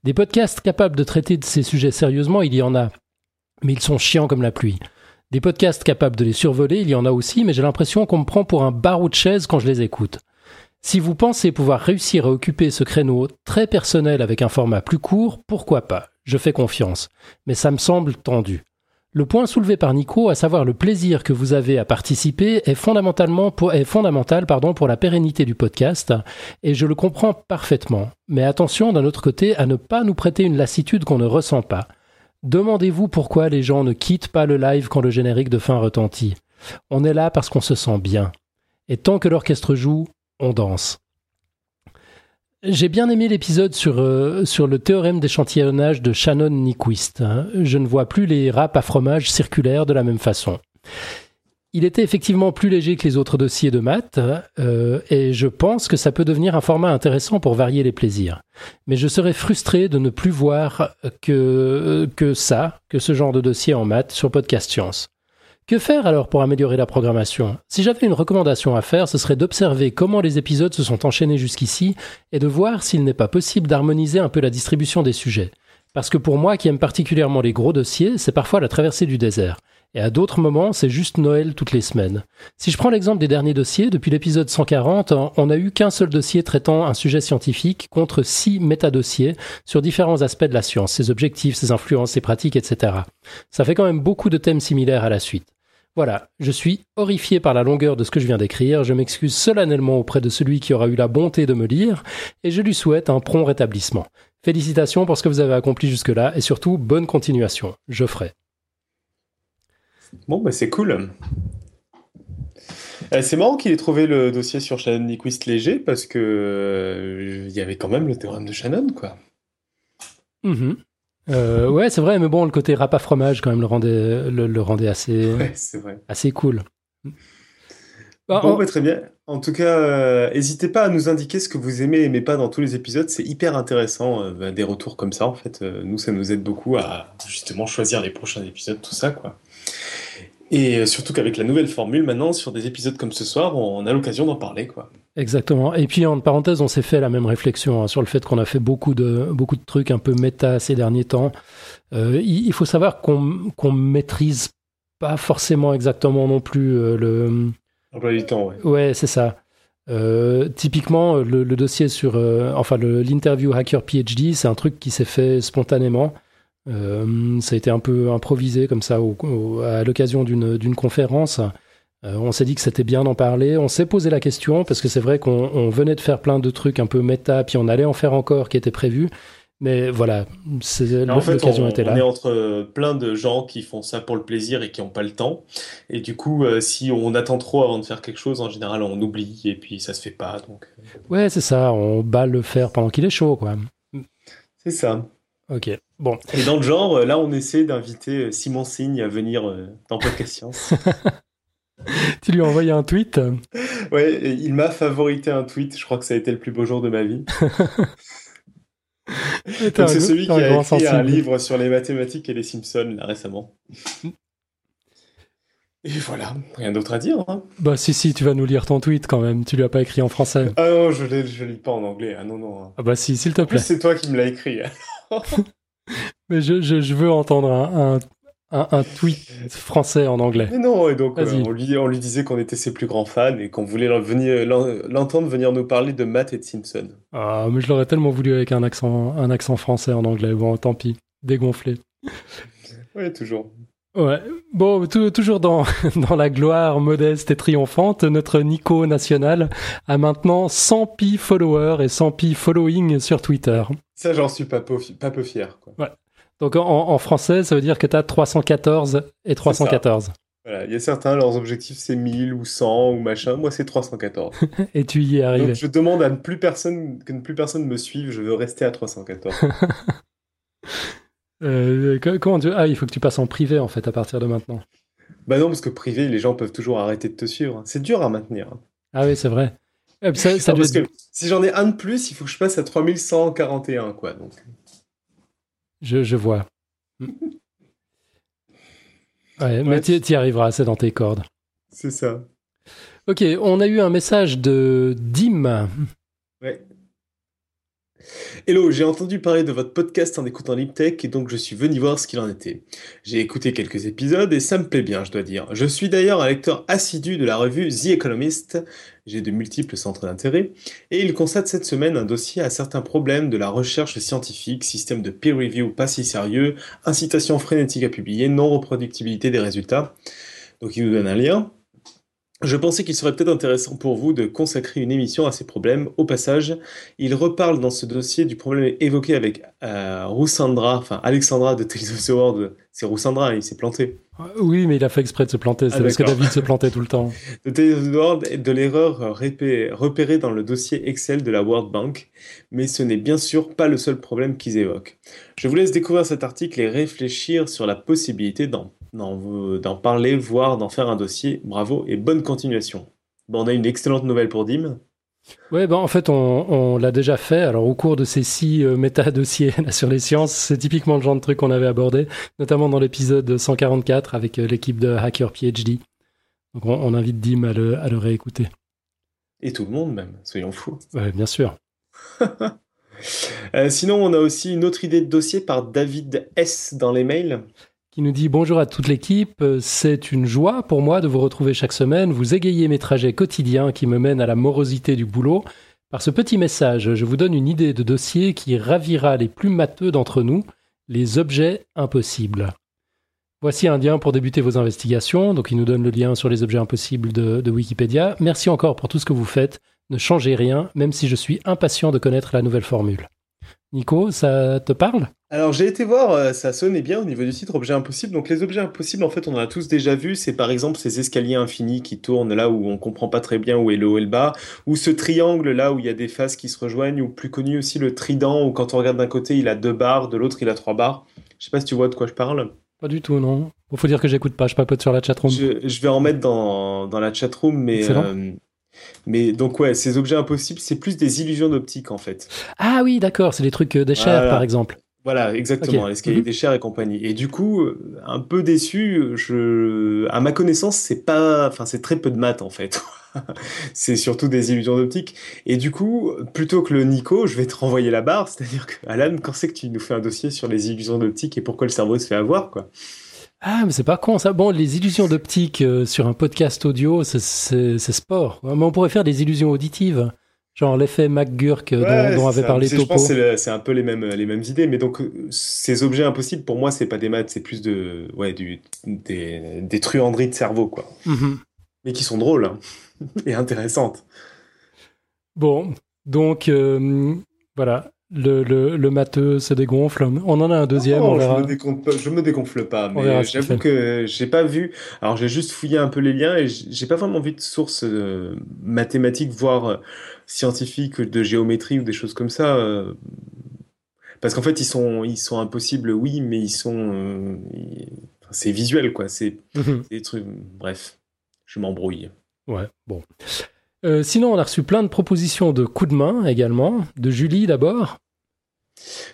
Des podcasts capables de traiter de ces sujets sérieusement, il y en a, mais ils sont chiants comme la pluie. Des podcasts capables de les survoler, il y en a aussi, mais j'ai l'impression qu'on me prend pour un barreau de chaise quand je les écoute. Si vous pensez pouvoir réussir à occuper ce créneau très personnel avec un format plus court, pourquoi pas? Je fais confiance. Mais ça me semble tendu. Le point soulevé par Nico, à savoir le plaisir que vous avez à participer, est est fondamental pardon, pour la pérennité du podcast, et je le comprends parfaitement. Mais attention d'un autre côté à ne pas nous prêter une lassitude qu'on ne ressent pas. Demandez-vous pourquoi les gens ne quittent pas le live quand le générique de fin retentit. On est là parce qu'on se sent bien. Et tant que l'orchestre joue, on danse. J'ai bien aimé l'épisode sur, euh, le théorème d'échantillonnage de Shannon Nyquist. hein. Je ne vois plus les râpes à fromage circulaires de la même façon. Il était effectivement plus léger que les autres dossiers de maths, euh, et je pense que ça peut devenir un format intéressant pour varier les plaisirs. Mais je serais frustré de ne plus voir que, que ça, que ce genre de dossier en maths sur Podcast Science. Que faire alors pour améliorer la programmation? Si j'avais une recommandation à faire, ce serait d'observer comment les épisodes se sont enchaînés jusqu'ici et de voir s'il n'est pas possible d'harmoniser un peu la distribution des sujets. Parce que pour moi qui aime particulièrement les gros dossiers, c'est parfois la traversée du désert. Et à d'autres moments, c'est juste Noël toutes les semaines. Si je prends l'exemple des derniers dossiers, depuis l'épisode 140, on n'a eu qu'un seul dossier traitant un sujet scientifique contre six métadossiers sur différents aspects de la science, ses objectifs, ses influences, ses pratiques, etc. Ça fait quand même beaucoup de thèmes similaires à la suite. Voilà, je suis horrifié par la longueur de ce que je viens d'écrire, je m'excuse solennellement auprès de celui qui aura eu la bonté de me lire, et je lui souhaite un prompt rétablissement. Félicitations pour ce que vous avez accompli jusque-là, et surtout, bonne continuation. Je ferai. Bon, bah c'est cool. Euh, c'est marrant qu'il ait trouvé le dossier sur Shannon Nyquist léger parce que euh, il y avait quand même le théorème de Shannon, quoi. Mhm. Euh, ouais, c'est vrai, mais bon, le côté rap à fromage, quand même, le rendait, le, le rendait assez, Ouais, c'est vrai. assez cool. Bah, Bon, on- bah, très bien. En tout cas, euh, n'hésitez pas à nous indiquer ce que vous aimez et aimez pas dans tous les épisodes. C'est hyper intéressant, euh, bah, des retours comme ça. En fait, nous, ça nous aide beaucoup à justement choisir les prochains épisodes, tout ça, quoi. Et surtout qu'avec la nouvelle formule, maintenant, sur des épisodes comme ce soir, on a l'occasion d'en parler, quoi. Exactement. Et puis, en parenthèse, on s'est fait la même réflexion hein, sur le fait qu'on a fait beaucoup de, beaucoup de trucs un peu méta ces derniers temps. Euh, il, il faut savoir qu'on qu'on maîtrise pas forcément exactement non plus euh, le. Emploi du temps, ouais. Ouais, c'est ça. Euh, typiquement, le, le dossier sur, enfin, l'interview Hacker PhD, c'est un truc qui s'est fait spontanément. Euh, ça a été un peu improvisé comme ça au- au- à l'occasion d'une d'une conférence. Euh, on s'est dit que c'était bien d'en parler. On s'est posé la question parce que c'est vrai qu'on on venait de faire plein de trucs un peu méta, puis on allait en faire encore qui étaient prévus. Mais voilà, l'occasion on, était on là. est entre plein de gens qui font ça pour le plaisir et qui n'ont pas le temps. Et du coup, euh, si on attend trop avant de faire quelque chose, en général, on oublie et puis ça se fait pas. Donc, Ouais, c'est ça, on bat le fer pendant qu'il est chaud, quoi. c'est ça. Ok, bon. Et dans le genre, euh, là, on essaie d'inviter euh, Simon Signe à venir euh, dans Podcast Science. Tu lui as envoyé un tweet Ouais, il m'a favorité un tweet. Je crois que ça a été le plus beau jour de ma vie. C'est celui qui a écrit un livre sur les mathématiques et les Simpsons là récemment. Et voilà, rien d'autre à dire. hein. Bah si, si, tu vas nous lire ton tweet quand même. Tu lui as pas écrit en français. Ah non, je ne lis pas en anglais. Ah non, non. hein. Ah bah si, s'il te plaît. c'est toi qui me l'as écrit. Mais je, je, je veux entendre un, un, un, un tweet français en anglais. Mais non, et donc euh, on, lui, on lui disait qu'on était ses plus grands fans et qu'on voulait l'entendre venir nous parler de maths et de Simpson. Ah, mais je l'aurais tellement voulu avec un accent, un accent français en anglais. Bon, tant pis. Dégonflé. Oui, toujours. Ouais. Bon, tou- toujours dans, dans la gloire modeste et triomphante, notre Nico national a maintenant 100 pi followers et 100 pi following sur Twitter. Ça, j'en suis pas peu, pas peu fier. Quoi. Donc en, en français, ça veut dire que tu as 314 et 314. Voilà, il y a certains, leurs objectifs c'est 1000 ou 100 ou machin. Moi, c'est 314. Et tu y es arrivé. Donc, je demande à ne plus personne, que ne plus personne me suive. Je veux rester à 314. Euh, co- comment tu... Ah, il faut que tu passes en privé en fait à partir de maintenant. bah non, parce que privé, les gens peuvent toujours arrêter de te suivre. C'est dur à maintenir. Ah oui, c'est vrai. Puis ça, ça Non, doit parce être- que si j'en ai un de plus, il faut que je passe à 3141, quoi. Donc, je, je vois. Ouais, mais tu y arriveras, c'est dans tes cordes. c'est ça. Ok, on a eu un message de Dim. Ouais. Hello, j'ai entendu parler de votre podcast en écoutant LipTech et donc je suis venu voir ce qu'il en était. J'ai écouté quelques épisodes et ça me plaît bien, je dois dire. Je suis d'ailleurs un lecteur assidu de la revue The Economist. J'ai de multiples centres d'intérêt et il constate cette semaine un dossier à certains problèmes de la recherche scientifique, système de peer review pas si sérieux, incitation frénétique à publier, non-reproductibilité des résultats. Donc il nous donne un lien. Je pensais qu'il serait peut-être intéressant pour vous de consacrer une émission à ces problèmes. Au passage, il reparle dans ce dossier du problème évoqué avec euh, Roussandra, enfin Alexandra de Tales of the World. C'est Roussandra, il s'est planté. Oui, mais il a fait exprès de se planter. C'est Ah, parce que. David se plantait tout le temps. De Tales of the World et de l'erreur repérée dans le dossier Excel de la World Bank, mais ce n'est bien sûr pas le seul problème qu'ils évoquent. Je vous laisse découvrir cet article et réfléchir sur la possibilité d'en d'en- parler, voire d'en faire un dossier. Bravo et bonne continuation. Bon, on a une excellente nouvelle pour Dim. Ouais, ben en fait, on, on l'a déjà fait. Alors, au cours de ces six euh, méta-dossiers sur les sciences, c'est typiquement le genre de truc qu'on avait abordé, notamment dans l'épisode 144 avec euh, l'équipe de Hacker PhD. Donc, on, on invite Dim à le, à le réécouter. Et tout le monde même, soyons fous. Ouais, bien sûr. Euh, sinon, on a aussi une autre idée de dossier par David S dans les mails. Qui nous dit bonjour à toute l'équipe. Euh, C'est une joie pour moi de vous retrouver chaque semaine. Vous égayez mes trajets quotidiens qui me mènent à la morosité du boulot. Par ce petit message, je vous donne une idée de dossier qui ravira les plus matheux d'entre nous, les objets impossibles. Voici un lien pour débuter vos investigations. Donc, il nous donne le lien sur les objets impossibles de, de Wikipédia. Merci encore pour tout ce que vous faites. Ne changez rien, même si je suis impatient de connaître la nouvelle formule. Nico, ça te parle? Alors j'ai été voir, euh, ça sonnait bien au niveau du titre Objets impossibles. Donc les objets impossibles, en fait, on en a tous déjà vu. C'est par exemple ces escaliers infinis qui tournent là où on comprend pas très bien où est le haut et le bas, ou ce triangle là où il y a des faces qui se rejoignent, ou plus connu aussi le trident où quand on regarde d'un côté il a deux barres, de l'autre il a trois barres. Je sais pas si tu vois de quoi je parle. Pas du tout, non. Il faut dire que j'écoute pas, je papote sur la chatroom. Je, je vais en mettre dans, dans la chatroom, mais euh, mais donc ouais, ces objets impossibles, c'est plus des illusions d'optique en fait. Ah oui, d'accord, c'est des trucs euh, des chairs, Voilà. par exemple. Voilà, exactement, Ok. l'escalier des chairs et compagnie. Et du coup, euh, un peu déçu, je, à ma connaissance, c'est pas, enfin, c'est très peu de maths en fait. c'est surtout des illusions d'optique. Et du coup, plutôt que le Nico, je vais te renvoyer la barre, c'est-à-dire que Alan, quand c'est que tu nous fais un dossier sur les illusions d'optique et pourquoi le cerveau se fait avoir, quoi? Ah, mais c'est pas con ça. Bon, les illusions d'optique euh, sur un podcast audio, c'est- sport. Mais on pourrait faire des illusions auditives. Genre l'effet McGurk euh, Ouais, dont, dont avait ça. parlé C'est- Je Topo. pense que c'est un peu les mêmes, les mêmes idées, mais donc euh, ces objets impossibles, pour moi, c'est pas des maths, c'est plus de, ouais, du, des, des truanderies de cerveau, quoi. Mhm. Mais qui sont drôles hein, et intéressantes. Bon, donc euh, voilà. Le, le, le matheux se dégonfle. On en a un deuxième, on verra. Je me, dégonfle, je me dégonfle pas, mais j'avoue que j'ai pas vu. Alors j'ai juste fouillé un peu les liens et j'ai pas vraiment vu de sources euh, mathématiques, voire euh, scientifiques, de géométrie ou des choses comme ça. euh, parce qu'en fait, ils sont, ils sont impossibles, oui, mais ils sont. c'est visuel, quoi. C'est Mhm. des trucs. Bref, je m'embrouille. Ouais, bon. Euh, sinon, on a reçu plein de propositions de coups de main également. De Julie d'abord.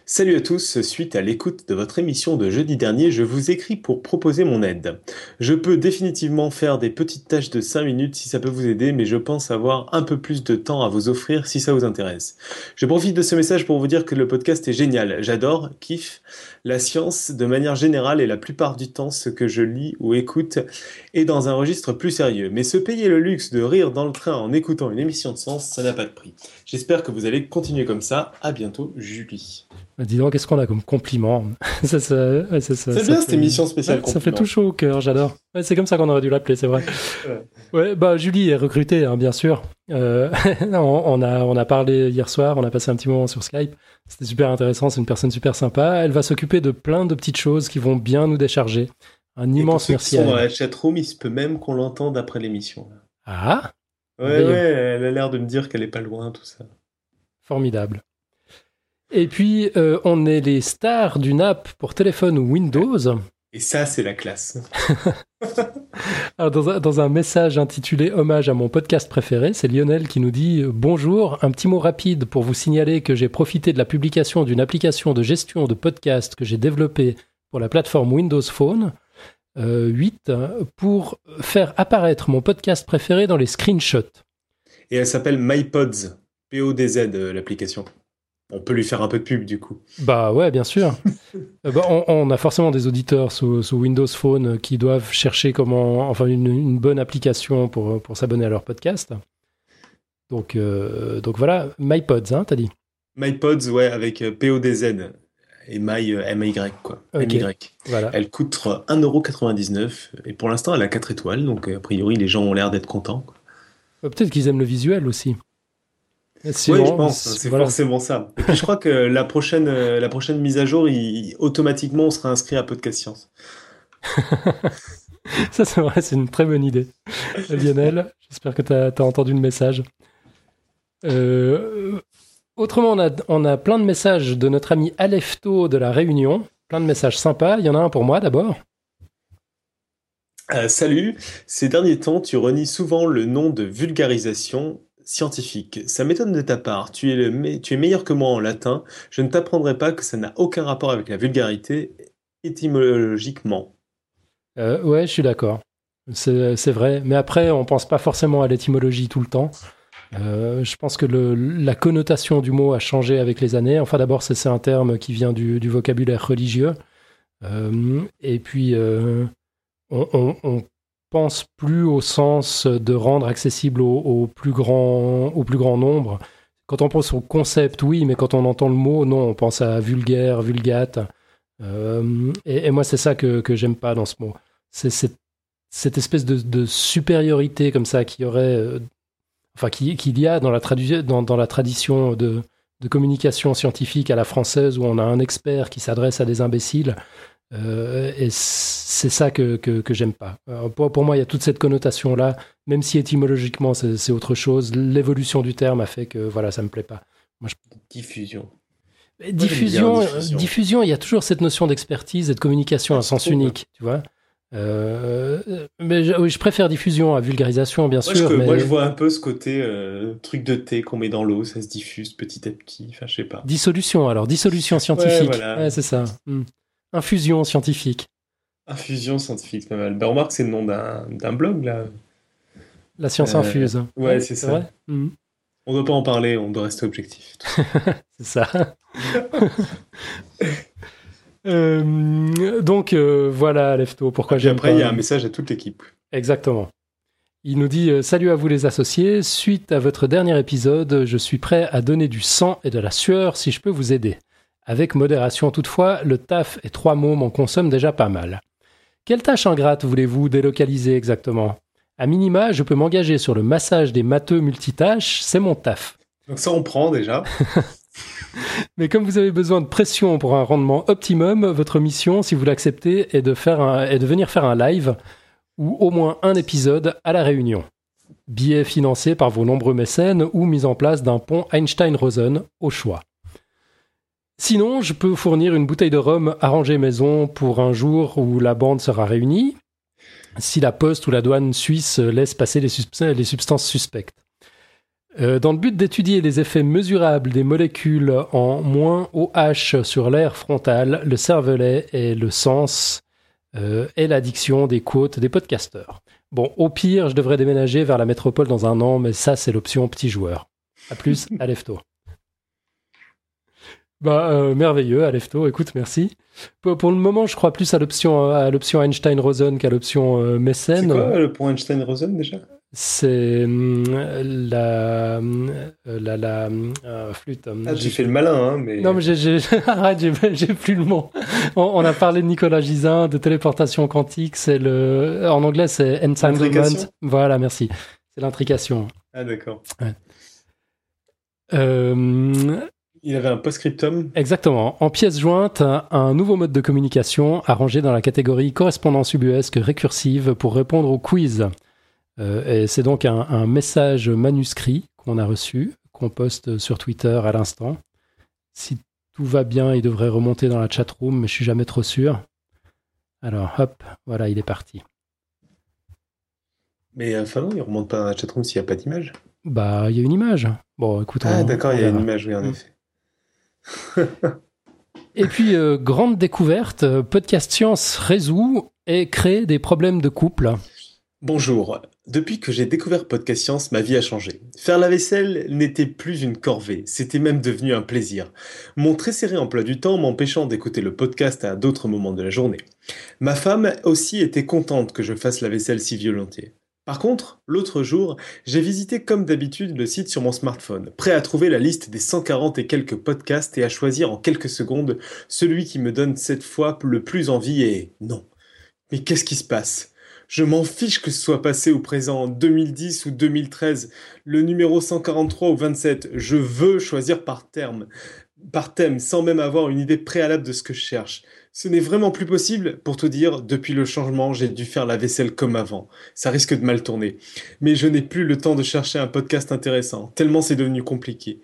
Salut à tous, suite à l'écoute de votre émission de jeudi dernier, je vous écris pour proposer mon aide. Je peux définitivement faire des petites tâches de 5 minutes si ça peut vous aider, mais je pense avoir un peu plus de temps à vous offrir si ça vous intéresse. Je profite de ce message pour vous dire que le podcast est génial. J'adore, kiffe la science de manière générale et la plupart du temps ce que je lis ou écoute est dans un registre plus sérieux. Mais se payer le luxe de rire dans le train en écoutant une émission de sens, ça n'a pas de prix. J'espère que vous allez continuer comme ça. À bientôt, Julie. Bah, Dis donc, qu'est-ce qu'on a comme compliment ça, ça, C'est ça bien fait- cette émission spéciale. Ça fait tout chaud au cœur, j'adore. Ouais, c'est comme ça qu'on aurait dû l'appeler, c'est vrai. Ouais. Bah Julie est recrutée, hein, bien sûr. Euh, on, on a, on a parlé hier soir, on a passé un petit moment sur Skype. C'était super intéressant, c'est une personne super sympa. Elle va s'occuper de plein de petites choses qui vont bien nous décharger. Un Et pour immense ceux qui merci sont à dans elle. la chatroom, il se peut même qu'on l'entende après l'émission. Ah, Ouais, ouais, elle a l'air de me dire qu'elle est pas loin, tout ça. formidable. Et puis, euh, on est les stars d'une app pour téléphone ou Windows. Et ça, c'est la classe. Alors, dans, un, dans un message intitulé Hommage à mon podcast préféré, c'est Lionel qui nous dit euh, Bonjour, un petit mot rapide pour vous signaler que j'ai profité de la publication d'une application de gestion de podcast que j'ai développée pour la plateforme Windows Phone euh, 8 hein, pour faire apparaître mon podcast préféré dans les screenshots. Et elle s'appelle MyPods. P-O-D-Z, euh, l'application. On peut lui faire un peu de pub, du coup. Bah ouais, bien sûr. Euh, bah, on, on a forcément des auditeurs sous, sous Windows Phone euh, qui doivent chercher comment, enfin une, une bonne application pour, pour s'abonner à leur podcast. Donc, euh, donc voilà, MyPods, hein, t'as dit. MyPods, ouais, avec euh, P-O-D-Z. Et My, euh, M-Y, quoi. Ok. M-Y. Voilà. Elle coûte 1,99€. Et pour l'instant, elle a 4 étoiles. Donc, euh, a priori, les gens ont l'air d'être contents. Euh, Peut-être qu'ils aiment le visuel aussi. Oui, je pense. C'est voilà. forcément ça. Et puis, je crois que la prochaine, euh, la prochaine mise à jour, il- automatiquement, on sera inscrit à Podcast Science. Ça, c'est vrai, c'est une très bonne idée. Euh, Lionel, j'espère que tu as, entendu le message. Euh, autrement, on a, on a plein de messages de notre ami Alefto de la Réunion. Plein de messages sympas. Il y en a un pour moi d'abord. Euh, salut, ces derniers temps, tu renies souvent le nom de vulgarisation scientifique. Ça m'étonne de ta part. Tu es, tu es meilleur que moi en latin. Je ne t'apprendrai pas que ça n'a aucun rapport avec la vulgarité étymologiquement. Euh, ouais, je suis d'accord. C'est vrai. Mais après, on pense pas forcément à l'étymologie tout le temps. Euh, je pense que la connotation du mot a changé avec les années. Enfin, d'abord, c'est un terme qui vient du, vocabulaire religieux. Euh, et puis, euh, on pense plus au sens de rendre accessible au, plus grand, au plus grand nombre. Quand on pense au concept, oui, mais quand on entend le mot, non, on pense à vulgaire, vulgate. Euh, et, moi, c'est ça que, que j'aime pas dans ce mot. C'est cette, espèce de, de supériorité comme ça qui aurait, euh, enfin, qui- qu'il y a dans la, dans, dans la tradition de, de communication scientifique à la française où on a un expert qui s'adresse à des imbéciles. Euh, et c'est ça que, que, que j'aime pas. Alors, pour, pour moi, il y a toute cette connotation-là, même si étymologiquement c'est autre chose. L'évolution du terme a fait que voilà, ça me plaît pas. Diffusion. Diffusion, euh, diffusion. diffusion, il y a toujours cette notion d'expertise et de communication Ah, à je sens trouve. unique, tu vois. Euh, mais je, oui, je préfère diffusion à vulgarisation, bien Moi, je, sûr. mais moi, je vois un peu ce côté euh, truc de thé qu'on met dans l'eau, ça se diffuse petit à petit. Enfin, je sais pas. Dissolution, alors, dissolution scientifique. voilà. Ouais, c'est ça. Hmm. Infusion scientifique. Infusion scientifique, pas mal. Ben, remarque, c'est le nom d'un d'un blog, là. La science Euh, infuse. ouais, c'est ça. vrai? Hmm. On doit pas en parler, on doit rester objectif. C'est ça. Euh, donc euh, voilà, Lefto, pourquoi Et j'aime après, pas- il y a un message à toute l'équipe. Exactement. Il nous dit euh, Salut à vous les associés, suite à votre dernier épisode, je suis prêt à donner du sang et de la sueur si je peux vous aider. Avec modération toutefois, le taf et trois mômes en consomment déjà pas mal. Quelle tâche ingrate voulez-vous délocaliser exactement? À minima, je peux m'engager sur le massage des matheux multitâches, c'est mon taf. Donc ça, on prend déjà. Mais comme vous avez besoin de pression pour un rendement optimum, votre mission, si vous l'acceptez, est de faire un- est de venir faire un live ou au moins un épisode à la Réunion. Billet financé par vos nombreux mécènes ou mise en place d'un pont Einstein-Rosen au choix. Sinon, je peux fournir une bouteille de rhum arrangée maison pour un jour où la bande sera réunie, si la poste ou la douane suisse laisse passer les, subs- les substances suspectes. Euh, dans le but d'étudier les effets mesurables des molécules en moins OH sur l'air frontal, le cervelet et le sens euh, et l'addiction des côtes des podcasteurs. Bon, au pire, je devrais déménager vers la métropole dans un an, mais ça, c'est l'option petit joueur. À plus, à Lefto. Bah, euh, merveilleux, Alefto, écoute, merci. Pour, pour le moment, je crois plus à l'option à l'option Einstein-Rosen qu'à l'option euh, C'est Mécène. quoi le point Einstein-Rosen déjà? C'est la, hum, la, la euh, flûte. Ah, j'ai- tu fais le malin, hein, mais. Non, mais j'ai, arrête, j'ai, j'ai plus le mot. On, on a parlé de Nicolas Gisin, de téléportation quantique. C'est le, en anglais, c'est entanglement. Voilà, merci. C'est l'intrication. Ah, d'accord. Euh, Il avait un post-scriptum. Exactement. En pièce jointe, un nouveau mode de communication arrangé dans la catégorie correspondance ubuesque récursive pour répondre au quiz. Euh, et c'est donc un, un message manuscrit qu'on a reçu, qu'on poste sur Twitter à l'instant. Si tout va bien, il devrait remonter dans la chatroom, mais je suis jamais trop sûr. Alors, hop, voilà, il est parti. Mais euh, enfin, non, il remonte pas dans la chatroom s'il n'y a pas d'image? Bah, il y a une image. Bon, écoute. Ah, d'accord, il y a une image, oui, en Mm. effet. Et puis, euh, grande découverte, euh, Podcast Science résout et crée des problèmes de couple. Bonjour. Depuis que j'ai découvert Podcast Science, ma vie a changé. Faire la vaisselle n'était plus une corvée, c'était même devenu un plaisir. Mon très serré emploi du temps m'empêchant d'écouter le podcast à d'autres moments de la journée. Ma femme aussi était contente que je fasse la vaisselle si volontiers. Par contre, l'autre jour, j'ai visité comme d'habitude le site sur mon smartphone, prêt à trouver la liste des 140 et quelques podcasts et à choisir en quelques secondes celui qui me donne cette fois le plus envie et non. Mais qu'est-ce qui se passe? Je m'en fiche que ce soit passé ou présent en 2010 ou 2013, le numéro 143 ou 27, je veux choisir par terme, par thème, sans même avoir une idée préalable de ce que je cherche. Ce n'est vraiment plus possible, pour tout dire, depuis le changement, j'ai dû faire la vaisselle comme avant. Ça risque de mal tourner. Mais je n'ai plus le temps de chercher un podcast intéressant, tellement c'est devenu compliqué.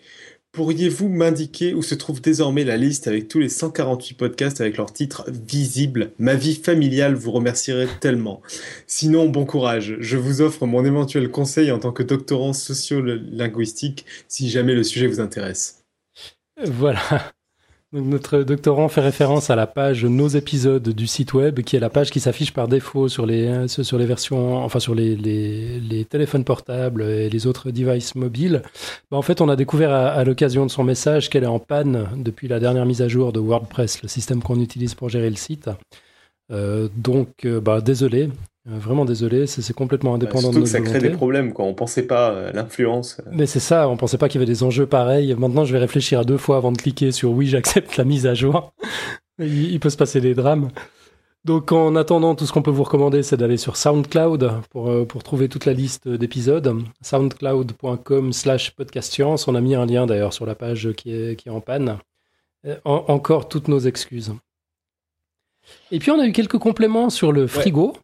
Pourriez-vous m'indiquer où se trouve désormais la liste avec tous les 148 podcasts avec leurs titres visibles Ma vie familiale vous remercierait tellement. Sinon, bon courage. Je vous offre mon éventuel conseil en tant que doctorant sociolinguistique si jamais le sujet vous intéresse. Voilà. Notre doctorant fait référence à la page Nos épisodes du site web, qui est la page qui s'affiche par défaut sur les, euh, sur les versions, enfin sur les, les, les téléphones portables et les autres devices mobiles. Bah, en fait, on a découvert à l'occasion de son message qu'elle est en panne depuis la dernière mise à jour de WordPress, le système qu'on utilise pour gérer le site. Euh, donc, euh, bah, désolé, Euh, vraiment désolé, c'est complètement indépendant Surtout de que ça notre crée des problèmes quand on pensait pas à l'influence. Mais c'est ça, on pensait pas qu'il y avait des enjeux pareils. Maintenant, je vais réfléchir à deux fois avant de cliquer sur oui, j'accepte la mise à jour. il, il peut se passer des drames. Donc, en attendant, tout ce qu'on peut vous recommander, c'est d'aller sur SoundCloud pour, euh, pour trouver toute la liste d'épisodes. SoundCloud.com slash podcastscience. On a mis un lien d'ailleurs sur la page qui est, qui est en panne. Euh, en- encore toutes nos excuses. Et puis, on a eu quelques compléments sur le frigo.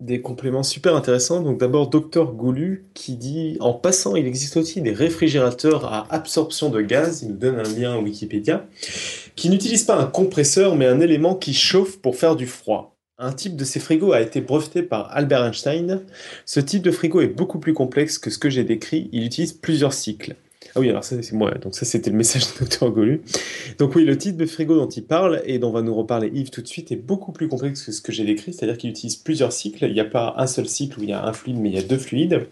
Des compléments super intéressants. Donc d'abord, Docteur Goulu qui dit En passant, il existe aussi des réfrigérateurs à absorption de gaz. Il nous donne un lien Wikipédia. Qui n'utilisent pas un compresseur, mais un élément qui chauffe pour faire du froid. Un type de ces frigos a été breveté par Albert Einstein. Ce type de frigo est beaucoup plus complexe que ce que j'ai décrit. Il utilise plusieurs cycles. Ah oui, alors ça c'est moi. Donc ça c'était le message de Dr Golu. Donc oui, le type de frigo dont il parle et dont va nous reparler Yves tout de suite est beaucoup plus complexe que ce que j'ai décrit. C'est-à-dire qu'il utilise plusieurs cycles. Il n'y a pas un seul cycle où il y a un fluide, mais il y a deux fluides.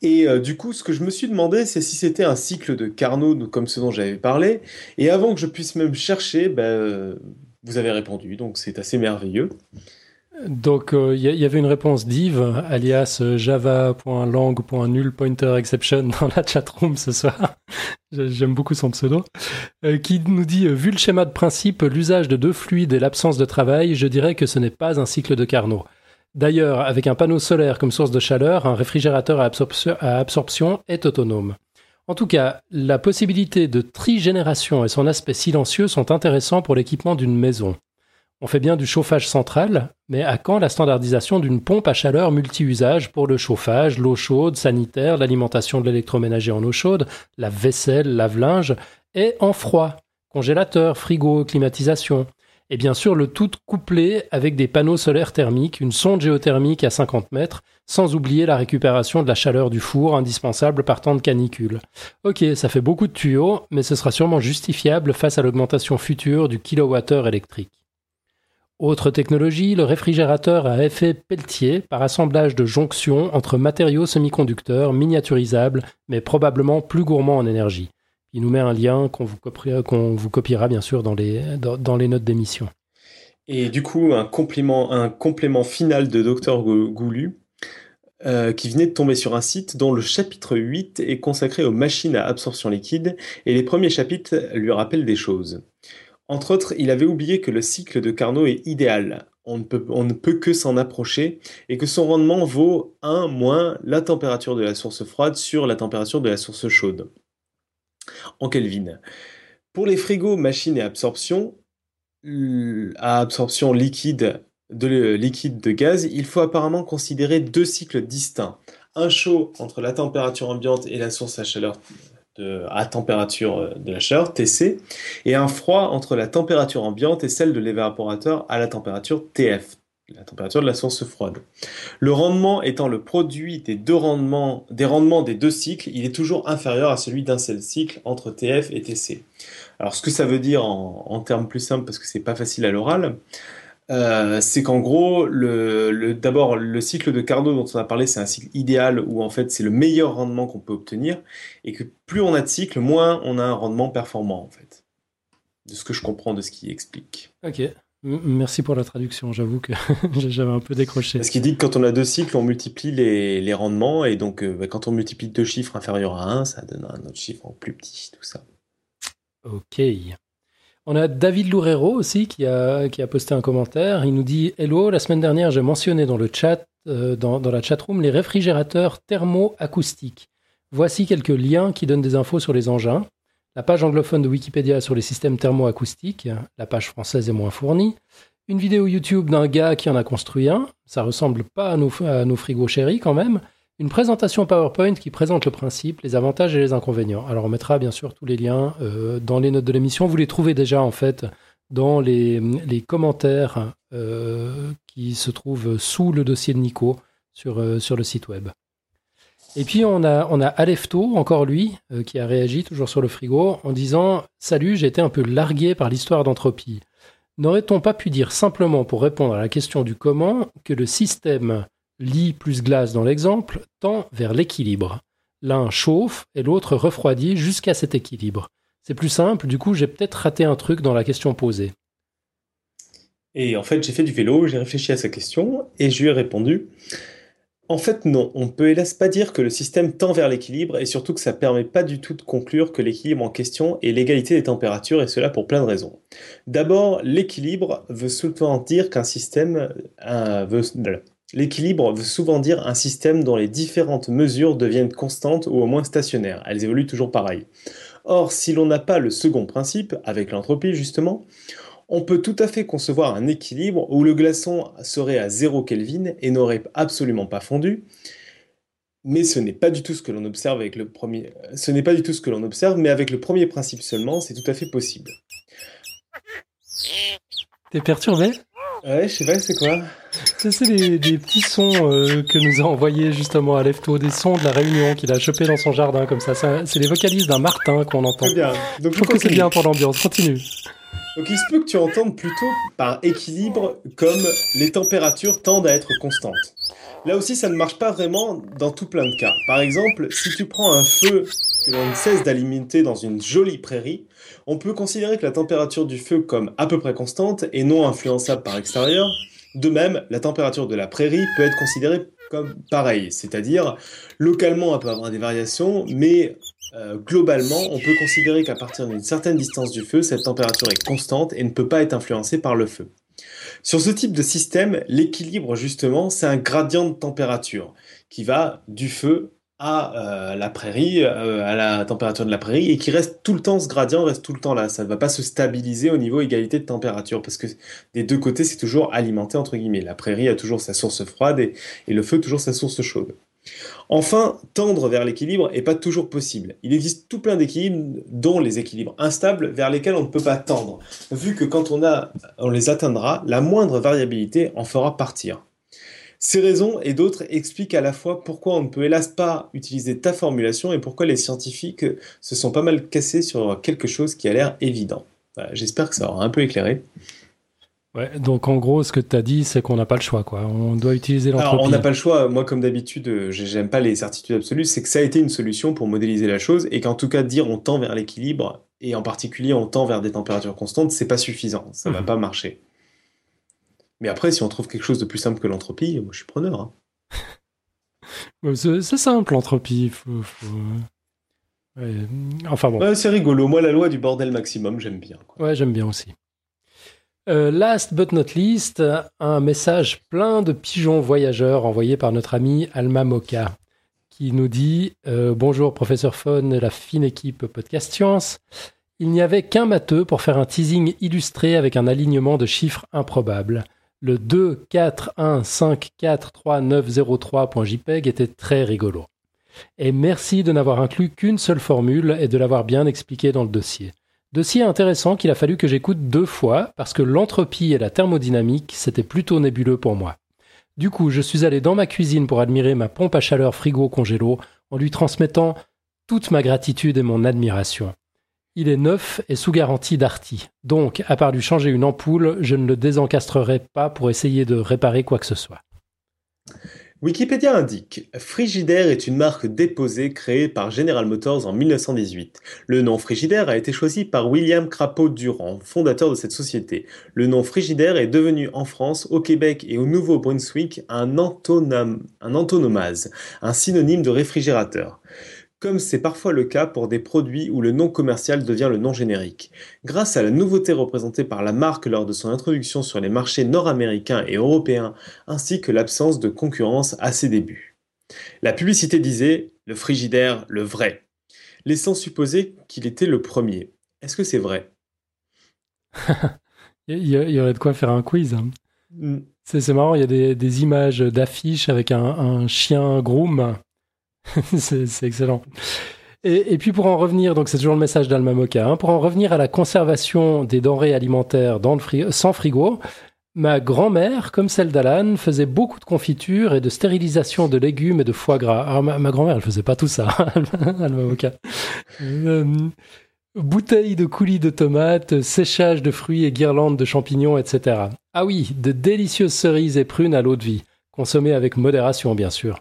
Et euh, du coup, ce que je me suis demandé, c'est si c'était un cycle de Carnot comme ce dont j'avais parlé. Et avant que je puisse même chercher, ben, euh, vous avez répondu. Donc c'est assez merveilleux. Donc, euh, il y, avait une réponse d'Yves, alias euh, java.lang.nullpointerexception dans la chatroom ce soir. J'aime beaucoup son pseudo. Euh, qui nous dit Vu le schéma de principe, l'usage de deux fluides et l'absence de travail, je dirais que ce n'est pas un cycle de Carnot. D'ailleurs, avec un panneau solaire comme source de chaleur, un réfrigérateur à à absorption est autonome. En tout cas, la possibilité de trigénération et son aspect silencieux sont intéressants pour l'équipement d'une maison. On fait bien du chauffage central, mais à quand la standardisation d'une pompe à chaleur multi-usage pour le chauffage, l'eau chaude, sanitaire, l'alimentation de l'électroménager en eau chaude, la vaisselle, lave-linge, et en froid, congélateur, frigo, climatisation et bien sûr le tout couplé avec des panneaux solaires thermiques, une sonde géothermique à 50 mètres, sans oublier la récupération de la chaleur du four indispensable par temps de canicule. Ok, ça fait beaucoup de tuyaux, mais ce sera sûrement justifiable face à l'augmentation future du kilowattheure électrique. Autre technologie, le réfrigérateur à effet Peltier par assemblage de jonctions entre matériaux semi-conducteurs miniaturisables mais probablement plus gourmands en énergie. Il nous met un lien qu'on vous, copiera, bien sûr dans les, notes d'émission. Et du coup, un complément, un final de Dr Goulu, euh, qui venait de tomber sur un site dont le chapitre 8 est consacré aux machines à absorption liquide, et les premiers chapitres lui rappellent des choses. Entre autres, il avait oublié que le cycle de Carnot est idéal. On ne peut, que s'en approcher et que son rendement vaut 1 moins la température de la source froide sur la température de la source chaude en Kelvin. Pour les frigos machines à absorption, à absorption liquide de liquide de gaz, il faut apparemment considérer deux cycles distincts. Un chaud entre la température ambiante et la source à chaleur à température de la chaleur, TC, et un froid entre la température ambiante et celle de l'évaporateur à la température TF, la température de la source froide. Le rendement étant le produit des deux rendements, des rendements des deux cycles, il est toujours inférieur à celui d'un seul cycle entre TF et TC. Alors ce que ça veut dire en, termes plus simples, parce que c'est pas facile à l'oral, euh, c'est qu'en gros, le, d'abord, le cycle de Carnot dont on a parlé, c'est un cycle idéal où en fait c'est le meilleur rendement qu'on peut obtenir, et que plus on a de cycles, moins on a un rendement performant en fait. De ce que je comprends de ce qui explique. Ok. Merci pour la traduction, j'avoue que j'avais un peu décroché. Parce qu'il dit que quand on a deux cycles, on multiplie les, rendements, et donc euh, bah, quand on multiplie deux chiffres inférieurs à 1, ça donne un autre chiffre en plus petit, tout ça. Ok. On a David Loureiro aussi qui a, posté un commentaire. Il nous dit Hello, la semaine dernière, j'ai mentionné dans le chat, euh, dans, dans la chatroom, les réfrigérateurs thermo-acoustiques. Voici quelques liens qui donnent des infos sur les engins. La page anglophone de Wikipédia sur les systèmes thermoacoustiques, la page française est moins fournie. Une vidéo YouTube d'un gars qui en a construit un, ça ressemble pas à nos, à frigos chéris quand même. Une présentation PowerPoint qui présente le principe, les avantages et les inconvénients. Alors on mettra bien sûr tous les liens euh, dans les notes de l'émission. Vous les trouvez déjà en fait dans les, commentaires euh, qui se trouvent sous le dossier de Nico sur, euh, sur le site web. Et puis on a, on a Alefto, encore lui, qui a réagi toujours sur le frigo en disant Salut, j'ai été un peu largué par l'histoire d'entropie. N'aurait-on pas pu dire simplement pour répondre à la question du comment que le système lit plus glace dans l'exemple tend vers l'équilibre L'un chauffe et l'autre refroidit jusqu'à cet équilibre. C'est plus simple, du coup j'ai peut-être raté un truc dans la question posée. Et en fait j'ai fait du vélo, j'ai réfléchi à sa question et je lui ai répondu en fait, non. On peut hélas pas dire que le système tend vers l'équilibre et surtout que ça permet pas du tout de conclure que l'équilibre en question est l'égalité des températures et cela pour plein de raisons. D'abord, l'équilibre veut souvent dire qu'un système veut, L'équilibre veut souvent dire un système dont les différentes mesures deviennent constantes ou au moins stationnaires. Elles évoluent toujours pareil. Or, si l'on n'a pas le second principe, avec l'entropie justement, on peut tout à fait concevoir un équilibre où le glaçon serait à 0 Kelvin et n'aurait absolument pas fondu, mais ce n'est pas du tout ce que l'on observe avec le premier. Ce n'est pas du tout ce que l'on observe, mais avec le premier principe seulement, c'est tout à fait possible. T'es perturbé? Ouais, je sais pas, c'est quoi C'est des, petits sons euh, que nous a envoyés justement à Lefto, des sons de la réunion qu'il a chopé dans son jardin comme ça. c'est les vocalises d'un Martin qu'on entend. Très bien. Donc, je trouve que c'est bien pour l'ambiance. Continue. Donc il se peut que tu entendes plutôt par équilibre comme les températures tendent à être constantes. Là aussi, ça ne marche pas vraiment dans tout plein de cas. Par exemple, si tu prends un feu que l'on ne cesse d'alimenter dans une jolie prairie, on peut considérer que la température du feu comme à peu près constante et non influençable par l'extérieur. De même, la température de la prairie peut être considérée comme pareille, c'est-à-dire localement elle peut avoir des variations, mais euh, globalement, on peut considérer qu'à partir d'une certaine distance du feu, cette température est constante et ne peut pas être influencée par le feu. Sur ce type de système, l'équilibre, justement, c'est un gradient de température qui va du feu à euh, la prairie, euh, à la température de la prairie, et qui reste tout le temps, ce gradient reste tout le temps là. Ça ne va pas se stabiliser au niveau égalité de température, parce que des deux côtés, c'est toujours alimenté, entre guillemets. La prairie a toujours sa source froide et, et le feu toujours sa source chaude. Enfin, tendre vers l'équilibre n'est pas toujours possible. Il existe tout plein d'équilibres, dont les équilibres instables, vers lesquels on ne peut pas tendre, vu que quand on, a, on les atteindra, la moindre variabilité en fera partir. Ces raisons et d'autres expliquent à la fois pourquoi on ne peut hélas pas utiliser ta formulation et pourquoi les scientifiques se sont pas mal cassés sur quelque chose qui a l'air évident. J'espère que ça aura un peu éclairé. Ouais, donc en gros, ce que tu as dit, c'est qu'on n'a pas le choix. Quoi. On doit utiliser l'entropie. Alors, on n'a pas le choix. Moi, comme d'habitude, euh, j'ai- j'aime pas les certitudes absolues. C'est que ça a été une solution pour modéliser la chose et qu'en tout cas, dire on tend vers l'équilibre et en particulier on tend vers des températures constantes, c'est pas suffisant. Ça va Mhm. pas marcher. Mais après, si on trouve quelque chose de plus simple que l'entropie, moi je suis preneur. hein. C'est simple, l'entropie. Faut, ouais. Enfin bon. C'est rigolo. Moi, la loi du bordel maximum, j'aime bien. quoi. Ouais, j'aime bien aussi. Euh, last but not least, un message plein de pigeons voyageurs envoyé par notre ami Alma Moka, qui nous dit euh, Bonjour professeur Fon et la fine équipe Podcast Science. Il n'y avait qu'un matheux pour faire un teasing illustré avec un alignement de chiffres improbables. Le 2, 4, 1, 5, 4, 3, 9, 0, 3.jpg était très rigolo. Et merci de n'avoir inclus qu'une seule formule et de l'avoir bien expliqué dans le dossier. Dossier intéressant qu'il a fallu que j'écoute deux fois parce que l'entropie et la thermodynamique, c'était plutôt nébuleux pour moi. Du coup, je suis allé dans ma cuisine pour admirer ma pompe à chaleur frigo congélo en lui transmettant toute ma gratitude et mon admiration. Il est neuf et sous garantie Darty. Donc, à part lui changer une ampoule, je ne le désencastrerai pas pour essayer de réparer quoi que ce soit. Wikipédia indique Frigidaire est une marque déposée créée par General Motors en 1918. Le nom Frigidaire a été choisi par William Crapaud Durand, fondateur de cette société. Le nom Frigidaire est devenu en France, au Québec et au Nouveau-Brunswick un, un antonomase, un synonyme de réfrigérateur. Comme c'est parfois le cas pour des produits où le nom commercial devient le nom générique. Grâce à la nouveauté représentée par la marque lors de son introduction sur les marchés nord-américains et européens ainsi que l'absence de concurrence à ses débuts. La publicité disait le frigidaire, le vrai, laissant supposer qu'il était le premier. Est-ce que c'est vrai? Il y, aurait de quoi faire un quiz. hein. Hmm. C'est c'est marrant, il y a des, des images d'affiches avec un, un chien groom. c'est excellent. Et, puis pour en revenir, donc c'est toujours le message d'Alma Moka, hein, pour en revenir à la conservation des denrées alimentaires sans frigo, ma grand-mère, comme celle d'Alan, faisait beaucoup de confitures et de stérilisation de légumes et de foie gras. Alors ma, ma grand-mère, elle faisait pas tout ça, Alma Moka. Euh, Bouteilles de coulis de tomates, séchage de fruits et guirlandes de champignons, etc. Ah oui, de délicieuses cerises et prunes à l'eau de vie, consommées avec modération bien sûr.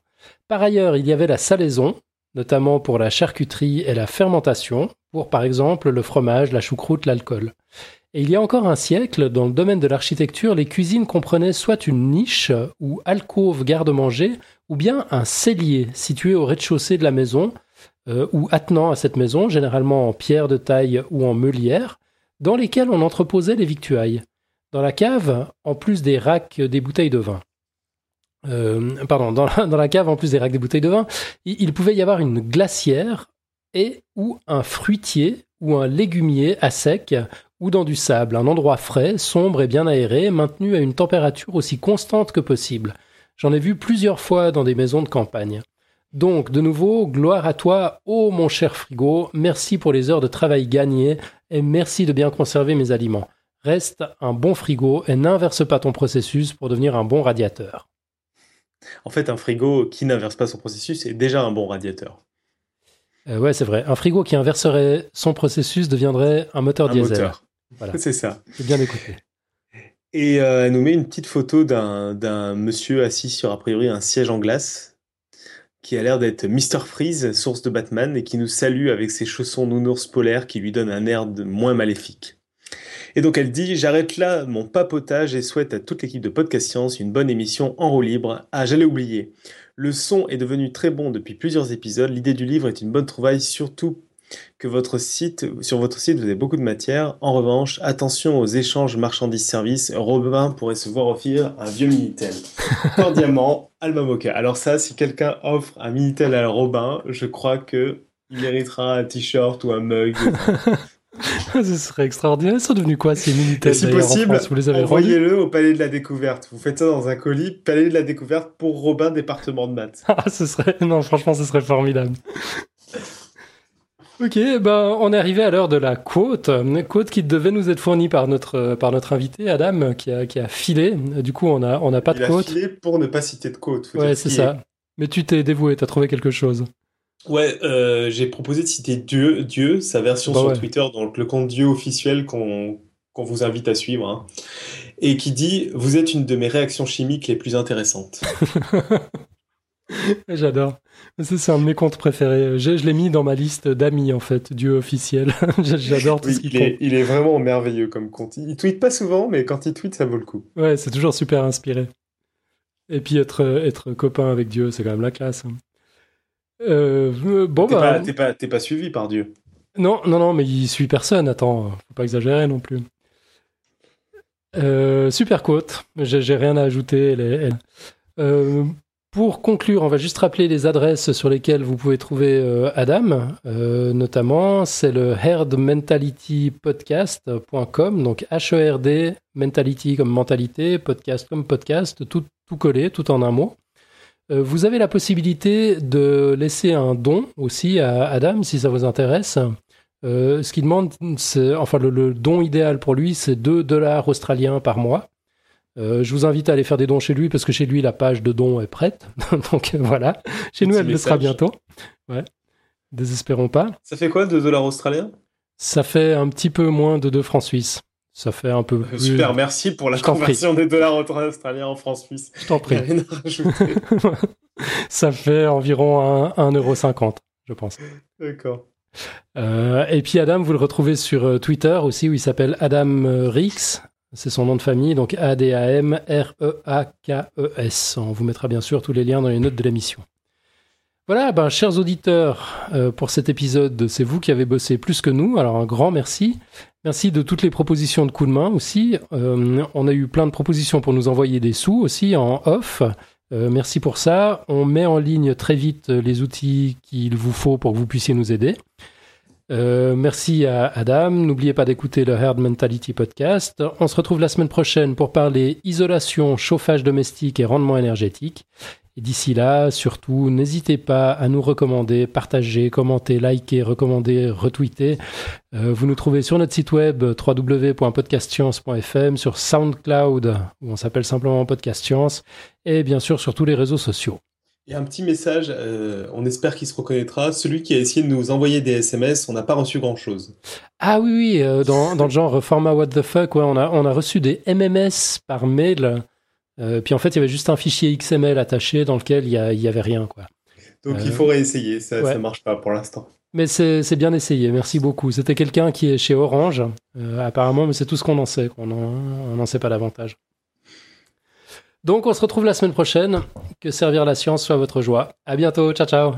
Par ailleurs, il y avait la salaison, notamment pour la charcuterie et la fermentation, pour par exemple le fromage, la choucroute, l'alcool. Et il y a encore un siècle, dans le domaine de l'architecture, les cuisines comprenaient soit une niche ou alcôve garde-manger, ou bien un cellier situé au rez-de-chaussée de la maison, euh, ou attenant à cette maison, généralement en pierre de taille ou en meulière, dans lesquels on entreposait les victuailles. Dans la cave, en plus des racks des bouteilles de vin. Euh, pardon, dans la, cave, en plus des racks des bouteilles de vin, il, il pouvait y avoir une glacière et ou un fruitier ou un légumier à sec ou dans du sable, un endroit frais, sombre et bien aéré, maintenu à une température aussi constante que possible. J'en ai vu plusieurs fois dans des maisons de campagne. Donc, de nouveau, gloire à toi, ô mon cher frigo, merci pour les heures de travail gagnées et merci de bien conserver mes aliments. Reste un bon frigo et n'inverse pas ton processus pour devenir un bon radiateur. En fait, un frigo qui n'inverse pas son processus est déjà un bon radiateur. Euh, ouais, c'est vrai. Un frigo qui inverserait son processus deviendrait un moteur Un diesel. moteur. Voilà. C'est ça. C'est bien écouté. Et euh, elle nous met une petite photo d'un monsieur assis sur a priori un siège en glace qui a l'air d'être Mr. Freeze, source de Batman, et qui nous salue avec ses chaussons nounours polaires qui lui donnent un air de moins maléfique. Et donc elle dit J'arrête là mon papotage et souhaite à toute l'équipe de Podcast Science une bonne émission en roue libre. Ah, j'allais oublier. Le son est devenu très bon depuis plusieurs épisodes. L'idée du livre est une bonne trouvaille, surtout que votre site, sur votre site, vous avez beaucoup de matière. En revanche, attention aux échanges marchandises-services. Robin pourrait se voir offrir un vieux Minitel. Cordialement, Alma Moka. Alors ça, si quelqu'un offre un Minitel à Robin, je crois que il méritera un t-shirt ou un mug. Ce serait extraordinaire. C'est devenu quoi ces Minitel Et si possible, envoyez-le au Palais de la Découverte. Vous faites ça dans un colis, Palais de la Découverte pour Robin, département de maths. Ah, ce serait... Non, franchement, ce serait formidable. Ok, ben, on est arrivé à l'heure de la quote. Une quote qui devait nous être fournie par notre, par notre invité, Adam, qui a, qui a filé. Du coup, on n'a on a pas il de a quote. filé pour ne pas citer de quote. faut Ouais, c'est ça. Mais tu t'es dévoué, t'as trouvé quelque chose. Ouais, euh, j'ai proposé de citer Dieu, Dieu, sa version Bah sur ouais. Twitter, donc le compte Dieu officiel qu'on qu'on vous invite à suivre, hein, et qui dit Vous êtes une de mes réactions chimiques les plus intéressantes. J'adore. C'est un de mes comptes préférés. Je, je l'ai mis dans ma liste d'amis, en fait, Dieu officiel. J'adore tout Oui, ce qu'ils il, est, il est vraiment merveilleux comme compte. Il tweet pas souvent, mais quand il tweet, ça vaut le coup. Ouais, c'est toujours super inspiré. Et puis être, être copain avec Dieu, c'est quand même la classe. hein. Euh, bon, T'es bah. pas, t'es pas, t'es pas suivi par Dieu. Non, non, non, mais il suit personne. Attends, faut pas exagérer non plus. Euh, super quote. J'ai j'ai rien à ajouter. elle est- elle- Euh, pour conclure, on va juste rappeler les adresses sur lesquelles vous pouvez trouver euh, Adam. Notamment, c'est le herdmentalitypodcast.com. Donc H-E-R-D, mentality comme mentalité, podcast comme podcast, tout, tout collé, tout en un mot. Euh, vous avez la possibilité de laisser un don aussi à Adam si ça vous intéresse. Euh, ce qu'il demande, c'est, enfin, le, le don idéal pour lui, c'est 2 dollars australiens par mois. Euh, je vous invite à aller faire des dons chez lui parce que chez lui, la page de dons est prête. Donc voilà. Chez nous, elle le sera bientôt. Ouais. Désespérons pas. Ça fait quoi, 2 dollars australiens? Ça fait un petit peu moins de 2 francs suisses. Ça fait un peu plus. Super, merci pour la prie. conversion des dollars australiens en francs suisses. Je t'en prie. Ça fait environ 1,50€, je pense. D'accord. Euh, et puis Adam, vous le retrouvez sur euh, Twitter aussi, où il s'appelle Adam euh, Rix. C'est son nom de famille, donc E A-D-A-M-R-E-A-K-E-S. On vous mettra bien sûr tous les liens dans les notes de l'émission. Voilà, ben, chers auditeurs, euh, pour cet épisode, c'est vous qui avez bossé plus que nous. Alors un grand merci. Merci de toutes les propositions de coups de main aussi. Euh, on a eu plein de propositions pour nous envoyer des sous aussi en off. Euh, merci pour ça. On met en ligne très vite les outils qu'il vous faut pour que vous puissiez nous aider. Euh, merci à Adam. N'oubliez pas d'écouter le Herd Mentality Podcast. On se retrouve la semaine prochaine pour parler isolation, chauffage domestique et rendement énergétique. Et d'ici là, surtout, n'hésitez pas à nous recommander, partager, commenter, liker, recommander, retweeter. Euh, vous nous trouvez sur notre site web www.podcastscience.fm, sur SoundCloud, où on s'appelle simplement Podcast Science, et bien sûr sur tous les réseaux sociaux. Et un petit message, euh, on espère qu'il se reconnaîtra. Celui qui a essayé de nous envoyer des SMS, on n'a pas reçu grand-chose. Ah oui, oui, euh, dans, dans le genre format what the fuck, ouais, on, a, on a reçu des MMS par mail. Euh, puis en fait, il y avait juste un fichier XML attaché dans lequel il y, a- il y avait rien. quoi. Donc Euh, il faut réessayer, ça ouais. ne marche pas pour l'instant. Mais c'est bien essayé, merci beaucoup. C'était quelqu'un qui est chez Orange, euh, apparemment, mais c'est tout ce qu'on en sait. On n'en on n'en sait pas davantage. Donc on se retrouve la semaine prochaine. Que servir la science soit votre joie. À bientôt, ciao ciao